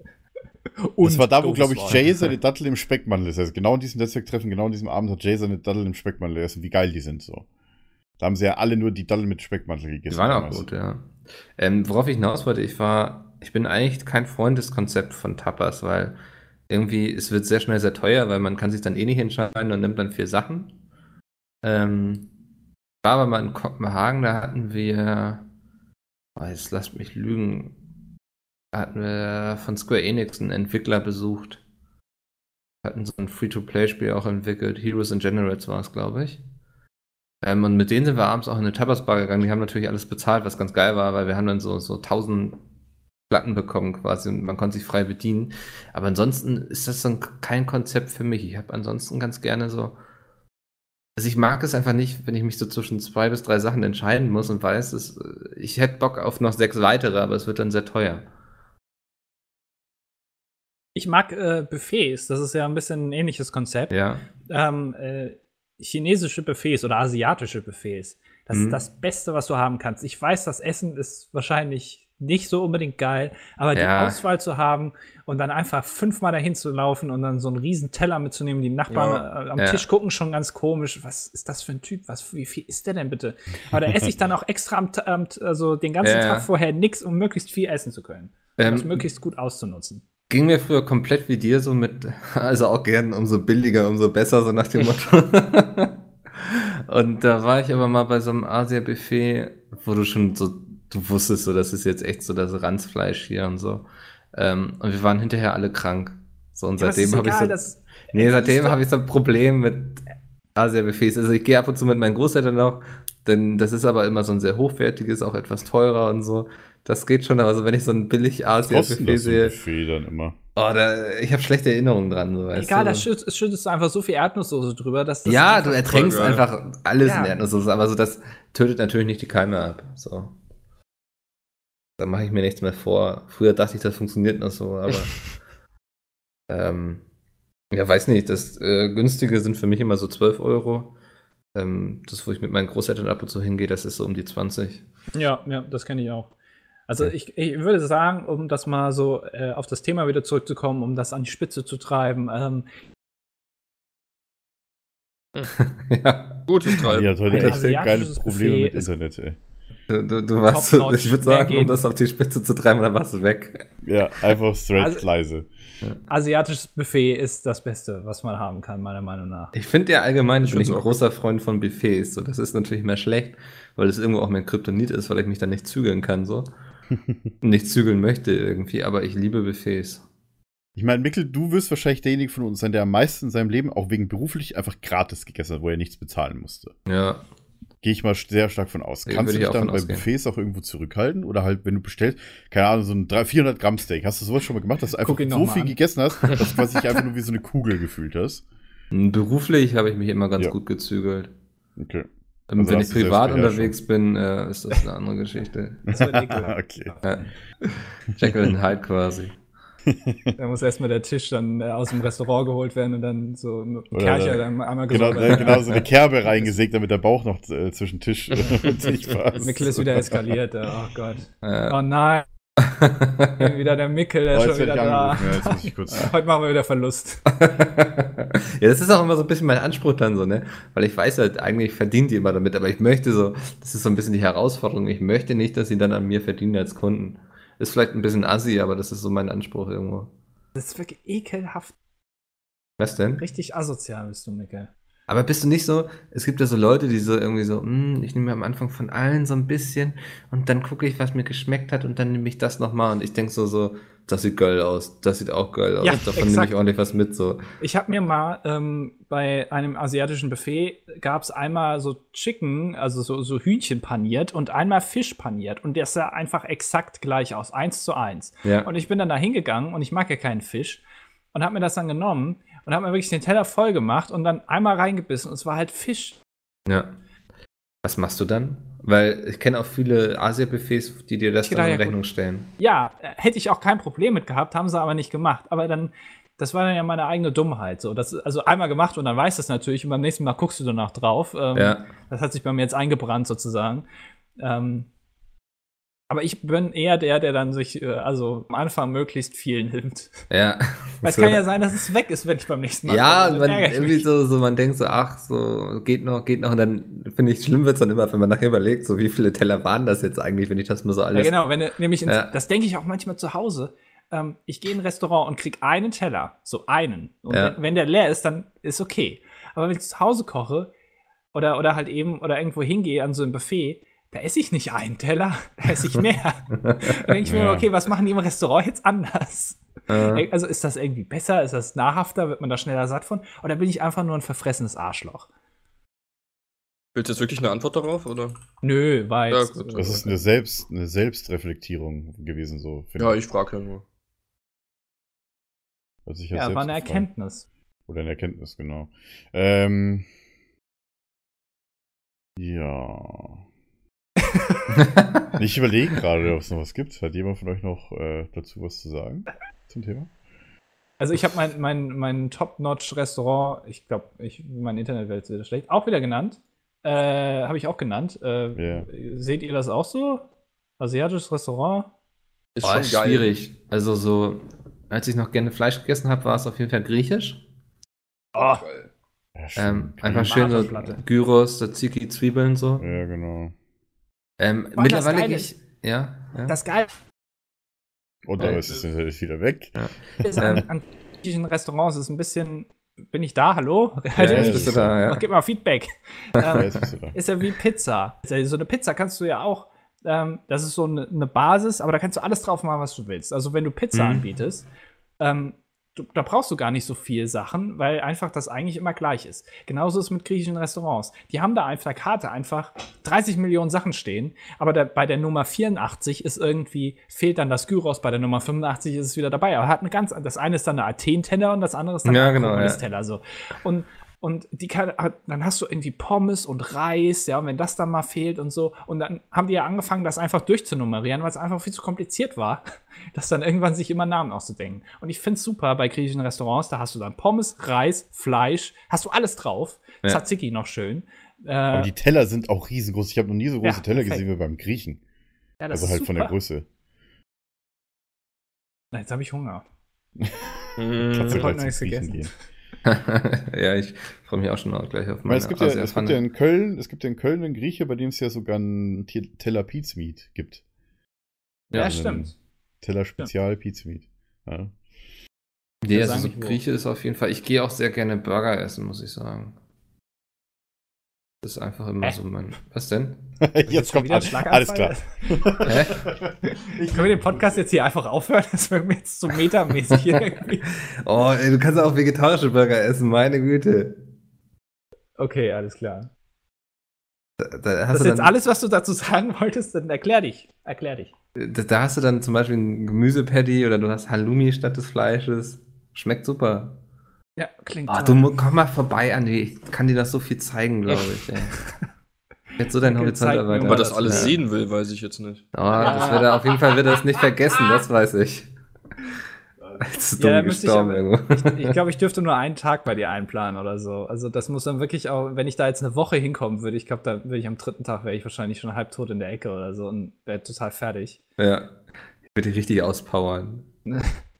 [SPEAKER 2] Das war da, wo, glaube ich. Jay seine Dattel im Speckmantel ist. Also genau in diesem Netzwerktreffen, genau in diesem Abend hat Jay seine Dattel im Speckmantel gegessen. Wie geil die sind so. Da haben sie ja alle nur die Dattel mit Speckmantel gegessen.
[SPEAKER 4] Die waren auch
[SPEAKER 2] damals.
[SPEAKER 4] gut, ja. Ähm, worauf ich hinaus wollte, ich war, ich bin eigentlich kein Freund des Konzepts von Tapas, weil irgendwie, es wird sehr schnell sehr teuer, weil man kann sich dann eh nicht entscheiden und nimmt dann vier Sachen. Ähm, war aber mal in Kopenhagen, da hatten wir, oh, jetzt lasst mich lügen, hatten wir von Square Enix einen Entwickler besucht. Hatten so ein Free-to-Play-Spiel auch entwickelt. Heroes and Generates war es, glaube ich. Ähm, und mit denen sind wir abends auch in eine Tapas-Bar gegangen. Die haben natürlich alles bezahlt, was ganz geil war, weil wir haben dann so, so 1000 Platten bekommen quasi und man konnte sich frei bedienen. Aber ansonsten ist das dann kein Konzept für mich. Ich habe ansonsten ganz gerne so. Also ich mag es einfach nicht, wenn ich mich so zwischen zwei bis drei Sachen entscheiden muss und weiß, dass, ich hätte Bock auf noch sechs weitere, aber es wird dann sehr teuer.
[SPEAKER 3] Ich mag äh, Buffets. Das ist ja ein bisschen ein ähnliches Konzept.
[SPEAKER 4] Ja.
[SPEAKER 3] ähm, äh, chinesische Buffets oder asiatische Buffets. Das
[SPEAKER 4] Mhm.
[SPEAKER 3] ist das Beste, was du haben kannst. Ich weiß, das Essen ist wahrscheinlich nicht so unbedingt geil, aber die
[SPEAKER 4] Ja.
[SPEAKER 3] Auswahl zu haben und dann einfach fünfmal dahin zu laufen und dann so einen riesen Teller mitzunehmen, die Nachbarn äh, am
[SPEAKER 4] Ja.
[SPEAKER 3] Tisch gucken schon ganz komisch. Was ist das für ein Typ? Was, wie viel ist der denn bitte? Aber da esse ich dann auch extra am, also den ganzen
[SPEAKER 4] Ja, ja.
[SPEAKER 3] Tag vorher nichts, um möglichst viel essen zu können. Um
[SPEAKER 4] Ähm,
[SPEAKER 3] das möglichst gut auszunutzen.
[SPEAKER 4] Ging mir früher komplett wie dir, so mit, also auch gern umso billiger, umso besser, so nach dem Motto. Und da war ich aber mal bei so einem Asia-Buffet, wo du schon so, du wusstest so, das ist jetzt echt so das Ranzfleisch hier und so. Ähm, und wir waren hinterher alle krank. So, und
[SPEAKER 3] Ja,
[SPEAKER 4] seitdem habe ich so,
[SPEAKER 3] das-
[SPEAKER 4] nee, seitdem habe ich so ein Problem mit Asia-Buffets. Also ich gehe ab und zu mit meinen Großeltern noch, denn das ist aber immer so ein sehr hochwertiges, auch etwas teurer und so. Das geht schon, aber so wenn ich so ein billig Asia-Buffet
[SPEAKER 2] das so ein
[SPEAKER 4] sehe,
[SPEAKER 2] Buffet dann immer.
[SPEAKER 4] oh, da, ich habe schlechte Erinnerungen dran. So, weißt
[SPEAKER 3] Egal,
[SPEAKER 4] du?
[SPEAKER 3] da schütt, schüttest du einfach so viel Erdnusssoße drüber, dass das
[SPEAKER 4] Ja, du ertränkst einfach alles
[SPEAKER 3] Ja.
[SPEAKER 4] in Erdnusssoße, aber so das tötet natürlich nicht die Keime ab. So. Da mache ich mir nichts mehr vor. Früher dachte ich, das funktioniert noch so, aber ähm, ja, weiß nicht. Das äh, günstige sind für mich immer so 12 Euro. Ähm, das, wo ich mit meinen Großeltern ab und zu hingehe, das ist so um die 20.
[SPEAKER 3] Ja, ja, das kenne ich auch. Also ich, ich würde sagen, um das mal so äh, auf das Thema wieder zurückzukommen, um das an die Spitze zu treiben, ähm,
[SPEAKER 4] ja,
[SPEAKER 5] Gutes Treiben.
[SPEAKER 2] Heute
[SPEAKER 3] Ein
[SPEAKER 2] echt geile
[SPEAKER 3] asiatisches
[SPEAKER 2] Probleme
[SPEAKER 3] Buffet
[SPEAKER 2] mit Internet, ey.
[SPEAKER 4] du, du, du warst ich würde
[SPEAKER 3] mehr
[SPEAKER 4] sagen, um das auf die Spitze zu treiben, dann warst du weg.
[SPEAKER 2] Ja, einfach straight
[SPEAKER 3] Also-
[SPEAKER 2] leise.
[SPEAKER 3] asiatisches Buffet ist das Beste, was man haben kann, meiner Meinung nach.
[SPEAKER 4] Ich finde ja allgemein,
[SPEAKER 5] Ich
[SPEAKER 4] bin ich ein großer Freund von Buffets. So, das ist natürlich mehr schlecht, weil es irgendwo auch mein Kryptonit ist, weil ich mich dann nicht zügeln kann, so. nicht zügeln möchte irgendwie, aber ich liebe Buffets.
[SPEAKER 2] Ich meine, Mikkel, du wirst wahrscheinlich derjenige von uns sein, der am meisten in seinem Leben auch wegen beruflich einfach gratis gegessen hat, wo er nichts bezahlen musste.
[SPEAKER 4] Ja.
[SPEAKER 2] Gehe ich mal sehr stark von aus.
[SPEAKER 4] Ja,
[SPEAKER 2] Kannst du
[SPEAKER 4] ich
[SPEAKER 2] dich dann bei
[SPEAKER 4] ausgehen.
[SPEAKER 2] Buffets auch irgendwo zurückhalten? Oder halt, wenn du bestellst, keine Ahnung, so ein 300, 400 Gramm Steak. Hast du sowas schon mal gemacht, dass du einfach so viel
[SPEAKER 3] an.
[SPEAKER 2] gegessen hast, dass du quasi dich einfach nur wie so eine Kugel gefühlt hast?
[SPEAKER 4] Beruflich habe ich mich immer ganz
[SPEAKER 2] Ja.
[SPEAKER 4] gut gezügelt.
[SPEAKER 2] Okay.
[SPEAKER 4] Ähm,
[SPEAKER 2] Also
[SPEAKER 4] Wenn
[SPEAKER 2] hast
[SPEAKER 4] ich privat unterwegs bin, äh, ist das eine andere Geschichte.
[SPEAKER 3] Das
[SPEAKER 2] okay.
[SPEAKER 4] Ja. Jekyll and Hyde quasi.
[SPEAKER 3] Da muss erstmal der Tisch dann äh, aus dem Restaurant geholt werden und dann so ein Kercher dann einmal
[SPEAKER 2] Genau,
[SPEAKER 3] werden.
[SPEAKER 2] genau, so eine Kerbe reingesägt, damit der Bauch noch äh, zwischen Tisch und Tisch passt.
[SPEAKER 3] Ist wieder eskaliert. Oh Gott.
[SPEAKER 4] Äh,
[SPEAKER 3] Oh nein, wieder der Mickel, der
[SPEAKER 2] Oh,
[SPEAKER 3] ist schon wieder da.
[SPEAKER 2] Ja.
[SPEAKER 3] Heute machen wir wieder Verlust.
[SPEAKER 4] ja, das ist auch immer so ein bisschen mein Anspruch dann so, ne? Weil ich weiß halt, eigentlich verdient die immer damit, aber ich möchte so, das ist so ein bisschen die Herausforderung, ich möchte nicht, dass sie dann an mir verdienen als Kunden. Ist vielleicht ein bisschen assi, aber das ist so mein Anspruch irgendwo.
[SPEAKER 3] Das ist wirklich ekelhaft.
[SPEAKER 4] Was denn?
[SPEAKER 3] Richtig asozial bist du, Mickel.
[SPEAKER 4] Aber bist du nicht so, es gibt ja so Leute, die so irgendwie so, "Hm, ich nehme am Anfang von allen so ein bisschen und dann gucke ich, was mir geschmeckt hat und dann nehme ich das nochmal und ich denke so, so, das sieht geil aus, das sieht auch geil aus,
[SPEAKER 3] Ja,
[SPEAKER 4] davon nehme ich ordentlich was mit, so.
[SPEAKER 3] Ich habe mir mal ähm, bei einem asiatischen Buffet gab es einmal so Chicken, also so, so Hühnchen paniert und einmal Fisch paniert. Und das sah einfach exakt gleich aus, eins zu eins.
[SPEAKER 4] Ja.
[SPEAKER 3] Und ich bin dann da hingegangen und ich mag ja keinen Fisch und habe mir das dann genommen und habe mir wirklich den Teller voll gemacht und dann einmal reingebissen und es war halt Fisch.
[SPEAKER 4] Ja. Was machst du dann? Weil ich kenne auch viele Asia-Buffets, die dir das dann in
[SPEAKER 3] ja,
[SPEAKER 4] Rechnung stellen.
[SPEAKER 3] Ja, äh, hätte ich auch kein Problem mit gehabt, haben sie aber nicht gemacht. Aber dann, das war dann ja meine eigene Dummheit. So, das, also einmal gemacht und dann weißt du es natürlich und beim nächsten Mal guckst du danach drauf. Ähm,
[SPEAKER 4] Ja.
[SPEAKER 3] Das hat sich bei mir jetzt eingebrannt sozusagen. Ähm, aber ich bin eher der, der dann sich, äh, also am Anfang möglichst viel nimmt.
[SPEAKER 4] Ja.
[SPEAKER 3] Weil es kann ja sein, dass es weg ist, wenn ich beim nächsten Mal
[SPEAKER 4] Ja, man, irgendwie so, so, man denkt so, ach, so, geht noch, geht noch. Und dann finde ich, schlimm wird's dann immer, wenn man nachher überlegt, so, wie viele Teller waren das jetzt eigentlich, wenn ich das mal so
[SPEAKER 3] Ja,
[SPEAKER 4] alles.
[SPEAKER 3] genau, wenn nämlich ins,
[SPEAKER 4] Ja.
[SPEAKER 3] das denke ich auch manchmal zu Hause. Ähm, ich gehe in ein Restaurant und krieg einen Teller, so einen. Und
[SPEAKER 4] Ja.
[SPEAKER 3] wenn, wenn der leer ist, dann ist okay. Aber wenn ich zu Hause koche oder, oder halt eben oder irgendwo hingehe an so ein Buffet, da esse ich nicht einen Teller, da esse ich mehr. da denke ich mir,
[SPEAKER 2] Ja.
[SPEAKER 3] okay, was machen die im Restaurant jetzt anders?
[SPEAKER 4] Äh,
[SPEAKER 3] Also ist das irgendwie besser? Ist das nahrhafter? Wird man da schneller satt von? Oder bin ich einfach nur ein verfressenes Arschloch?
[SPEAKER 5] Willst du jetzt wirklich eine Antwort darauf, oder?
[SPEAKER 3] Nö, war
[SPEAKER 5] Ja, gut.
[SPEAKER 2] Das ist eine, Selbst, eine Selbstreflektierung gewesen, so.
[SPEAKER 5] Ja, ich frage ja nur.
[SPEAKER 2] Sich
[SPEAKER 3] ja, war eine
[SPEAKER 2] gefragt.
[SPEAKER 3] Erkenntnis.
[SPEAKER 2] Oder eine Erkenntnis, genau. Ähm, ja. Ich überlege gerade, ob es noch was gibt. Hat jemand von euch noch äh, dazu was zu sagen zum Thema?
[SPEAKER 3] Also ich habe mein, mein, mein Top-Notch-Restaurant, ich glaube, ich, meine Internetwelt ist wieder schlecht, auch wieder genannt. Äh, habe ich auch genannt. Äh,
[SPEAKER 2] Ja.
[SPEAKER 3] Seht ihr das auch so? Asiatisches Restaurant?
[SPEAKER 5] Ist
[SPEAKER 4] oh,
[SPEAKER 5] schon
[SPEAKER 4] ist
[SPEAKER 5] geil.
[SPEAKER 4] schwierig. Also so, als ich noch gerne Fleisch gegessen habe, war es auf jeden Fall griechisch.
[SPEAKER 3] Oh.
[SPEAKER 2] Ja.
[SPEAKER 4] Ähm, einfach schön so. Gyros, Tzatziki, Zwiebeln so.
[SPEAKER 2] Ja, genau.
[SPEAKER 4] Ähm,
[SPEAKER 3] allem
[SPEAKER 4] mittlerweile
[SPEAKER 3] das
[SPEAKER 4] gehe ich. Ja, ja.
[SPEAKER 3] das Geile
[SPEAKER 2] Und
[SPEAKER 4] Äh,
[SPEAKER 2] ist es natürlich wieder weg.
[SPEAKER 3] ist an,
[SPEAKER 4] Ähm.
[SPEAKER 3] an griechischen Restaurants ist ein bisschen. Bin ich da? Hallo?
[SPEAKER 4] ja,
[SPEAKER 2] ja,
[SPEAKER 4] jetzt bist du da, ja.
[SPEAKER 3] Gib mal Feedback.
[SPEAKER 2] Ja,
[SPEAKER 3] ähm,
[SPEAKER 2] jetzt bist du da.
[SPEAKER 3] ist ja wie Pizza. Ist ja So eine Pizza kannst du ja auch. Ähm, das ist so eine, eine Basis, aber da kannst du alles drauf machen, was du willst. Also wenn du Pizza
[SPEAKER 4] Mhm.
[SPEAKER 3] anbietest, ähm, du, da brauchst du gar nicht so viel Sachen, weil einfach das eigentlich immer gleich ist. Genauso ist es mit griechischen Restaurants. Die haben da auf der Karte einfach 30 Millionen Sachen stehen, aber der, bei der Nummer 84 ist irgendwie, fehlt dann das Gyros, bei der Nummer 85 ist es wieder dabei. Aber hat eine ganz, das eine ist dann der Athen-Teller und das andere ist dann
[SPEAKER 4] Ja,
[SPEAKER 3] der
[SPEAKER 4] genau.
[SPEAKER 3] Akropolis-Teller. So. Und und die kann, hat- dann hast du irgendwie Pommes und Reis, ja, und wenn das dann mal fehlt und so. Und dann haben die ja angefangen, das einfach durchzunummerieren, weil es einfach viel zu kompliziert war, das dann irgendwann sich immer Namen auszudenken. Und ich finde es super bei griechischen Restaurants, da hast du dann Pommes, Reis, Fleisch, hast du alles drauf.
[SPEAKER 4] Ja.
[SPEAKER 3] Tzatziki noch schön. Äh,
[SPEAKER 2] Aber die Teller sind auch riesengroß. Ich habe noch nie so große
[SPEAKER 3] Ja,
[SPEAKER 2] Teller
[SPEAKER 3] perfekt.
[SPEAKER 2] gesehen wie beim Griechen.
[SPEAKER 3] ja, das
[SPEAKER 2] Also
[SPEAKER 3] ist
[SPEAKER 2] halt von der
[SPEAKER 3] super.
[SPEAKER 2] Größe.
[SPEAKER 3] Na, Jetzt habe ich Hunger.
[SPEAKER 2] Kannst du
[SPEAKER 5] Mhm.
[SPEAKER 3] hab
[SPEAKER 2] gleich
[SPEAKER 3] heute nichts
[SPEAKER 2] Griechen
[SPEAKER 3] gegessen.
[SPEAKER 2] gehen.
[SPEAKER 4] ja, ich freue mich auch schon auch gleich auf
[SPEAKER 2] Weil
[SPEAKER 4] meine
[SPEAKER 2] es gibt, ja, es gibt ja in Köln, es gibt ja in Köln einen Grieche, bei dem es ja sogar einen Te- Teller Pizmeat gibt.
[SPEAKER 3] Ja,
[SPEAKER 2] also einen
[SPEAKER 3] stimmt.
[SPEAKER 2] Teller Spezial Pizmeat. Ja.
[SPEAKER 4] Nee,
[SPEAKER 3] Ja,
[SPEAKER 4] also
[SPEAKER 3] sagen
[SPEAKER 4] so. Grieche ist auf jeden Fall. Ich gehe auch sehr gerne Burger essen, muss ich sagen. Das ist einfach immer
[SPEAKER 3] Hä?
[SPEAKER 4] so mein. Was denn?
[SPEAKER 2] Jetzt kommt alles, alles klar.
[SPEAKER 4] Hä?
[SPEAKER 3] Können wir den Podcast jetzt hier einfach aufhören? Das wird mir jetzt so metamäßig irgendwie.
[SPEAKER 4] Oh, ey, du kannst auch vegetarische Burger essen, meine Güte.
[SPEAKER 3] Okay, alles klar.
[SPEAKER 4] Da, da,
[SPEAKER 3] Das
[SPEAKER 4] hast
[SPEAKER 3] ist
[SPEAKER 4] du
[SPEAKER 3] jetzt alles, was du dazu sagen wolltest, dann erklär dich. Erklär dich.
[SPEAKER 4] da, da hast du dann zum Beispiel ein Gemüsepatty oder du hast Halloumi statt des Fleisches. Schmeckt super.
[SPEAKER 3] Ja, klingt
[SPEAKER 4] Oh, du komm mal vorbei, Andi. Ich kann dir das so viel zeigen, glaube ich. Ey. Jetzt so dein Horizont erweitern.
[SPEAKER 5] Ob er das alles
[SPEAKER 4] Ja.
[SPEAKER 5] sehen will, weiß ich jetzt nicht.
[SPEAKER 4] Oh, das wird er, auf jeden Fall wird er es nicht vergessen, das weiß ich. Jetzt ist
[SPEAKER 3] Ja, da
[SPEAKER 4] dumm
[SPEAKER 3] ich
[SPEAKER 4] gestorben
[SPEAKER 3] aber-
[SPEAKER 4] irgendwo.
[SPEAKER 3] Ich glaube, ich dürfte nur einen Tag bei dir einplanen oder so. Also das muss dann wirklich auch, wenn ich da jetzt eine Woche hinkommen würde, ich glaube, da würde ich am dritten Tag wäre ich wahrscheinlich schon halbtot in der Ecke oder so und wäre total fertig.
[SPEAKER 4] Ja. Ich würde dich richtig auspowern.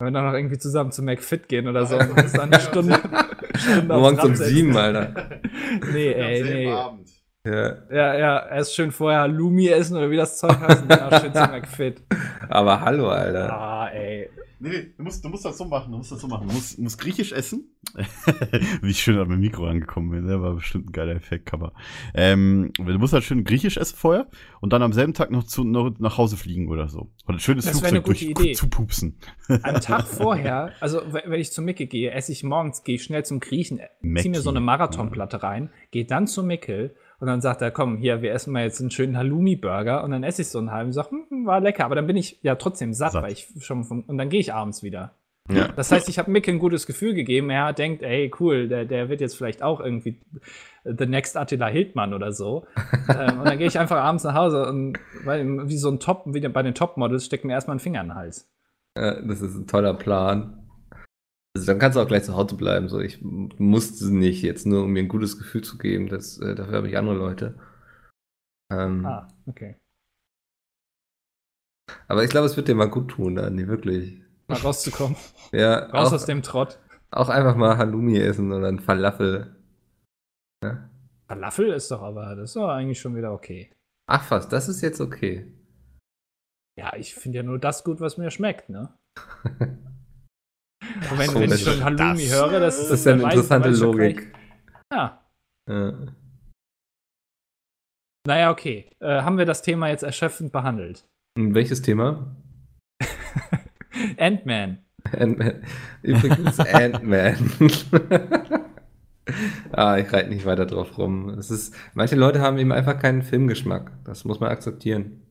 [SPEAKER 3] Wenn wir dann noch irgendwie zusammen zu McFit gehen oder so, und uns dann eine Stunde, Stunde
[SPEAKER 4] Morgens um sieben, Alter.
[SPEAKER 3] Nee, ey, nee.
[SPEAKER 2] Abend.
[SPEAKER 4] Ja.
[SPEAKER 3] Ja, ja, erst schön vorher Lumi essen oder wie das Zeug heißt und dann auch schön zu McFit.
[SPEAKER 4] Aber hallo, Alter.
[SPEAKER 3] Ah, ey.
[SPEAKER 2] Nee, nee, du musst, du musst das so machen, du musst das so machen. Du musst, du musst griechisch essen. Wie ich schön an mein Mikro angekommen bin, der war bestimmt ein geiler Effekt, Cover. Ähm, du musst halt schön griechisch essen vorher und dann am selben Tag noch, zu, noch nach Hause fliegen oder so. Und ein schönes
[SPEAKER 3] Das
[SPEAKER 2] Flugzeug
[SPEAKER 3] gute Idee.
[SPEAKER 2] zu pupsen.
[SPEAKER 3] Am Tag vorher, also wenn ich zu Micke gehe, esse ich morgens, gehe ich schnell zum Griechen, zieh
[SPEAKER 2] Mäcki.
[SPEAKER 3] mir so eine Marathonplatte rein, gehe dann zu Mickel und dann sagt er, komm, hier, wir essen mal jetzt einen schönen Halloumi-Burger und dann esse ich so einen halben und sag, hm, war lecker, aber dann bin ich ja trotzdem satt,
[SPEAKER 2] Satt.
[SPEAKER 3] weil ich schon vom, und dann gehe ich abends wieder.
[SPEAKER 4] Ja.
[SPEAKER 3] Das heißt, ich habe Micke ein gutes Gefühl gegeben. Er denkt, ey, cool, der, der wird jetzt vielleicht auch irgendwie the next Attila Hildmann oder so. ähm, und dann gehe ich einfach abends nach Hause und weil wie so ein Top, wie bei den Topmodels, steckt mir erstmal ein Finger in den Hals.
[SPEAKER 4] Ja, das ist ein toller Plan. Also dann kannst du auch gleich zu Hause bleiben. So, ich musste nicht jetzt nur, um mir ein gutes Gefühl zu geben. Das, äh, dafür habe ich andere Leute. Ähm,
[SPEAKER 3] Ah, okay.
[SPEAKER 4] Aber ich glaube, es wird dir mal gut tun, Andi, wirklich.
[SPEAKER 3] Mal rauszukommen.
[SPEAKER 4] Ja,
[SPEAKER 3] Raus
[SPEAKER 4] auch,
[SPEAKER 3] aus dem Trott.
[SPEAKER 4] auch einfach mal Halloumi essen oder ein Falafel. Ja.
[SPEAKER 3] Falafel ist doch aber, das ist doch eigentlich schon wieder okay.
[SPEAKER 4] Ach was, das ist jetzt okay.
[SPEAKER 3] Ja, ich finde ja nur das gut, was mir schmeckt, ne? Und wenn, wenn
[SPEAKER 4] das
[SPEAKER 3] ich schon Halloumi
[SPEAKER 2] das-
[SPEAKER 3] höre, das,
[SPEAKER 4] Das ist ja eine
[SPEAKER 3] weiß-
[SPEAKER 4] interessante
[SPEAKER 3] weiß
[SPEAKER 4] Logik.
[SPEAKER 3] Ja.
[SPEAKER 4] Ja.
[SPEAKER 3] Naja, okay. Äh, haben wir das Thema jetzt erschöpfend behandelt?
[SPEAKER 4] Und welches Thema?
[SPEAKER 3] Ant-Man.
[SPEAKER 4] Ant-Man. Übrigens Ant-Man. ah, ich reite nicht weiter drauf rum. Es ist, manche Leute haben eben einfach keinen Filmgeschmack. Das muss man akzeptieren.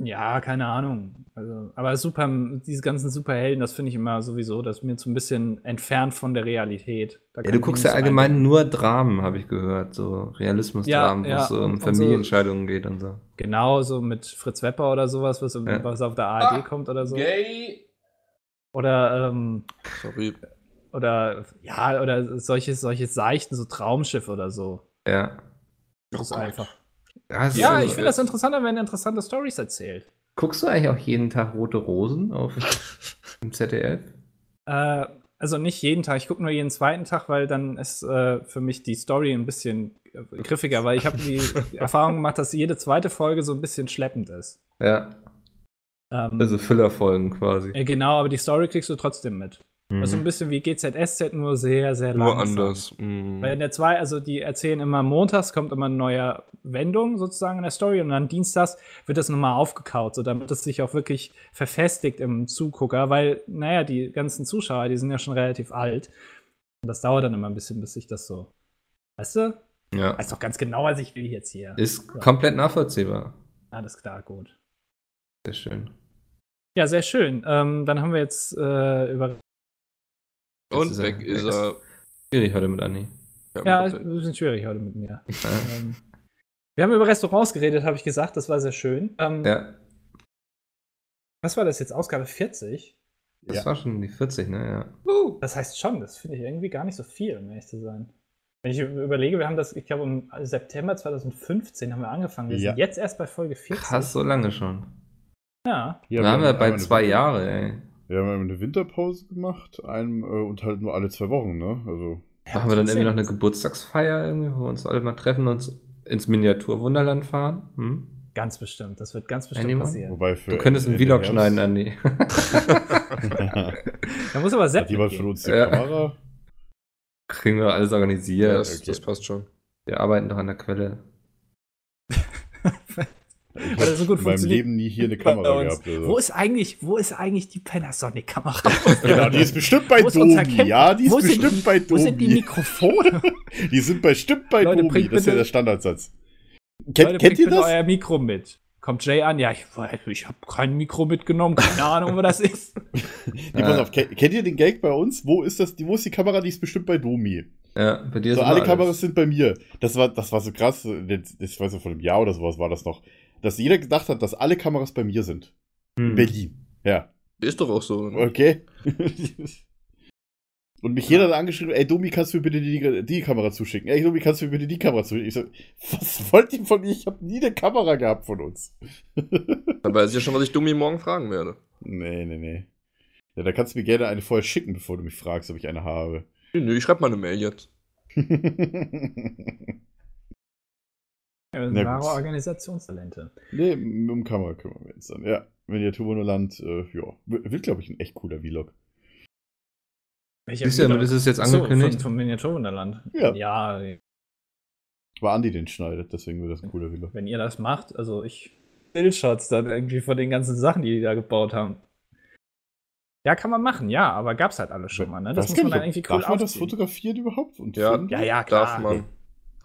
[SPEAKER 3] Ja, keine Ahnung. Also, aber super, diese ganzen Superhelden, das finde ich immer sowieso, das ist mir so ein bisschen entfernt von der Realität. Da
[SPEAKER 4] Ja, du guckst ja allgemein nur Dramen, habe ich gehört. So Realismus-Dramen,
[SPEAKER 3] Ja,
[SPEAKER 4] wo
[SPEAKER 3] ja,
[SPEAKER 4] es so um
[SPEAKER 3] und so-
[SPEAKER 4] Familienentscheidungen geht und so.
[SPEAKER 3] Genau, so mit Fritz Wepper oder sowas, was,
[SPEAKER 4] Ja.
[SPEAKER 3] was auf der ARD kommt oder so.
[SPEAKER 5] Gay.
[SPEAKER 3] Oder, ähm,
[SPEAKER 5] Sorry.
[SPEAKER 3] oder, ja, oder solche, solche seichten, so Traumschiff oder so.
[SPEAKER 4] Ja.
[SPEAKER 3] Das ist einfach.
[SPEAKER 4] Das ist
[SPEAKER 3] Ja,
[SPEAKER 4] so-
[SPEAKER 3] ich finde das interessanter, wenn er interessante Stories erzählt.
[SPEAKER 4] Guckst du eigentlich auch jeden Tag Rote Rosen auf im ZDF?
[SPEAKER 3] Äh, also nicht jeden Tag, ich gucke nur jeden zweiten Tag, weil dann ist äh, für mich die Story ein bisschen äh, griffiger, weil ich habe die Erfahrung gemacht, dass jede zweite Folge so ein bisschen schleppend ist.
[SPEAKER 4] Ja,
[SPEAKER 3] Ähm,
[SPEAKER 4] also Füllerfolgen quasi.
[SPEAKER 3] äh, genau, aber die Story kriegst du trotzdem mit. Also ein
[SPEAKER 4] Mhm.
[SPEAKER 3] bisschen wie GZSZ, nur sehr, sehr
[SPEAKER 5] Nur
[SPEAKER 3] langsam.
[SPEAKER 5] anders. Mhm.
[SPEAKER 3] Weil in der 2, also die erzählen immer montags kommt immer eine neue Wendung sozusagen in der Story und dann dienstags wird das nochmal aufgekaut, so damit es sich auch wirklich verfestigt im Zugucker, weil, naja, die ganzen Zuschauer, die sind ja schon relativ alt. Und das dauert dann immer ein bisschen, bis sich das so. Weißt du?
[SPEAKER 4] Ja.
[SPEAKER 3] Weiß doch ganz genau, was ich will jetzt hier.
[SPEAKER 4] Ist komplett nachvollziehbar.
[SPEAKER 3] Alles klar, gut.
[SPEAKER 4] Sehr schön.
[SPEAKER 3] Ja, sehr schön. Ähm, dann haben wir jetzt äh, über.
[SPEAKER 5] Und
[SPEAKER 4] Jetzt
[SPEAKER 5] weg ist er.
[SPEAKER 4] Schwierig heute mit Anni.
[SPEAKER 3] Ja, ein bisschen schwierig heute mit mir. ähm, wir haben über Restaurants geredet, habe ich gesagt. Das war sehr schön. Ähm,
[SPEAKER 4] Ja,
[SPEAKER 3] Was war das jetzt? Ausgabe 40?
[SPEAKER 4] das
[SPEAKER 2] Ja.
[SPEAKER 4] war schon die 40, ne? Ja.
[SPEAKER 3] Das heißt schon, das finde ich irgendwie gar nicht so viel, um ehrlich zu sein. Wenn ich überlege, wir haben das, ich glaube, im September 2015 haben wir angefangen. Wir
[SPEAKER 2] Ja.
[SPEAKER 3] sind jetzt erst bei Folge 40.
[SPEAKER 4] Krass, so lange schon.
[SPEAKER 3] Ja.
[SPEAKER 2] Ja,
[SPEAKER 4] da haben wir bei zwei
[SPEAKER 2] Winter-
[SPEAKER 4] Jahre, ey.
[SPEAKER 2] Wir haben eine Winterpause gemacht einem, äh, und halt nur alle zwei Wochen, ne? Also.
[SPEAKER 4] Machen wir dann irgendwie noch eine Geburtstagsfeier, irgendwie, wo wir uns alle mal treffen und ins Miniaturwunderland fahren? Hm?
[SPEAKER 3] Ganz bestimmt. Das wird ganz bestimmt
[SPEAKER 4] Anyone?
[SPEAKER 3] passieren.
[SPEAKER 2] Wobei für
[SPEAKER 4] Du könntest einen Vlog schneiden, Andi.
[SPEAKER 3] Da muss aber Sepp
[SPEAKER 2] Hat jemand von uns eine
[SPEAKER 4] Ja.
[SPEAKER 2] Kamera?
[SPEAKER 4] Kriegen wir alles
[SPEAKER 5] Ja,
[SPEAKER 4] organisiert.
[SPEAKER 5] das,
[SPEAKER 2] okay.
[SPEAKER 5] das passt schon.
[SPEAKER 4] Wir arbeiten doch an der Quelle.
[SPEAKER 2] Ich
[SPEAKER 3] das so gut
[SPEAKER 2] in meinem. Leben nie hier eine Kamera gehabt. Also.
[SPEAKER 3] Wo ist eigentlich, wo ist eigentlich die Panasonic-Kamera?
[SPEAKER 2] genau, die ist bestimmt bei Domi. Ja, die ist
[SPEAKER 3] wo sind
[SPEAKER 2] bestimmt
[SPEAKER 3] die-
[SPEAKER 2] bei
[SPEAKER 3] Wo sind die
[SPEAKER 2] Domi.
[SPEAKER 3] Mikrofone?
[SPEAKER 2] Die sind bestimmt bei
[SPEAKER 3] Leute,
[SPEAKER 2] Domi. Das ist ja der Standardsatz. Kennt,
[SPEAKER 3] Leute,
[SPEAKER 2] kennt ihr das?
[SPEAKER 3] euer Mikro mit. Kommt Jay an? Ja, ich, ich habe kein Mikro mitgenommen. Keine Ahnung, wo das ist.
[SPEAKER 2] Nee, pass auf, kennt, kennt ihr den Gag bei uns? Wo ist das? Die, wo ist die Kamera? Die ist bestimmt bei Domi.
[SPEAKER 4] Ja, bei dir ist
[SPEAKER 2] So, alle
[SPEAKER 4] alles.
[SPEAKER 2] Kameras sind bei mir. Das war, das war so krass. Das, ich weiß nicht, vor einem Jahr oder sowas war das noch. Dass jeder gedacht hat, dass alle Kameras bei mir sind. In
[SPEAKER 4] Hm.
[SPEAKER 2] Berlin. Ja.
[SPEAKER 5] Ist doch auch so. Ne?
[SPEAKER 2] Okay. Und mich jeder hat angeschrieben, ey Domi, kannst du mir bitte die, die Kamera zuschicken? Ey Domi, kannst du mir bitte die Kamera zuschicken? Ich so, was wollt ihr von mir? Ich habe nie eine Kamera gehabt von uns.
[SPEAKER 5] Dann weiß ich ja schon, was ich Dummi morgen fragen werde.
[SPEAKER 2] Nee, nee, nee. Ja, da kannst du mir gerne eine vorher schicken, bevor du mich fragst, ob ich eine habe.
[SPEAKER 5] Nö, ich schreibe mal eine Mail jetzt.
[SPEAKER 3] Ja, wir sind wahre. Organisationstalente.
[SPEAKER 2] nee, um Kamera kümmern wir uns dann. Ja, Miniaturwunderland, äh, ja. Wird, glaube ich, ein echt cooler Vlog.
[SPEAKER 3] Vlog?
[SPEAKER 4] damit ist jetzt angekündigt.
[SPEAKER 3] Von, vom Miniaturwunderland.
[SPEAKER 2] Ja.
[SPEAKER 3] ja,
[SPEAKER 2] War Andi den schneidet, deswegen wird das ein cooler Vlog.
[SPEAKER 3] wenn ihr das macht, also ich Bildschatz dann irgendwie von den ganzen Sachen, die die da gebaut haben. Ja, kann man machen, ja, aber gab's halt alles schon mal, ne? Das
[SPEAKER 2] Weiß
[SPEAKER 3] muss man dann irgendwie cool
[SPEAKER 2] Darf man das
[SPEAKER 3] aufziehen.
[SPEAKER 2] fotografieren überhaupt? Und
[SPEAKER 5] Ja?
[SPEAKER 3] Ja, ja, klar.
[SPEAKER 5] Darf man.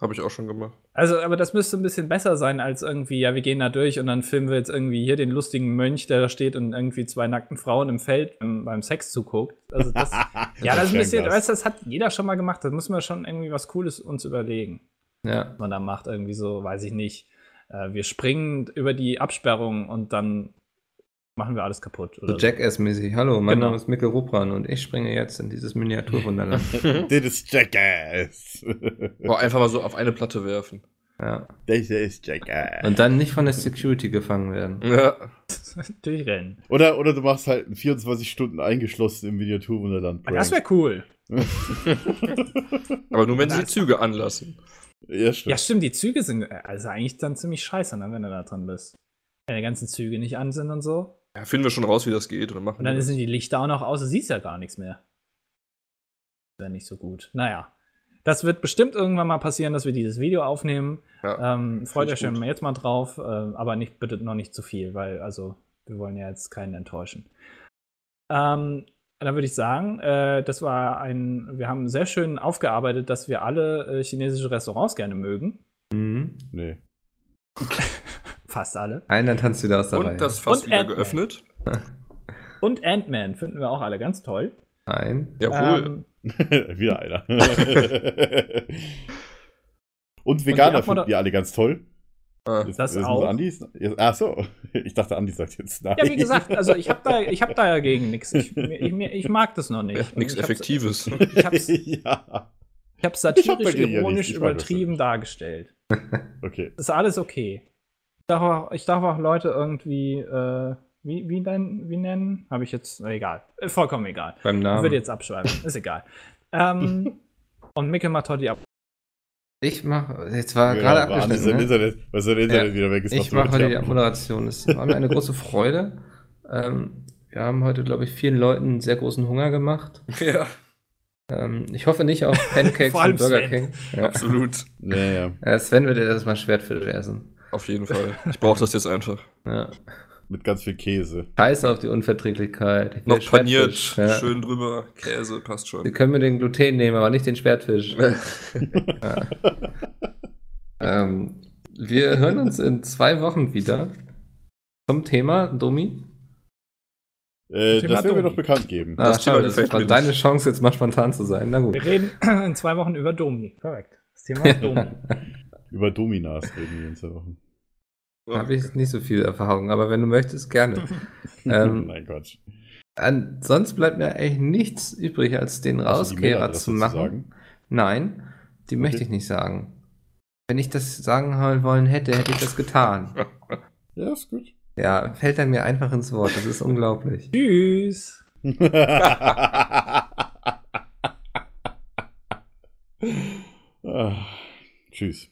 [SPEAKER 5] Habe ich auch schon gemacht.
[SPEAKER 3] Also, aber das müsste ein bisschen besser sein als irgendwie, ja, wir gehen da durch und dann filmen wir jetzt irgendwie hier den lustigen Mönch, der da steht und irgendwie zwei nackten Frauen im Feld beim, beim Sex zuguckt. Also das, ja, das ist ein bisschen, weißt du, das hat jeder schon mal gemacht. Da müssen wir schon irgendwie was Cooles uns überlegen.
[SPEAKER 4] Ja.
[SPEAKER 3] Was man da macht, irgendwie so, weiß ich nicht. Äh, wir springen über die Absperrung und dann machen wir alles kaputt.
[SPEAKER 4] So
[SPEAKER 3] Oder so.
[SPEAKER 4] Jackass-mäßig. Hallo, mein
[SPEAKER 3] Genau.
[SPEAKER 4] Name ist Mikkel Rupran und ich springe jetzt in dieses Miniaturwunderland.
[SPEAKER 2] das ist Jackass.
[SPEAKER 5] Boah, einfach mal so auf eine Platte werfen.
[SPEAKER 4] ja.
[SPEAKER 2] das ist Jackass.
[SPEAKER 4] Und dann nicht von der Security gefangen werden.
[SPEAKER 5] Ja.
[SPEAKER 3] durchrennen.
[SPEAKER 2] Oder, oder du machst halt 24 Stunden eingeschlossen im Miniaturwunderland.
[SPEAKER 3] Das wäre cool.
[SPEAKER 5] Aber nur wenn sie die Züge anlassen.
[SPEAKER 2] ja, stimmt.
[SPEAKER 3] Ja, stimmt, die Züge sind äh, also eigentlich dann ziemlich scheiße, ne, wenn du da dran bist. Wenn die ganzen Züge nicht an sind und so.
[SPEAKER 5] Ja, finden wir schon raus, wie das geht. Oder machen
[SPEAKER 3] Und dann sind die Lichter auch noch aus, du siehst ja gar nichts mehr. Wäre nicht so gut. Naja. Das wird bestimmt irgendwann mal passieren, dass wir dieses Video aufnehmen.
[SPEAKER 5] Ja.
[SPEAKER 3] Ähm, freut euch schon jetzt mal drauf, äh, aber nicht, bitte noch nicht zu viel, weil also wir wollen ja jetzt keinen enttäuschen. Ähm, dann würde ich sagen, äh, das war ein, wir haben sehr schön aufgearbeitet, dass wir alle äh, chinesische Restaurants gerne mögen.
[SPEAKER 4] Mhm.
[SPEAKER 2] Nee.
[SPEAKER 3] Fast alle.
[SPEAKER 4] Einer tanzt wieder aus der Reihe.
[SPEAKER 5] Und das Fass
[SPEAKER 3] Und
[SPEAKER 5] wieder geöffnet.
[SPEAKER 3] Und Ant-Man finden wir auch alle ganz toll.
[SPEAKER 4] Nein.
[SPEAKER 5] Jawohl.
[SPEAKER 3] Ähm,
[SPEAKER 2] Wieder einer. Und Veganer
[SPEAKER 3] Abmoder-
[SPEAKER 2] finden wir alle ganz toll.
[SPEAKER 5] ah.
[SPEAKER 3] Das
[SPEAKER 2] ist
[SPEAKER 3] auch.
[SPEAKER 2] Andis? Ach so. Ich dachte, Andi sagt jetzt nein.
[SPEAKER 3] ja, wie gesagt, also ich habe da, ich hab da dagegen nichts. Ich, ich, ich mag das noch nicht.
[SPEAKER 5] Ja,
[SPEAKER 3] Und
[SPEAKER 5] Nichts Effektives.
[SPEAKER 3] Ich habe es
[SPEAKER 2] ja.
[SPEAKER 3] satirisch, ironisch,
[SPEAKER 2] das
[SPEAKER 3] übertrieben dargestellt.
[SPEAKER 2] Okay.
[SPEAKER 3] Ist alles okay. Ich darf auch, ich darf auch Leute irgendwie, äh, wie, wie, denn, wie nennen? Habe ich jetzt, egal. Äh, Vollkommen egal.
[SPEAKER 4] Beim
[SPEAKER 3] Ich
[SPEAKER 4] Namen.
[SPEAKER 3] würde jetzt abschreiben. Ist egal. Ähm, und Micke macht heute die Ab.
[SPEAKER 4] Ich mache, jetzt war
[SPEAKER 2] Ja,
[SPEAKER 4] gerade abgeschnitten. Ne?
[SPEAKER 2] Internet, weil sein Internet
[SPEAKER 4] Ja.
[SPEAKER 2] wieder weg ist.
[SPEAKER 4] Ich mache heute die Abmoderation. Es war mir eine große Freude. Ähm, wir haben heute, glaube ich, vielen Leuten einen sehr großen Hunger gemacht.
[SPEAKER 5] Ja,
[SPEAKER 4] Ähm, ich hoffe nicht auf Pancakes und Burger
[SPEAKER 3] Sven.
[SPEAKER 4] King. Ja.
[SPEAKER 5] absolut.
[SPEAKER 2] Naja,
[SPEAKER 4] Äh, Sven wird jetzt erstmal Schwertfisch essen.
[SPEAKER 5] Auf jeden Fall. Ich brauche das jetzt einfach.
[SPEAKER 4] Ja.
[SPEAKER 2] mit ganz viel Käse.
[SPEAKER 4] Scheiße auf die Unverträglichkeit.
[SPEAKER 5] Noch paniert,
[SPEAKER 4] ja.
[SPEAKER 5] schön drüber. Käse, passt schon.
[SPEAKER 4] können mir den Gluten nehmen, aber nicht den Schwertfisch. ja. ähm, wir hören uns in zwei Wochen wieder zum Thema Domi.
[SPEAKER 2] Äh,
[SPEAKER 3] Thema
[SPEAKER 2] das werden wir doch bekannt geben.
[SPEAKER 4] Ah,
[SPEAKER 5] Das Thema
[SPEAKER 4] schade, das war deine. Chance, jetzt mal spontan zu sein. Na gut.
[SPEAKER 3] Wir reden in zwei Wochen über Domi. Korrekt. Das Thema ist Domi.
[SPEAKER 2] Über Dominas reden wir in zwei Wochen.
[SPEAKER 4] Habe ich nicht so viel Erfahrung, aber wenn du möchtest, gerne. ähm,
[SPEAKER 2] Nein, Quatsch.
[SPEAKER 4] an, sonst bleibt mir eigentlich nichts übrig, als den Rauskehrer zu machen.
[SPEAKER 2] sagen?
[SPEAKER 4] Nein, die
[SPEAKER 2] Okay.
[SPEAKER 4] möchte ich nicht sagen. Wenn ich das sagen wollen hätte, hätte ich das getan.
[SPEAKER 2] Ja, ist gut.
[SPEAKER 4] Ja, fällt er mir einfach ins Wort. Das ist unglaublich.
[SPEAKER 3] Tschüss.
[SPEAKER 2] ah, tschüss.